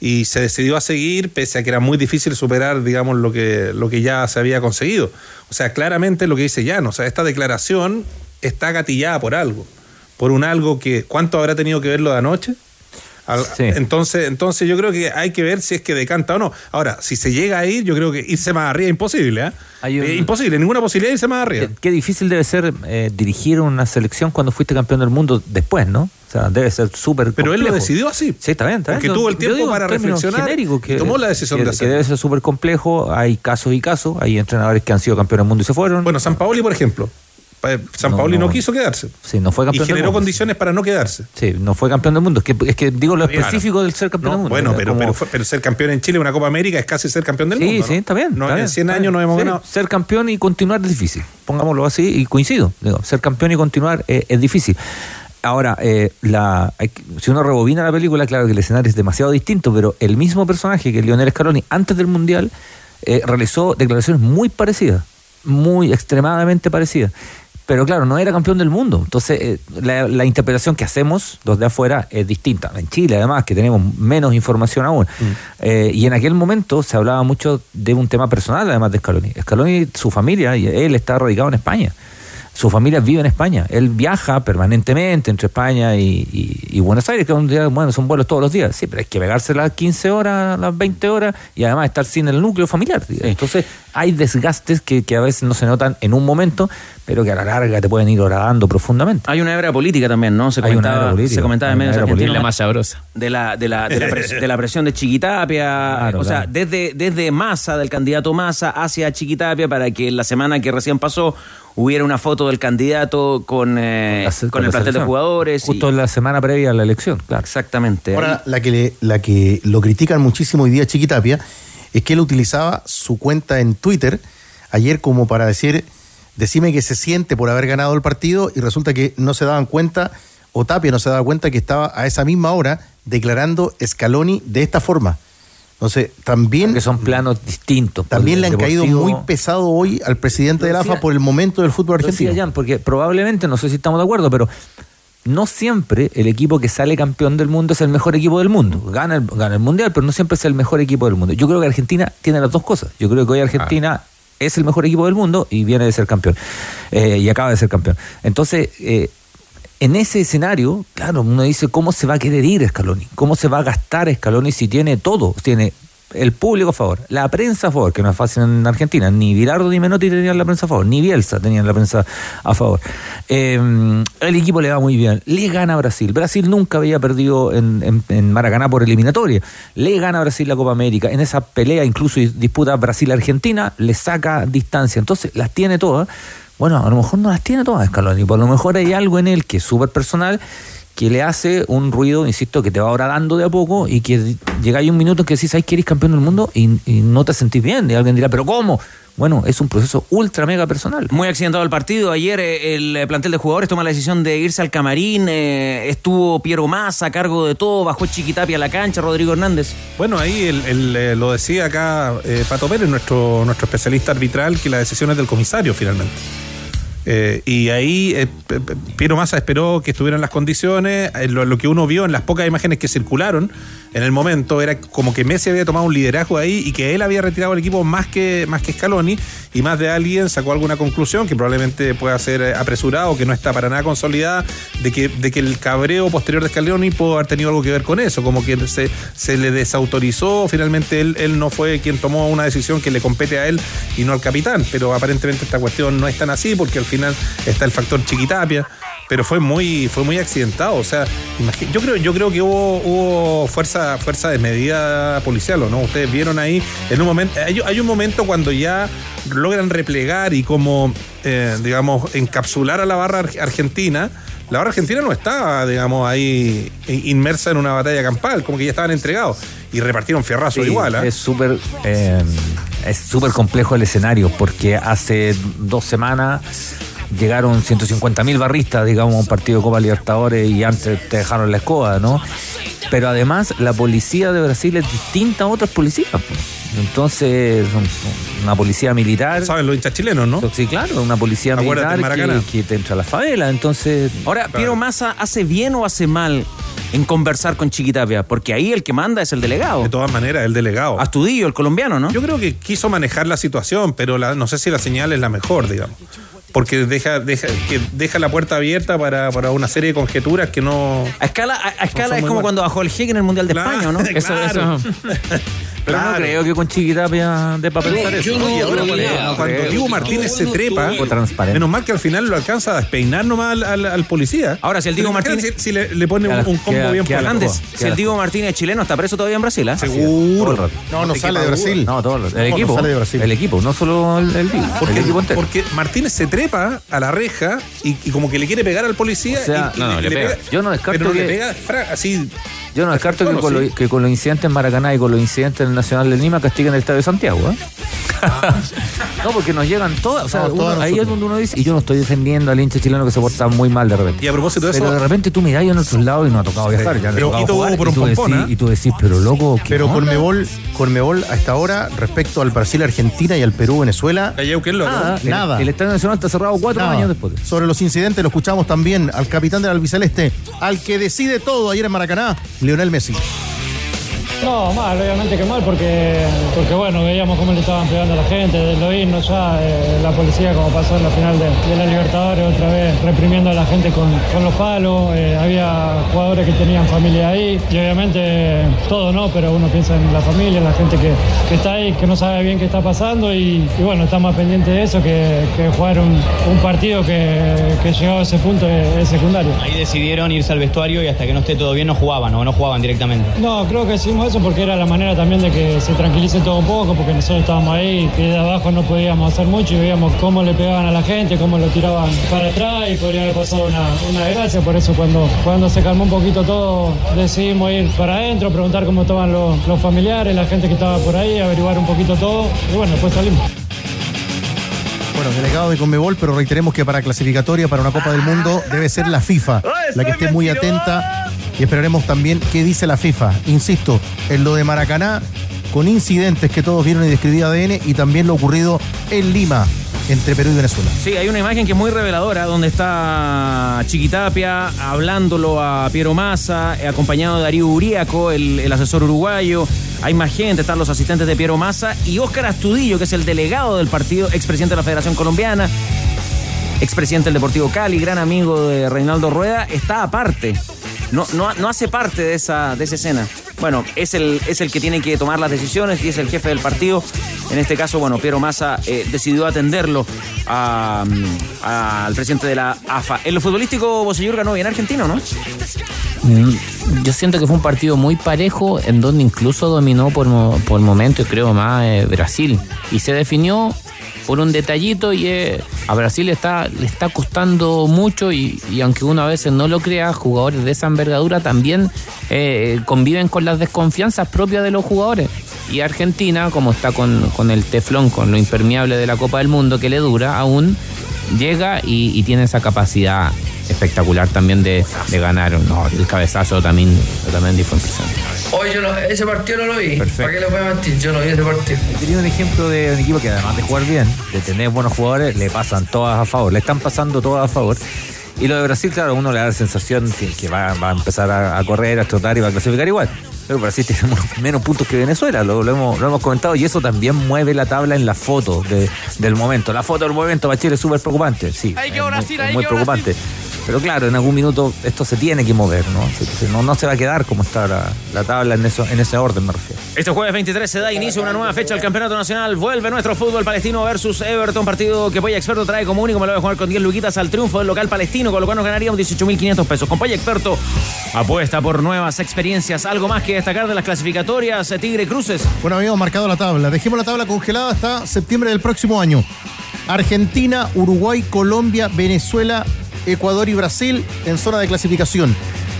Speaker 17: y se decidió a seguir, pese a que era muy difícil superar, digamos, lo que, lo que ya se había conseguido. O sea, claramente lo que dice Jan, o sea, esta declaración está gatillada por algo, por un algo que, ¿cuánto habrá tenido que ver lo de anoche? Al- Entonces, entonces yo creo que hay que ver si es que decanta o no. Ahora, si se llega a ir, yo creo que irse más arriba es imposible, ¿eh? Eh, imposible, ninguna posibilidad de irse más arriba.
Speaker 15: Qué difícil debe ser eh, dirigir una selección cuando fuiste campeón del mundo después, ¿no? O sea, debe ser súper
Speaker 17: Pero él lo decidió así.
Speaker 15: Sí, está bien, está bien.
Speaker 17: Porque tuvo el tiempo
Speaker 15: digo
Speaker 17: para reflexionar y tomó la decisión
Speaker 15: que-
Speaker 17: de
Speaker 15: Que
Speaker 17: hacerlo.
Speaker 15: debe ser súper complejo. Hay casos y casos. Hay entrenadores que han sido campeones del mundo y se fueron.
Speaker 17: Bueno, San Paoli, por ejemplo. Pa- San
Speaker 15: No,
Speaker 17: Paoli no,
Speaker 15: no.
Speaker 17: quiso quedarse.
Speaker 15: Sí, no fue
Speaker 17: Y
Speaker 15: campeón del
Speaker 17: generó
Speaker 15: mundo.
Speaker 17: condiciones para no quedarse.
Speaker 15: Sí, no fue campeón del mundo. Es que, es que digo lo
Speaker 17: Claro.
Speaker 15: específico del ser campeón
Speaker 17: No,
Speaker 15: del mundo.
Speaker 17: bueno, pero,
Speaker 15: como-
Speaker 17: pero, fue- pero ser campeón en Chile, una Copa América, es casi ser campeón del
Speaker 15: Sí,
Speaker 17: mundo.
Speaker 15: sí,
Speaker 17: ¿no?
Speaker 15: está bien.
Speaker 17: No,
Speaker 15: está
Speaker 17: en
Speaker 15: bien,
Speaker 17: 100
Speaker 15: está
Speaker 17: años
Speaker 15: bien.
Speaker 17: no hemos
Speaker 15: Sí,
Speaker 17: ganado.
Speaker 15: Ser campeón y continuar es difícil. Pongámoslo así y coincido. Digo, ser campeón y continuar eh, es difícil. Ahora, eh, la, si uno rebobina la película, claro que el escenario es demasiado distinto, pero el mismo personaje que Lionel Scaloni antes del Mundial eh, realizó declaraciones muy parecidas, muy extremadamente parecidas. Pero claro, no era campeón del mundo. Entonces, eh, la, la interpretación que hacemos los de afuera es distinta. En Chile, además, que tenemos menos información aún. Eh, y en aquel momento se hablaba mucho de un tema personal, además de Scaloni. Scaloni, su familia, él está radicado en España. Su familia vive en España. Él viaja permanentemente entre España y, y- y Buenos Aires, que un día, bueno, son vuelos todos los días. Sí, pero hay que pegarse las 15 horas, las 20 horas y además estar sin el núcleo familiar. Entonces, hay desgastes que, que a veces no se notan en un momento, pero que a la larga te pueden ir horadando profundamente.
Speaker 1: Hay una hebra política también, ¿no? Se
Speaker 15: Hay una
Speaker 1: comentaba,
Speaker 15: hebra política,
Speaker 1: se comentaba en
Speaker 15: hay una
Speaker 1: medios
Speaker 15: hebra
Speaker 1: argentinos.
Speaker 15: política. La más
Speaker 12: sabrosa.
Speaker 1: De la, de la, de la, pres- de la presión de Chiquitapia.
Speaker 15: Claro,
Speaker 1: o sea,
Speaker 15: claro.
Speaker 1: desde, desde Massa, del candidato Massa, hacia Chiquitapia, para que la semana que recién pasó hubiera una foto del candidato con, eh, con, el
Speaker 15: la
Speaker 1: plantel de jugadores. y-
Speaker 15: Justo en la semana previa a la elección, claro.
Speaker 1: Exactamente.
Speaker 19: Ahora, la que, le- la que lo critican muchísimo hoy día Chiquitapia es que él utilizaba su cuenta en Twitter ayer como para decir, decime que se siente por haber ganado el partido y resulta que no se daban cuenta, o Tapia no se daba cuenta que estaba a esa misma hora declarando Scaloni de esta forma. Entonces, también...
Speaker 15: Que son planos distintos.
Speaker 19: También le han caído muy pesado hoy al presidente de la AFA por el momento del fútbol
Speaker 15: decía
Speaker 19: argentino.
Speaker 15: Jan, porque probablemente, no sé si estamos de acuerdo, pero no siempre el equipo que sale campeón del mundo es el mejor equipo del mundo. Gana el, gana el mundial, pero no siempre es el mejor equipo del mundo. Yo creo que Argentina tiene las dos cosas. Yo creo que hoy Argentina es el mejor equipo del mundo y viene de ser campeón. Eh, y acaba de ser campeón. Entonces, eh, en ese escenario, claro, uno dice, ¿cómo se va a querer ir Scaloni? ¿Cómo se va a gastar Scaloni si tiene todo? Tiene el público a favor, la prensa a favor, que no es fácil en Argentina. Ni Bilardo ni Menotti tenían la prensa a favor, ni Bielsa tenían la prensa a favor. Eh, el equipo le va muy bien. Le gana Brasil. Brasil nunca había perdido en, en- en Maracaná por eliminatoria. Le gana Brasil la Copa América. En esa pelea, incluso disputa Brasil-Argentina, le saca distancia. Entonces, las tiene todas. Bueno, a lo mejor no las tiene todas Scaloni. Por lo mejor hay algo en él que es súper personal que le hace un ruido, insisto, que te va ahora dando de a poco y que llega ahí un minuto en que decís, ay, que eres campeón del mundo y, y no te sentís bien. Y alguien dirá, ¿pero cómo? Bueno, es un proceso ultra mega personal.
Speaker 1: Muy accidentado el partido. Ayer eh, el eh, plantel de jugadores toma la decisión de irse al camarín. eh, estuvo Piero Massa a cargo de todo. Bajó Chiquitapia a la cancha, Rodrigo Hernández.
Speaker 17: Bueno, ahí el- el, eh, lo decía acá eh, Pato Pérez, nuestro, nuestro especialista arbitral, que la decisión es del comisario finalmente. Eh, y ahí eh, Piero Massa esperó que estuvieran las condiciones. Eh, lo que uno vio en las pocas imágenes que circularon en el momento era como que Messi había tomado un liderazgo ahí y que él había retirado el equipo más que, más que Scaloni y más de alguien sacó alguna conclusión que probablemente pueda ser eh, apresurado, que no está para nada consolidada, de que, de que el cabreo posterior de Scaloni pudo haber tenido algo que ver con eso, como que se, se le desautorizó, finalmente él, él no fue quien tomó una decisión que le compete a él y no al capitán, pero aparentemente esta cuestión no es tan así porque al final está el factor chiquitapia. Pero fue muy, fue muy accidentado. O sea, yo creo, yo creo que hubo, hubo fuerza, fuerza de medida policial, ¿o no? Ustedes vieron ahí en un momento. Hay, hay un momento cuando ya logran replegar y como eh, digamos, encapsular a la barra ar- argentina. La barra argentina no estaba, digamos, ahí in- inmersa en una batalla campal, como que ya estaban entregados y repartieron fierrazo
Speaker 15: Sí,
Speaker 17: igual. ¿ah?
Speaker 15: Es súper eh, es súper complejo el escenario porque hace dos semanas llegaron 150 mil barristas, digamos, a un partido de Copa Libertadores y antes te dejaron la escoba, ¿no? Pero además la policía de Brasil es distinta a otras policías. po. Entonces, una policía militar.
Speaker 17: Saben los hinchas chilenos, ¿no?
Speaker 15: Sí, claro, una policía
Speaker 1: Acuérdate,
Speaker 15: militar
Speaker 1: Maracaná.
Speaker 15: que, que te entra a la favela. Entonces.
Speaker 1: Ahora, Piero Massa hace bien o hace mal en conversar con Chiquitapia, porque ahí el que manda es el delegado.
Speaker 17: De todas maneras, el delegado.
Speaker 1: Astudillo, el colombiano, ¿no?
Speaker 17: Yo creo que quiso manejar la situación, pero la- no sé si la señal es la mejor, digamos. Porque deja, deja, que deja la puerta abierta para, para una serie de conjeturas que no.
Speaker 1: A escala, a, a escala es como
Speaker 17: buenas.
Speaker 1: cuando bajó el jeque en el Mundial de
Speaker 17: Claro,
Speaker 1: España, ¿no?
Speaker 17: claro.
Speaker 15: Pero no
Speaker 17: Claro.
Speaker 15: creo que con Chiquitapia de papel
Speaker 17: Yo- yo no-
Speaker 15: Y ahora
Speaker 17: no,
Speaker 15: cuando-
Speaker 17: no, cuando
Speaker 15: creo.
Speaker 17: Diego Martínez se trepa, menos mal que al final lo alcanza a despeinar nomás al, al- al policía.
Speaker 1: Ahora, si el Diego Martínez-
Speaker 17: Si, si le, le pone un,
Speaker 1: Queda-
Speaker 17: un combo
Speaker 1: queda-
Speaker 17: bien
Speaker 1: queda
Speaker 17: por
Speaker 1: si el Diego Martínez chileno está preso todavía en Brasil, ¿ah?
Speaker 17: Seguro.
Speaker 19: No, no sale de Brasil.
Speaker 15: No, todos los- el
Speaker 19: No, no
Speaker 15: equipo.
Speaker 19: sale de Brasil.
Speaker 15: El equipo, no solo el, el, Divo,
Speaker 17: Porque,
Speaker 15: el equipo entero.
Speaker 17: porque Martínez se trepa a la reja y, y como que le quiere pegar al policía.
Speaker 15: O sea,
Speaker 17: y-
Speaker 15: no, no, le pega. Yo no descarto
Speaker 17: pero le
Speaker 15: que-
Speaker 17: pega fra- así.
Speaker 15: Yo no descarto que con,
Speaker 17: sí.
Speaker 15: lo- que con los incidentes en Maracaná y con los incidentes en el Nacional de Lima castiguen el Estadio de Santiago. ¿eh? No, porque nos llegan todas. O sea,
Speaker 19: No,
Speaker 15: uno-
Speaker 19: todas
Speaker 15: ahí es donde uno dice, y yo no estoy defendiendo al hincha chileno que se porta muy mal de repente.
Speaker 17: Y a propósito de
Speaker 15: Pero
Speaker 17: eso.
Speaker 15: de repente tú mirás en otros lados y no ha tocado viajar. Ya le ha
Speaker 19: Pero-
Speaker 15: tocado
Speaker 19: y
Speaker 15: jugar,
Speaker 19: por un
Speaker 15: tú
Speaker 19: pompón,
Speaker 15: decís,
Speaker 19: ¿eh?
Speaker 15: y tú decís, pero loco, ¿qué
Speaker 19: Pero
Speaker 15: onda?
Speaker 19: Conmebol, Conmebol a esta hora, respecto al Brasil-Argentina y al Perú-Venezuela,
Speaker 17: Callao, ¿qué es lo
Speaker 15: Nada, el-
Speaker 19: Nada.
Speaker 15: El, Estadio Nacional está cerrado cuatro
Speaker 19: Nada.
Speaker 15: años después.
Speaker 19: Sobre los incidentes lo escuchamos también al capitán del albiceleste, al que decide todo ayer en Maracaná, Lionel Messi.
Speaker 38: No, mal, obviamente que mal, porque, porque bueno, veíamos cómo le estaban pegando a la gente, de lo himnos ya, eh, la policía como pasó en la final de, de la Libertadores, otra vez reprimiendo a la gente con, con los palos, eh, había jugadores que tenían familia ahí, y obviamente eh, todo, ¿no? Pero uno piensa en la familia, en la gente que, que está ahí, que no sabe bien qué está pasando, y, y bueno, está más pendiente de eso que, que jugar un, un partido que, que llegado a ese punto es, es secundario.
Speaker 39: Ahí decidieron irse al vestuario y hasta que no esté todo bien no jugaban o no jugaban directamente.
Speaker 38: No, creo que hicimos eso porque era la manera también de que se tranquilice todo un poco, porque nosotros estábamos ahí y de abajo no podíamos hacer mucho y veíamos cómo le pegaban a la gente, cómo lo tiraban para atrás y podría haber pasado una, una desgracia. Por eso cuando, cuando se calmó un poquito todo, decidimos ir para adentro, preguntar cómo estaban los, los familiares, la gente que estaba por ahí, averiguar un poquito todo y bueno, después salimos.
Speaker 19: Bueno, delegado de Conmebol, pero reiteremos que para clasificatoria para una Copa del Mundo debe ser la FIFA la que esté muy atenta y esperaremos también qué dice la FIFA. Insisto, en lo de Maracaná, con incidentes que todos vieron y describía ADN y también lo ocurrido en Lima, entre Perú y Venezuela.
Speaker 1: Sí, hay una imagen que es muy reveladora, donde está Chiquitapia hablándolo a Piero Massa, eh, acompañado de Darío Uriaco, el, el asesor uruguayo. Hay más gente, están los asistentes de Piero Massa y Óscar Astudillo, que es el delegado del partido, expresidente de la Federación Colombiana, expresidente del Deportivo Cali, gran amigo de Reinaldo Rueda, está aparte. No, no, no hace parte de esa, de esa escena. Bueno, es el, es el que tiene que tomar las decisiones y es el jefe del partido. En este caso, bueno, Piero Massa eh, decidió atenderlo a- al presidente de la AFA. En lo futbolístico, Bosellur ganó bien argentino, ¿no?
Speaker 12: Mm, Yo siento que fue un partido muy parejo, en donde incluso dominó por, por momentos, creo más, eh, Brasil. Y se definió por un detallito y eh, a Brasil está, le está costando mucho y, aunque uno a veces no lo crea, jugadores de esa envergadura también eh, conviven con las desconfianzas propias de los jugadores. Y Argentina, como está con, con el teflón, con lo impermeable de la Copa del Mundo que le dura, aún llega y, tiene esa capacidad espectacular también de, de ganar. No, el cabezazo también, también fue.
Speaker 14: Hoy yo no- ese partido no lo vi. ¿Para qué lo voy a mentir? Yo no vi ese partido.
Speaker 15: Tenía un ejemplo de un equipo que además de jugar bien, de tener buenos jugadores, le pasan todas a favor, le están pasando todas a favor. Y lo de Brasil, claro, uno le da la sensación que, que va, va a empezar a, a correr, a trotar y va a clasificar igual. Pero Brasil tiene menos- puntos que Venezuela, lo, lo hemos, lo hemos comentado, y eso también mueve la tabla en la foto de- del momento. La foto del momento para Chile es súper preocupante, sí.
Speaker 14: Hay que
Speaker 15: es muy-
Speaker 14: Brasil,
Speaker 15: es
Speaker 14: hay
Speaker 15: muy
Speaker 14: que
Speaker 15: preocupante. Pero claro, en algún minuto esto se tiene que mover, ¿no? Se- se- no, no se va a quedar como está la, la tabla en, eso, en ese orden, me refiero.
Speaker 1: Este jueves 23 se da inicio a una nueva fecha del Campeonato Nacional. Vuelve nuestro fútbol palestino versus Everton, partido que Polla Experto trae como único. Me lo voy a jugar con 10 luquitas al triunfo del local palestino, con lo cual nos ganaríamos 18.500 pesos. Con Polla Experto apuesta por nuevas experiencias. Algo más que destacar de las clasificatorias, eh, Tigre Cruces.
Speaker 19: Bueno, habíamos marcado la tabla. Dejemos la tabla congelada hasta septiembre del próximo año. Argentina, Uruguay, Colombia, Venezuela, Ecuador y Brasil en zona de clasificación.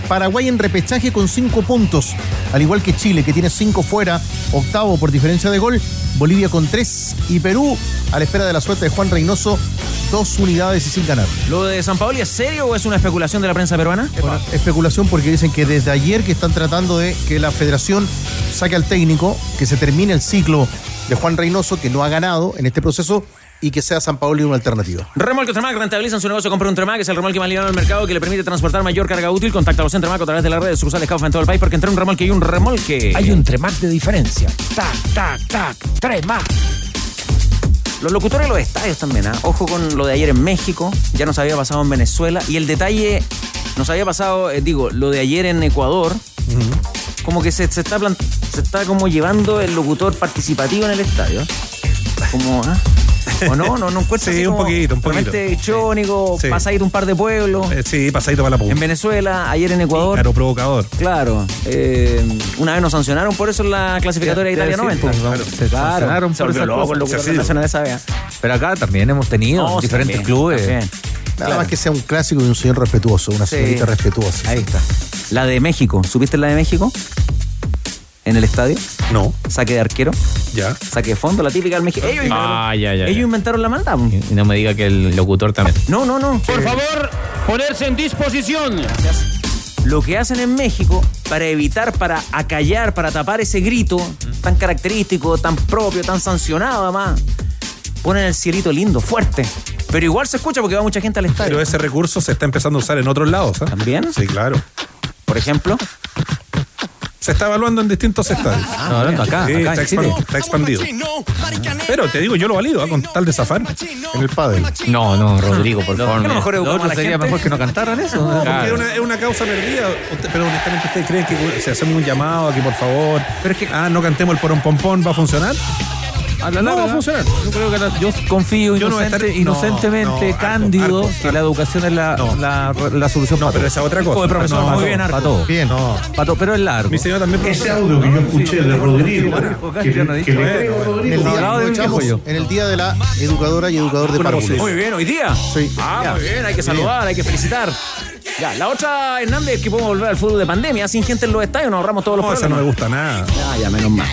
Speaker 19: Paraguay en repechaje con cinco puntos, al igual que Chile, que tiene cinco fuera, octavo por diferencia de gol, Bolivia con tres y Perú, a la espera de la suerte de Juan Reynoso, dos unidades y sin ganar.
Speaker 1: ¿Lo de San Paoli es serio o es una especulación de la prensa peruana?
Speaker 19: Bueno, especulación porque dicen que desde ayer que están tratando de que la federación saque al técnico, que se termine el ciclo de Juan Reynoso, que no ha ganado en este proceso, y que sea San Paoli una alternativa.
Speaker 1: Remolque Tremac rentabilizan su negocio. Compra un Tremac, es el remolque más liviano del mercado que le permite transportar mayor carga útil. Contáctalos en Tremac a través de las redes sucursales Caufa en todo el país porque entre un remolque y un remolque.
Speaker 40: Hay un Tremac de diferencia. Tac, tac, tac. Tremac.
Speaker 1: Los locutores de los estadios también, ¿ah? Ojo con lo de ayer en México, ya nos había pasado en Venezuela. Y el detalle, nos había pasado, eh, digo, lo de ayer en Ecuador. Como que se, se está se está como llevando el locutor participativo en el estadio. Como, ¿ah? ¿O no? No, no encuentro
Speaker 17: Sí,
Speaker 1: así
Speaker 17: un
Speaker 1: como
Speaker 17: poquito, un poquito.
Speaker 1: realmente chónico,
Speaker 17: Sí.
Speaker 1: pasadito un par de pueblos.
Speaker 17: Eh, sí, pasadito para la punta.
Speaker 1: En Venezuela, ayer en Ecuador.
Speaker 17: Claro, provocador.
Speaker 1: Claro. eh, una vez nos sancionaron por eso en la clasificatoria de Italia
Speaker 15: ser,
Speaker 1: 90.
Speaker 15: pues, se sancionaron
Speaker 1: se
Speaker 15: por esas
Speaker 1: loco esa vez.
Speaker 15: Pero acá también hemos tenido
Speaker 1: No,
Speaker 15: diferentes
Speaker 1: también,
Speaker 15: clubes.
Speaker 1: también.
Speaker 19: Nada más que sea un clásico y un señor respetuoso, una
Speaker 1: Sí.
Speaker 19: señorita respetuosa.
Speaker 1: Ahí está. La de México. ¿Supiste la de México? En el estadio.
Speaker 17: No.
Speaker 1: Saque de arquero.
Speaker 17: Ya.
Speaker 1: Saque de fondo, la típica del México. Ellos,
Speaker 12: Ah, ya, ya.
Speaker 1: ellos
Speaker 12: ya.
Speaker 1: inventaron la maldad.
Speaker 12: Y no me diga que el locutor también.
Speaker 1: No, no, no.
Speaker 28: Por favor, ponerse en disposición.
Speaker 1: Lo que hacen en México para evitar, para acallar, para tapar ese grito tan característico, tan propio, tan sancionado además, ponen el cielito lindo, fuerte. Pero igual se escucha porque va mucha gente al estadio.
Speaker 17: Pero ese recurso se está empezando a usar en otros lados. ¿ah?
Speaker 1: ¿También?
Speaker 17: Sí, claro.
Speaker 1: Por ejemplo.
Speaker 17: Se está evaluando en distintos estadios.
Speaker 15: No, hablando acá,
Speaker 17: Sí,
Speaker 15: acá
Speaker 17: está,
Speaker 15: en Chile.
Speaker 17: expan- está expandido. Pero te digo, yo lo valido, ¿ah? con tal de zafar.
Speaker 19: En el pádel.
Speaker 12: No, no, Rodrigo, por favor.
Speaker 1: ¿Qué a lo mejor
Speaker 15: Lo
Speaker 1: a la
Speaker 15: sería
Speaker 1: gente?
Speaker 15: mejor que no cantaran eso.
Speaker 17: No, porque
Speaker 12: Claro.
Speaker 17: es una, es una causa perdida. Usted- pero honestamente, ¿ustedes creen que si hacemos un llamado aquí, por favor?
Speaker 15: Pero es que-
Speaker 17: Ah, no cantemos el porón pompón, ¿va a funcionar?
Speaker 15: A la
Speaker 17: No
Speaker 15: larga,
Speaker 17: va a funcionar.
Speaker 15: Yo creo que la- yo confío
Speaker 17: Yo no
Speaker 15: inocente-
Speaker 17: estar-
Speaker 15: inocentemente,
Speaker 17: no, no,
Speaker 15: cándido,
Speaker 17: Arco,
Speaker 15: que la educación es la,
Speaker 17: No.
Speaker 15: la, la solución
Speaker 17: No,
Speaker 15: para
Speaker 17: pero
Speaker 15: todo.
Speaker 17: esa es otra cosa.
Speaker 1: Joder, profesor,
Speaker 17: No,
Speaker 1: muy
Speaker 17: no,
Speaker 1: bien,
Speaker 15: Para
Speaker 1: Arco.
Speaker 15: todo.
Speaker 19: Bien.
Speaker 17: No.
Speaker 15: Para todo, pero es largo.
Speaker 17: Mi señor también.
Speaker 30: Ese audio que yo escuché de Rodrigo,
Speaker 15: no
Speaker 19: En el día,
Speaker 15: de
Speaker 19: de la educadora y educador de párvulos.
Speaker 1: Muy bien, hoy día.
Speaker 19: Sí.
Speaker 1: Ah, muy bien, hay que saludar, hay que felicitar. Ya, la otra, Hernández, es que podemos volver al fútbol de pandemia. Sin gente en los estadios, nos ahorramos todos los
Speaker 17: No, esa no me gusta nada.
Speaker 1: Ya, ya, menos mal.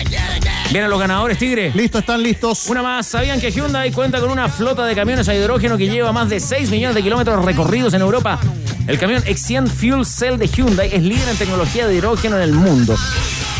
Speaker 1: Vienen los ganadores, Tigre.
Speaker 19: Listo, están listos.
Speaker 1: Una más, ¿sabían que Hyundai cuenta con una flota de camiones a hidrógeno que lleva más de 6 millones de kilómetros recorridos en Europa? El camión Exient Fuel Cell de Hyundai es líder en tecnología de hidrógeno en el mundo.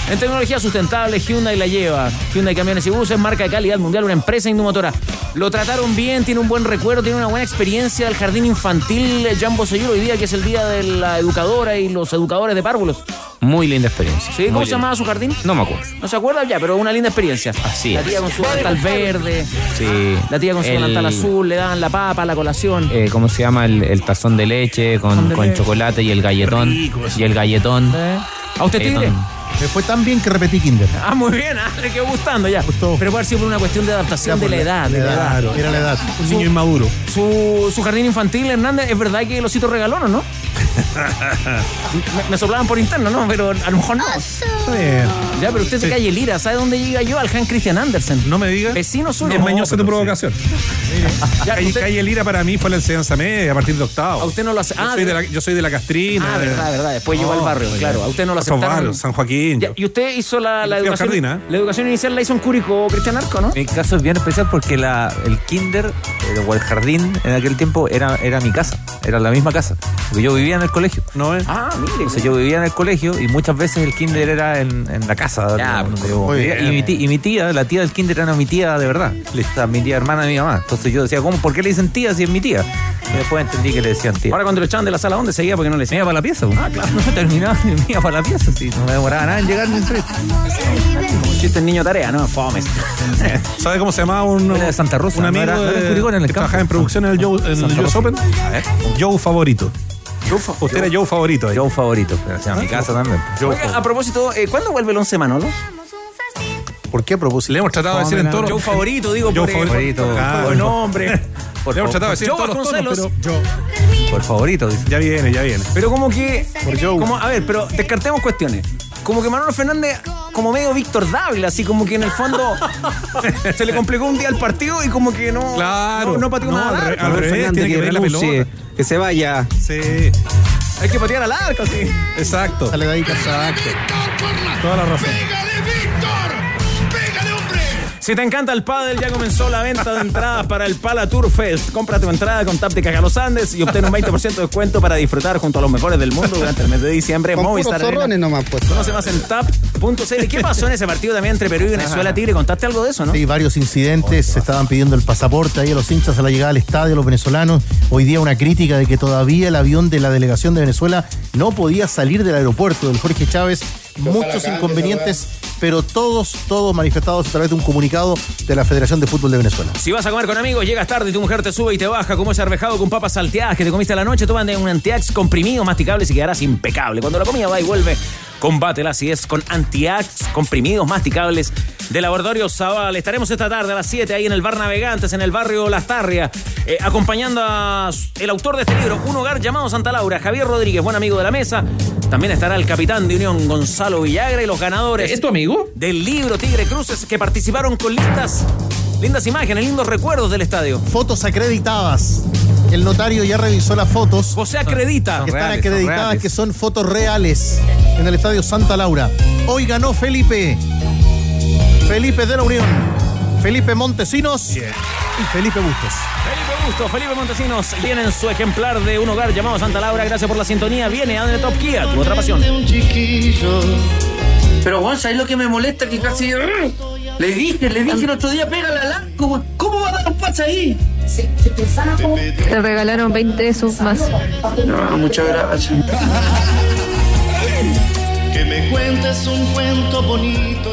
Speaker 1: En tecnología sustentable, Hyundai la lleva. Hyundai Camiones y Buses, marca de calidad mundial, una empresa indumotora. Lo trataron bien, tiene un buen recuerdo, tiene una buena experiencia del jardín infantil Jan Bosellur hoy día, que es el día de la educadora y los educadores de párvulos.
Speaker 12: Muy linda experiencia.
Speaker 1: ¿Sí? ¿Cómo
Speaker 12: Muy
Speaker 1: se
Speaker 12: linda.
Speaker 1: llamaba su jardín?
Speaker 12: No me acuerdo.
Speaker 1: ¿No se acuerda? Ya, pero una linda experiencia.
Speaker 12: Así
Speaker 1: La
Speaker 12: es.
Speaker 1: tía con su delantal verde.
Speaker 12: Sí.
Speaker 1: La tía con su
Speaker 12: El-
Speaker 1: delantal azul, le daban la papa, la colación.
Speaker 12: eh, ¿Cómo se llama? El, el tazón de leche con,
Speaker 1: de
Speaker 12: con
Speaker 1: leche.
Speaker 12: chocolate y el galletón. Y el galletón.
Speaker 1: ¿Eh? ¿A usted, Tigre?
Speaker 12: Galletón.
Speaker 19: Me fue tan bien que repetí Kinder.
Speaker 1: Ah, muy bien, ah, le quedó gustando ya.
Speaker 19: Gustó.
Speaker 1: Pero puede haber sido por una cuestión de adaptación de la edad. de la edad.
Speaker 19: Claro, era la edad.
Speaker 17: Un niño inmaduro.
Speaker 1: Su, su jardín infantil, Hernández, ¿es verdad que el osito regaló o no? me, me soplaban por interno, ¿no? Pero a lo mejor no.
Speaker 17: Está bien.
Speaker 1: Ya, pero usted se calle Lira. ¿Sabe dónde llega yo? Al Han Christian Andersen.
Speaker 17: No me digas.
Speaker 1: Vecino suyo.
Speaker 17: Es mañosa tu
Speaker 1: pero
Speaker 17: provocación.
Speaker 1: Ya,
Speaker 17: Calle,
Speaker 1: usted-
Speaker 17: Calle Lira para mí fue la enseñanza media a partir de octavo.
Speaker 1: A usted no lo hace.
Speaker 17: Yo
Speaker 1: Ah,
Speaker 17: soy de
Speaker 1: de-
Speaker 17: la, yo soy de la Castrina.
Speaker 1: Ah,
Speaker 17: de-
Speaker 1: verdad, verdad. Después llegó al
Speaker 17: No,
Speaker 1: barrio, claro. A usted no lo aceptaron.
Speaker 17: barrio, San Joaquín.
Speaker 1: Ya, y usted hizo la, la educación.
Speaker 17: jardín, ¿eh?
Speaker 1: La educación inicial la hizo en Curicó, Cristian Arco, ¿no?
Speaker 15: Mi caso es bien especial porque la, el kinder eh, o el jardín en aquel tiempo era, era mi casa, era la misma casa. Porque yo vivía en el colegio.
Speaker 17: No.
Speaker 1: Ah, mire.
Speaker 15: Entonces yo vivía en el colegio y muchas veces el kinder era en, en la casa.
Speaker 1: Ya,
Speaker 15: donde
Speaker 1: pues,
Speaker 15: yo
Speaker 19: bien.
Speaker 15: y, mi tía, y mi tía, la tía del kinder era mi tía de verdad. O sea, mi tía hermana de mi mamá. Entonces yo decía, ¿cómo? ¿Por qué le dicen tía si es mi tía? Y después entendí que le decían tía.
Speaker 1: Ahora cuando lo echaban de la sala, ¿dónde seguía? Porque no le
Speaker 15: Me
Speaker 1: decían.
Speaker 15: iba para la pieza. Ah, claro. No terminaba y me iba para la pieza. Sí, no me demoraba nada en llegar ni entrar.
Speaker 1: Chiste niño tarea, ¿no? Fomes.
Speaker 17: ¿Sabe cómo se llamaba un,
Speaker 15: Era de Santa Rosa,
Speaker 17: un amigo
Speaker 15: no era en
Speaker 17: de-
Speaker 15: en el
Speaker 17: que trabajaba en producción en el, Joe, en el US. Open?
Speaker 15: A ver.
Speaker 17: Joe favorito. Usted era Joe favorito ahí.
Speaker 15: Joe favorito. O sea, mi casa también.
Speaker 1: Oiga, a propósito, eh, ¿cuándo vuelve el once Manolo?
Speaker 19: ¿Por qué a propósito?
Speaker 17: Le hemos tratado de decir en todos
Speaker 1: Joe favorito, digo,
Speaker 17: Joe
Speaker 1: por,
Speaker 17: favorito.
Speaker 1: por-
Speaker 17: Ah,
Speaker 1: por buen nombre.
Speaker 15: Por
Speaker 17: Le hemos tratado de decir en
Speaker 1: Joe
Speaker 17: todos los tonos, pero
Speaker 15: Por favorito, dice.
Speaker 17: ya viene, ya viene.
Speaker 1: Pero como que.
Speaker 19: Por Joe.
Speaker 1: Como, a ver, pero descartemos cuestiones. Como que Manolo Fernández, como medio Víctor Dávila, así como que en el fondo se le complicó un día el partido y como que no.
Speaker 17: Claro.
Speaker 1: No, no pateó
Speaker 17: No,
Speaker 1: más
Speaker 17: al
Speaker 1: al
Speaker 17: revés, tiene que ver la pelota.
Speaker 41: que se vaya.
Speaker 17: Sí,
Speaker 1: Hay que patear al arco, sí.
Speaker 17: exacto.
Speaker 19: Dale de ahí,
Speaker 17: Exacto. Toda la razón.
Speaker 1: Si te encanta el pádel, ya comenzó la venta de entradas para el Pala Tour Fest. Compra tu entrada con Caja Los Andes y obtén un 20% de descuento para disfrutar junto a los mejores del mundo durante el mes de diciembre.
Speaker 32: Con
Speaker 1: Movistar
Speaker 32: zorrones nomás, pues.
Speaker 1: Conoce más en tap.cl. ¿Qué pasó en ese partido también entre Perú y Venezuela, Tigre? ¿Contaste algo de eso, no?
Speaker 19: Sí, varios incidentes, se estaban pidiendo el pasaporte ahí a los hinchas a la llegada al estadio, los venezolanos. Hoy día una crítica de que todavía el avión de la delegación de Venezuela no podía salir del aeropuerto del Jorge Chávez. Muchos inconvenientes, pero todos, todos manifestados a través de un comunicado de la Federación de Fútbol de Venezuela.
Speaker 1: Si vas a comer con amigos, llegas tarde y tu mujer te sube y te baja, como ese arvejado con papas salteadas que te comiste a la noche, toman un antiax comprimido masticables y quedarás impecable. Cuando la comida va y vuelve, combátela así es con antiax comprimidos masticables de Laboratorio Zaval. Estaremos esta tarde a las 7 ahí en el Bar Navegantes, en el barrio Las Tarrias, eh, acompañando a el autor de este libro, Un hogar llamado Santa Laura, Javier Rodríguez, buen amigo de la mesa. También estará el capitán de Unión, Gonzalo Villagra, y los ganadores.
Speaker 41: ¿Es tu amigo?
Speaker 1: Del libro Tigre Cruces que participaron con lindas, lindas imágenes, lindos recuerdos del estadio.
Speaker 19: Fotos acreditadas. El notario ya revisó las fotos.
Speaker 1: José acredita.
Speaker 19: que están
Speaker 15: reales,
Speaker 19: acreditadas, que son fotos reales en el estadio Santa Laura. Hoy ganó Felipe. Felipe de la Unión. Felipe Montesinos y Felipe Bustos.
Speaker 1: Felipe Busto, Felipe Montesinos viene en su ejemplar de un hogar llamado Santa Laura. Gracias por la sintonía. Viene a Top Kia, tu otra pasión.
Speaker 14: Pero Juan, ¿sabes lo que me molesta? Que casi. Le dije, le dije el otro día, pégale al arco. ¿Cómo va a dar un pase ahí?
Speaker 31: Te regalaron 20 de sus más.
Speaker 14: No, muchas gracias.
Speaker 32: Que me cuentes un cuento bonito